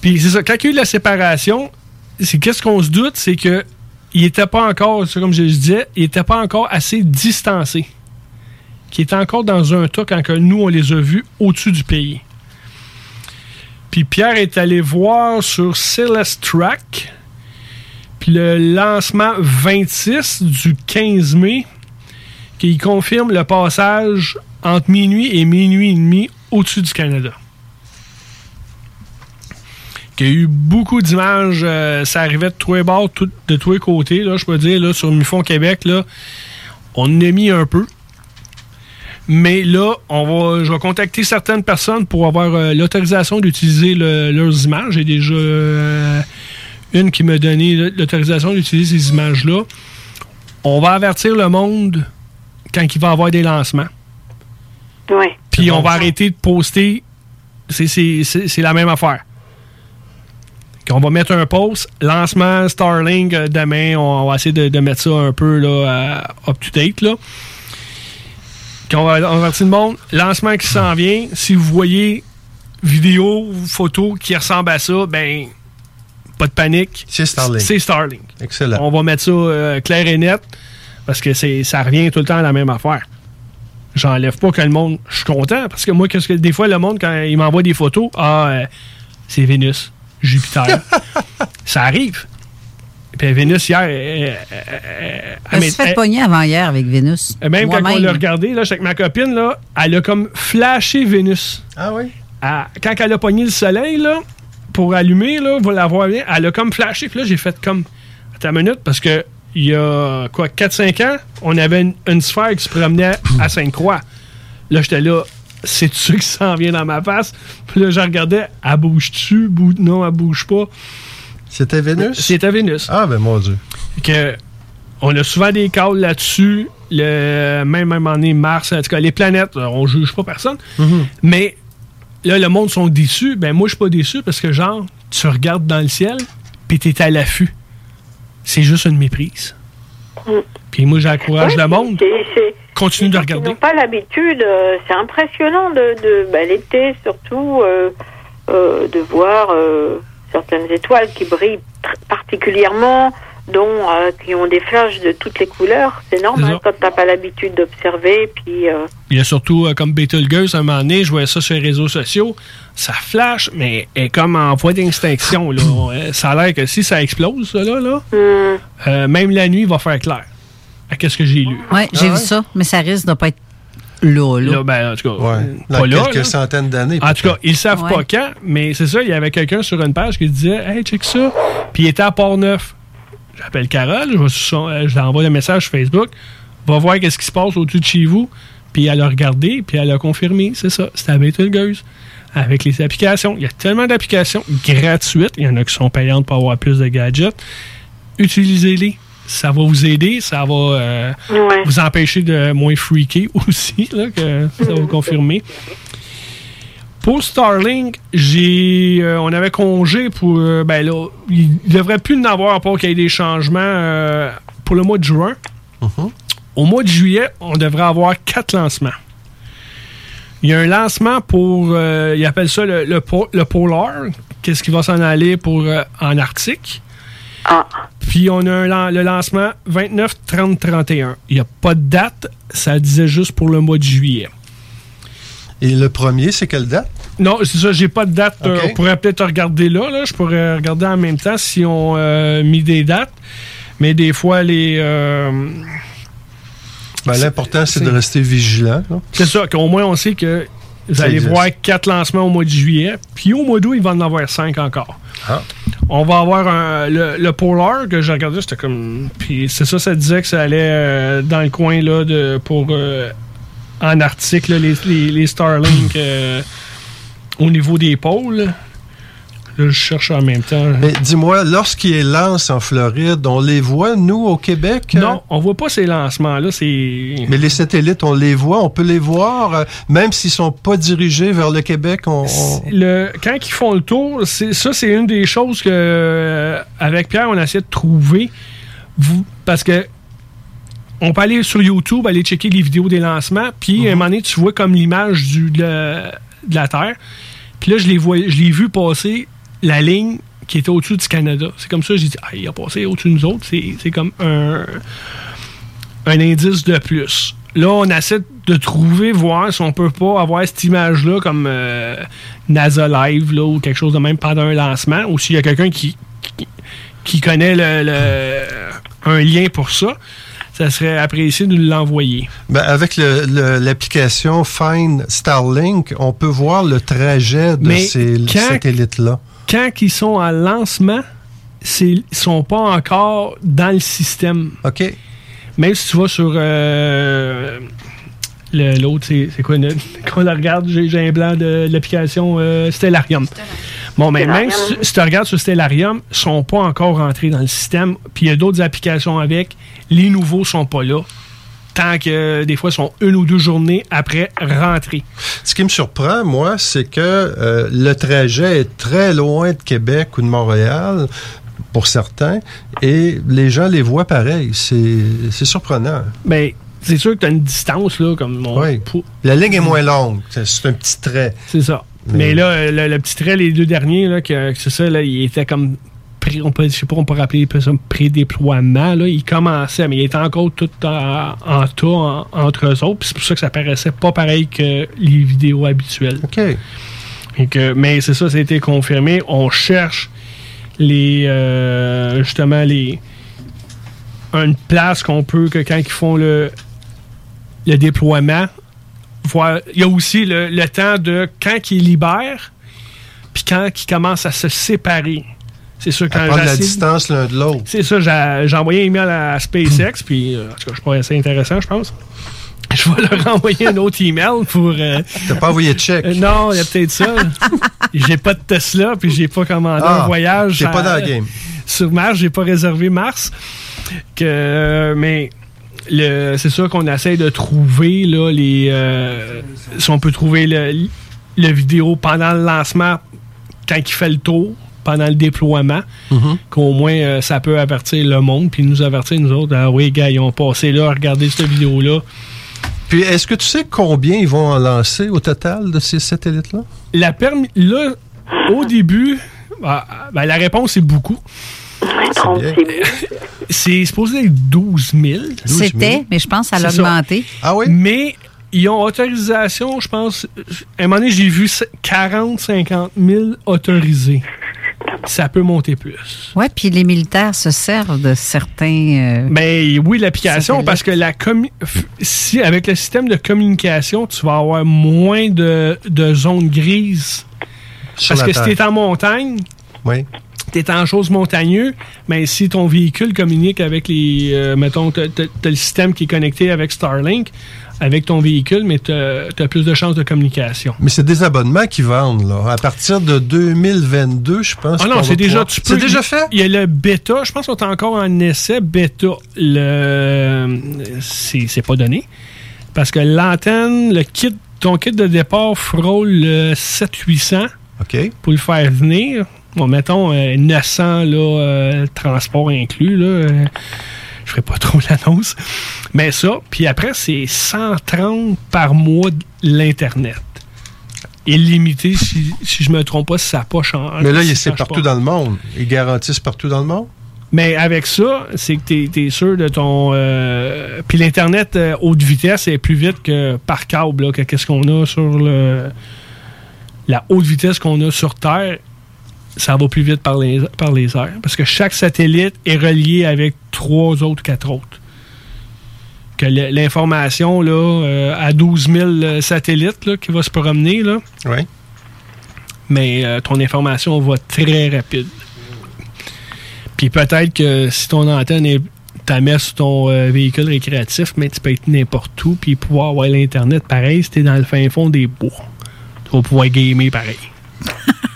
Puis c'est ça, quand il y a eu la séparation, c'est qu'est-ce qu'on se doute, c'est que il était pas encore, comme je le disais, il était pas encore assez distancé. Qui était encore dans un tas quand nous on les a vus au-dessus du pays. Puis Pierre est allé voir sur Celeste Track. Le lancement 26 du 15 mai, qui confirme le passage entre minuit et minuit et demi au-dessus du Canada. Qu'il y a eu beaucoup d'images, euh, ça arrivait de tous les bords, tout- de tous les côtés, là, je peux dire, là, sur Mufon Québec, là, on en a mis un peu. Mais là, on va, je vais contacter certaines personnes pour avoir euh, l'autorisation d'utiliser le- leurs images. J'ai déjà euh, une qui m'a donné l'autorisation d'utiliser ces images-là. On va avertir le monde quand il va y avoir des lancements. Oui. Puis on va arrêter de poster c'est la même affaire. On va mettre un post, lancement Starlink euh, demain, on va essayer de, de mettre ça un peu là, à- up to date. Là. Quand on va avertir le monde, lancement qui s'en vient, si vous voyez vidéo ou photo qui ressemble à ça, ben pas de panique. C'est Starlink. C'est Starlink. Excellent. On va mettre ça euh, clair et net parce que c'est ça revient tout le temps à la même affaire. J'enlève pas que le monde. Je suis content parce que moi, qu'est-ce que des fois, le monde, quand il m'envoie des photos, ah, euh, c'est Vénus, Jupiter. ça arrive. Puis Vénus, hier, elle- elle- elle- Je me elle- suis fait pogner avant hier avec Vénus. et même quand on l'a regardé, là, avec ma copine, là, elle a comme flashé Vénus. Ah oui? quand elle a pogné le soleil, là, pour allumer, là, vous la voir bien, elle a comme flashé. Puis là, j'ai fait comme. Attends une minute, parce que il y a, quoi, 4-5 ans, on avait une, une sphère qui se promenait à Sainte-Croix. Là, j'étais là, c'est tu qui s'en vient dans ma face? Puis là, je regardais, elle bouge-tu? Bou- non, elle bouge pas. C'était Vénus? C'était Vénus. Ah, ben mon Dieu. Que on a souvent des calls là-dessus. Le, même, même année, Mars, en tout cas, les planètes, euh, on juge pas personne. Mais là, le monde sont déçus. Ben, moi, je suis pas déçu parce que, genre, tu regardes dans le ciel, puis t'es à l'affût. C'est juste une méprise. Puis moi, j'encourage le monde. Continue de Ils regarder. n'ont pas l'habitude, euh, c'est impressionnant de, de ben, l'été surtout, euh, euh, de voir certaines étoiles qui brillent particulièrement, dont qui ont des flashs de toutes les couleurs. C'est normal quand t'as pas l'habitude d'observer, puis euh, Il y a surtout comme Betelgeuse, à un moment donné, je voyais ça sur les réseaux sociaux. Ça flash, mais est comme en voie d'extinction. là. [LAUGHS] Ça a l'air que si ça explose, ça, là, là euh, même la nuit, il va faire clair. À Qu'est-ce que j'ai lu? Oui, j'ai vu ça, mais ça risque de pas être là, là. Là, ben, en tout cas, euh, Dans pas quelques là. centaines d'années. En tout cas, ils savent Ouais. pas quand, mais c'est ça, il y avait quelqu'un sur une page qui disait Hey, check ça. Puis il était à Port-Neuf. J'appelle Carole, je, euh, je lui envoie un message sur Facebook. Va voir qu'est-ce qui se passe au-dessus de chez vous. Puis elle a regardé, puis elle a confirmé, c'est ça, c'était à Betelgeuse. Avec les applications. Il y a tellement d'applications gratuites. Il y en a qui sont payantes pour avoir plus de gadgets. Utilisez-les. Ça va vous aider, ça va euh, Ouais. vous empêcher de moins freaker [LAUGHS] aussi, là, que ça va confirmer. Pour Starlink, j'ai, euh, on avait congé pour. euh, ben là, il devrait plus en avoir pour qu'il y ait des changements euh, pour le mois de juin. Au mois de juillet, on devrait avoir quatre lancements. Il y a un lancement pour. euh, ils appellent ça le, le, po- le Polar. Qu'est-ce qui va s'en aller pour euh, en Arctique? Puis on a un le lancement 29, 30, 31. Il n'y a pas de date. Ça disait juste pour le mois de juillet. Et le premier, c'est quelle date? Non, c'est ça, j'ai pas de date. Euh, Ok. on pourrait peut-être regarder là, là. Je pourrais regarder en même temps si on euh, mis des dates. Mais des fois, les. euh, Ben, L'important, c'est de rester vigilant. c'est ça, qu'au moins on sait que vous allez existe. voir quatre lancements au mois de juillet. Puis au mois d'août, il va en avoir cinq encore. Ah. On va avoir un- le, le Polar que j'ai regardé, c'était comme. Puis c'est ça, ça disait que ça allait euh, dans le coin là, de, pour. euh, en Arctique, là, les, les, les Starlink euh, au niveau des pôles. Je cherche en même temps. Mais dis-moi, lorsqu'ils lancent en Floride, on les voit, nous, au Québec? Non, on voit pas ces lancements-là. Mais les satellites, on les voit, on peut les voir, euh, même s'ils sont pas dirigés vers le Québec. On, on- le, quand ils font le tour, ça, c'est une des choses que, euh, avec Pierre, on essaie de trouver. Vous, parce que on peut aller sur YouTube, aller checker les vidéos des lancements, puis à un moment donné, tu vois comme l'image de, la, de la Terre. Puis là, je l'ai vu passer la ligne qui était au-dessus du Canada. C'est comme ça, j'ai dit, ah, il a passé au-dessus de nous autres. C'est, comme un, un indice de plus. Là, on essaie de trouver, voir si on peut pas avoir cette image-là comme euh, NASA Live là, ou quelque chose de même pendant un lancement, ou s'il y a quelqu'un qui, qui, qui connaît le, le- un lien pour ça, ça serait apprécié de nous l'envoyer. Ben, avec l'application Find Starlink, on peut voir le trajet de Mais ces satellites-là. Quand ils sont en lancement, c'est- ils sont pas encore dans le système. OK. Même si tu vas sur euh, le- l'autre, c'est quoi? le- [LAUGHS] Quand on la regarde, j'ai un blanc de l'application euh, Stellarium. Bon, mais même si, si tu regardes sur Stellarium, ils sont pas encore rentrés dans le système. Puis il y a d'autres applications avec. Les nouveaux sont pas là. Tant que des fois, ils sont une ou deux journées après rentrer. Ce qui me surprend, moi, c'est que euh, le trajet est très loin de Québec ou de Montréal pour certains, et les gens les voient pareil. C'est surprenant. Ben, c'est sûr que tu as une distance, là, comme on- Oui. La ligne est moins longue. C'est- un petit trait. C'est ça. Mais- Mais, là, le, le petit trait, les deux derniers, là, que, que c'est ça, là, il était comme. Pré- On peut, je sais pas, on peut rappeler ça pré-déploiement. Là, il commençait, mais il était encore tout en, en tas en- entre eux autres. C'est pour ça que ça paraissait pas pareil que les vidéos habituelles. OK. Mais c'est ça, ça a été confirmé. On cherche les euh, justement les une place qu'on peut que quand ils font le le déploiement voir il y a aussi le, le temps de quand ils libèrent puis quand ils commencent à se séparer c'est sûr quand prendre la distance l'un de l'autre. c'est ça, j'ai j'ai envoyé un email à SpaceX, puis euh, en tout cas, je trouve assez intéressant, je pense. [LAUGHS] Je vais leur envoyer un autre email pour. euh, T'as pas envoyé de chèque? euh, non, il y a peut-être ça. [LAUGHS] j'ai pas de Tesla, puis j'ai pas commandé Ah, un voyage. t'es pas dans la game. Sur Mars, j'ai pas réservé Mars. Que, euh, mais le- c'est sûr qu'on essaie de trouver là, les. euh, si on peut trouver le, le vidéo pendant le lancement, quand il fait le tour, pendant le déploiement, qu'au moins euh, ça peut avertir le monde, puis nous avertir nous autres. Ah oui, gars, ils ont passé là, regardez cette vidéo-là. Puis, est-ce que tu sais combien ils vont en lancer au total de ces satellites-là? La permis, là, au début, bah, la réponse est beaucoup. C'est [LAUGHS] supposé être 12 000. C'était, mais je pense que ça l'a ça. augmenté. Ah oui? Mais ils ont autorisation, je pense. À un moment donné, j'ai vu 40, 50 000 autorisés. Ça peut monter plus. Oui, puis les militaires se servent de certains. euh, Ben oui, l'application, parce que la si avec le système de communication, tu vas avoir moins de, de zones grises. Sur parce que si tu es en montagne, Oui. tu es en chose montagneux, mais si ton véhicule communique avec les. euh, mettons, tu as, le système qui est connecté avec Starlink, avec ton véhicule, mais tu as, plus de chances de communication. Mais c'est des abonnements qui vendent, là. À partir de 2022, je pense. Ah non, c'est déjà, pouvoir- tu peux. C'est déjà fait? Il y a le bêta, je pense qu'on est encore en essai bêta. Le, c'est, pas donné. Parce que l'antenne, le kit, ton kit de départ frôle le 7-800 OK. pour le faire venir. Bon, mettons euh, 900 là, euh, transport inclus. Là, euh, je ferai pas [LAUGHS] trop l'annonce. Mais ça, puis après, c'est 130 par mois l'Internet. Illimité, si, si je me trompe pas, si ça n'a pas changé. Mais là, si c'est partout pas. dans le monde. Ils garantissent partout dans le monde? Mais avec ça, c'est que tu es, sûr de ton. euh, Puis l'Internet euh, haute vitesse est plus vite que par câble, là, que qu'est-ce qu'on a sur le. La haute vitesse qu'on a sur Terre, ça va plus vite par les, par les airs. Parce que chaque satellite est relié avec trois autres, quatre autres. Que l'information, là, euh, à 12 000 satellites là, qui va se promener, là. Oui. Mais euh, ton information va très rapide. Puis peut-être que si ton antenne est ta mets sur ton euh, véhicule récréatif, mais tu peux être n'importe où puis pouvoir avoir l'Internet pareil si t'es dans le fin fond des bois. Tu vas pouvoir gamer pareil. [LAUGHS]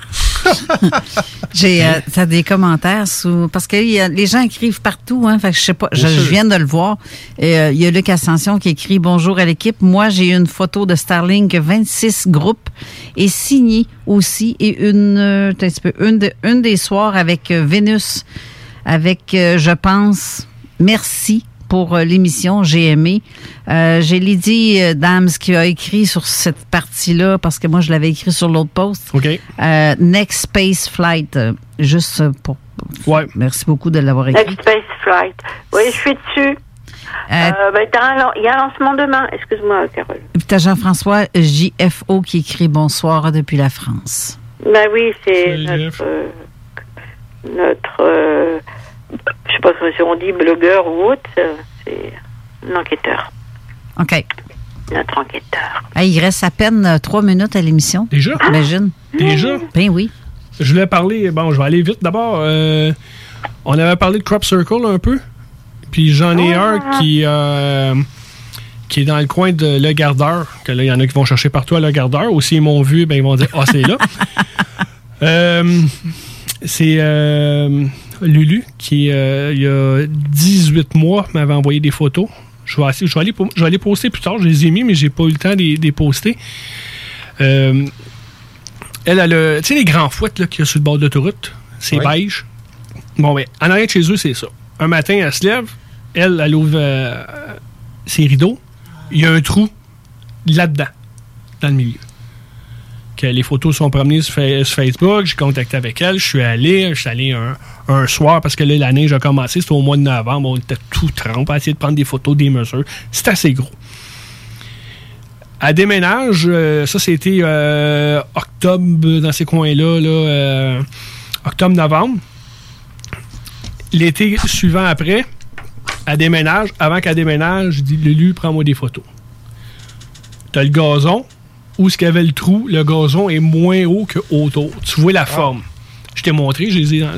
[LAUGHS] J'ai euh, t'as des commentaires sous parce que il y a- les gens écrivent partout hein, fait que je sais pas, je, viens de le voir. Euh, il y a Luc Ascension qui écrit bonjour à l'équipe. Moi, j'ai une photo de Starlink 26 groupes et signé aussi et une euh, un petit peu, une, de- une des soirs avec euh, Vénus avec euh, je pense merci pour euh, l'émission, j'ai aimé. Euh, j'ai Lydie euh, Dams qui a écrit sur cette partie-là, parce que moi, je l'avais écrit sur l'autre post. OK. Euh, Next Space Flight, juste pour... Merci beaucoup de l'avoir écrit. Next Space Flight. Oui, je suis dessus. Euh, ben, Il y a un lancement demain. Excuse-moi, Carole. Et puis t'as Jean-François JFO qui écrit bonsoir depuis la France. Ben oui, c'est notre. euh, notre. Je sais pas si on dit blogueur ou autre. C'est un enquêteur. OK. Notre enquêteur. Hey, il reste à peine euh, trois minutes à l'émission. Déjà? Imagine. Déjà? Ben oui. Je voulais parler, bon, je vais aller vite d'abord. euh, on avait parlé de Crop Circle un peu. Puis j'en ai un qui, euh, qui est dans le coin de Le Gardeur. Que là, il y en a qui vont chercher partout à Le Gardeur. Ou s'ils m'ont vu, ben, ils vont dire Ah, c'est là. [LAUGHS] Euh, c'est euh, Lulu qui, euh, il y a 18 mois, m'avait envoyé des photos Je vais, essayer- je vais aller, po- je vais aller poster plus tard. Je les ai mis, mais j'ai pas eu le temps de les- poster. Euh, elle a le. Tu sais, les grands fouettes qu'il y a sur le bord de l'autoroute, c'est Oui. beige. Bon, ben, en arrière de chez eux, c'est ça. Un matin, elle se lève, elle, elle ouvre euh, ses rideaux. Il y a un trou là-dedans, dans le milieu. Que les photos sont promenées sur, Fa- sur Facebook, j'ai contacté avec elle, je suis allé, je suis allé un, soir parce que là, la neige a commencé, c'était au mois de novembre, on était tout trempe à essayer de prendre des photos, des mesures. C'est assez gros. Elle déménage, euh, ça c'était euh, octobre, dans ces coins-là, là, euh, octobre-novembre. L'été suivant après, elle déménage. Avant qu'elle déménage, je dis Lulu, prends-moi des photos. T'as le gazon. Où ce qu'il y avait le trou, le gazon est moins haut que autour. Tu vois la forme. Je t'ai montré, je les ai dans.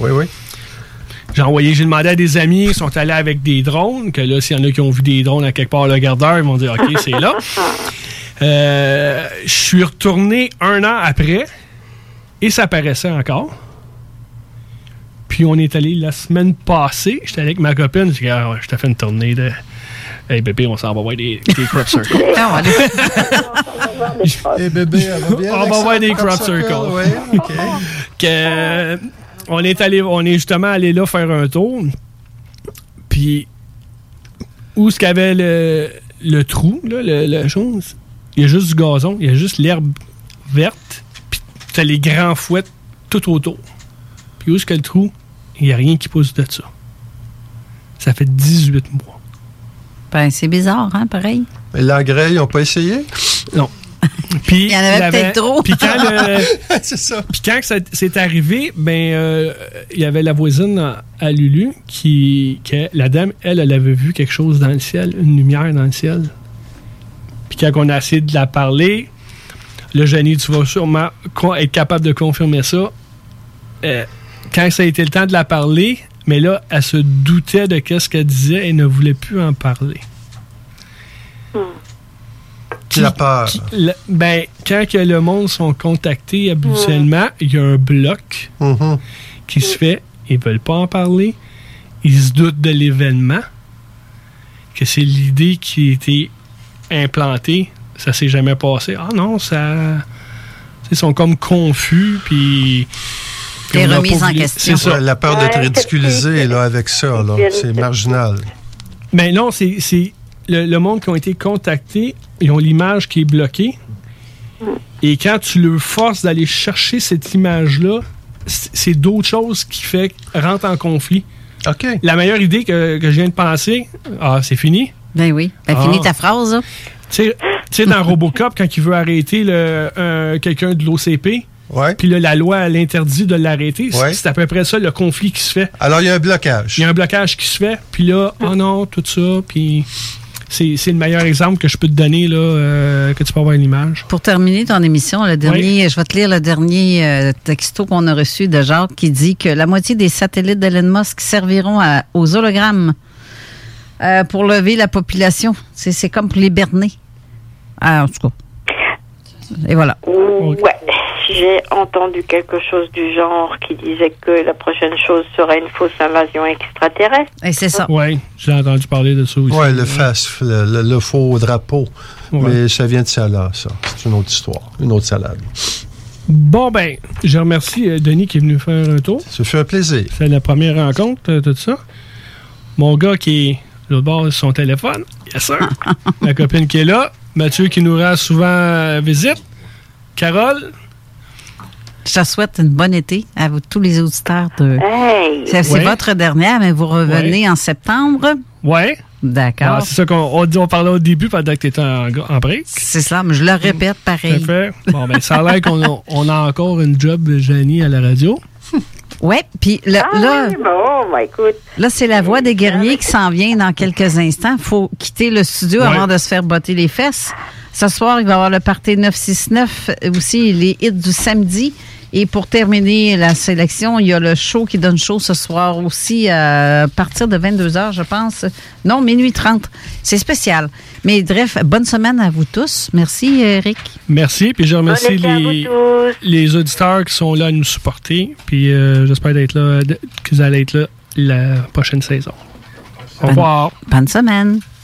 Oui, oui. J'ai envoyé, j'ai demandé à des amis, ils sont allés avec des drones, que là, s'il y en a qui ont vu des drones à quelque part, le gardeur, ils vont dire OK, c'est là. [LAUGHS] Euh, je suis retourné un an après et ça paraissait encore. Puis on est allé la semaine passée, j'étais avec ma copine, j'ai dit ah, ouais, je t'ai fait une tournée de. Hey bébé, on s'en va voir des, des crop circles. [LAUGHS] Eh bébé, elle va bien. On va voir des crop circles. [LAUGHS] Que on est allé on est justement allé là faire un tour. Puis où ce qu'il y avait le, le trou là, le, la chose? Il y a juste du gazon il y a juste l'herbe verte puis t'as les grands fouettes tout autour. Puis où est-ce que le trou? Il n'y a rien qui pousse de ça. Ça fait 18 mois Ben, c'est bizarre, hein, pareil. Mais l'engrais, ils n'ont pas essayé? Non. [LAUGHS] Puis, Il y en avait peut-être trop. Puis quand, le- [LAUGHS] ça. Puis quand c'est arrivé, ben euh, il y avait la voisine à, à Lulu qui, que la dame, elle, elle avait vu quelque chose dans le ciel, une lumière dans le ciel. Puis quand on a essayé de la parler, le génie, tu vas sûrement être capable de confirmer ça. Euh, quand ça a été le temps de la parler, mais là, elle se doutait de qu'est-ce qu'elle disait et ne voulait plus en parler. La peur. Le- ben, quand que le monde sont contactés habituellement, il y a un bloc Mhm. qui se fait. Ils veulent pas en parler. Ils se doutent de l'événement. Que c'est l'idée qui a été implantée. Ça s'est jamais passé. Ah non, ça. Ils sont comme confus, puis. Puis Les remises en question. C'est ça. La peur d'être ridiculisé là, avec ça, là. c'est marginal. Mais non, c'est c'est le, le monde qui ont été contactés, ils ont l'image qui est bloquée. Et quand tu le forces d'aller chercher cette image-là, c'est d'autres choses qui fait rentre en conflit. OK. La meilleure idée que, que je viens de penser, ah, c'est fini. Ben oui. Ben, Ah. finis ta phrase, là. Tu sais- tu sais, dans Robocop, quand il veut arrêter quelqu'un de l'OCP, puis là, la loi l'interdit de l'arrêter, c'est- Ouais. c'est à peu près ça le conflit qui se fait. Alors, il y a un blocage. Il y a un blocage qui se fait, puis là, oh non, tout ça, puis c'est c'est le meilleur exemple que je peux te donner, là, euh, que tu peux avoir une image. Pour terminer ton émission, le dernier, je vais te lire le dernier euh, texto qu'on a reçu de Jacques qui dit que la moitié des satellites d'Elon Musk serviront à- aux hologrammes euh, pour lever la population. C'est c'est comme pour les berner. Ah, en tout cas. Et voilà. Ouais, j'ai entendu quelque chose du genre qui disait que la prochaine chose serait une fausse invasion extraterrestre. Et c'est ça. Oui, j'ai entendu parler de ça aussi. Oui, le face, le, le- le faux drapeau. Ouais. Mais ça vient de ça là, ça. C'est une autre histoire, une autre salade. Bon, ben, je remercie euh, Denis qui est venu faire un tour. Ça fait un plaisir. C'est la première rencontre, euh, tout ça. Mon gars qui est de l'autre bord de son téléphone, yes sir. [LAUGHS] La copine qui est là. Mathieu qui nous rend souvent euh, visite. Carole. Je te souhaite une bonne été à vous, tous les auditeurs de. Hey! C'est Ouais. votre dernière, mais vous revenez en septembre. Ouais. D'accord. Ah, c'est ça qu'on on, dit- on parlait au début pendant que tu étais en, en break. C'est ça, mais je le répète pareil. Tout à fait. Bon, ben, ça a l'air qu'on a, on a encore une job, Janie, à la radio. [LAUGHS] Oui, puis là, Ah, là, oui, bon, bah écoute. là, c'est la voix des guerriers qui s'en vient dans quelques instants. faut quitter le studio Ouais. avant de se faire botter les fesses. Ce soir, il va y avoir le party 969, aussi les hits du samedi. Et pour terminer la sélection, il y a le show qui donne show ce soir aussi à partir de 22h, je pense. Non, minuit 30. C'est spécial. Mais bref, bonne semaine à vous tous. Merci, Eric. Merci, puis je remercie les, auditeurs qui sont là à nous supporter. Puis euh, j'espère d'être là, que vous allez être là la prochaine saison. Au Bonne- revoir. Bonne semaine.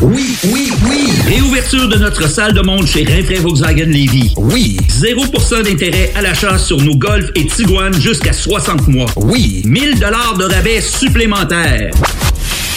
Oui, oui, oui. Réouverture de notre salle de monde chez Rinfraie Volkswagen Lévy. Oui. 0% d'intérêt à l'achat sur nos Golf et Tiguan jusqu'à 60 mois. Oui. 1000 dollars de rabais supplémentaires.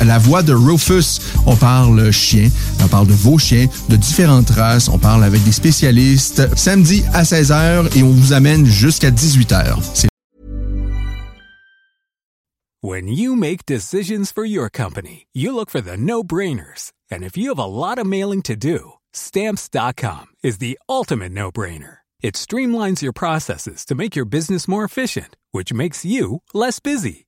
à La Voix de Rufus. On parle chien, on parle de vos chiens, de différentes races. On parle avec des spécialistes samedi à 16h et on vous amène jusqu'à 18h. C'est When you make decisions for your company, you look for the no-brainers. And if you have a lot of mailing to do, stamps.com is the ultimate no-brainer. It streamlines your processes to make your business more efficient, which makes you less busy.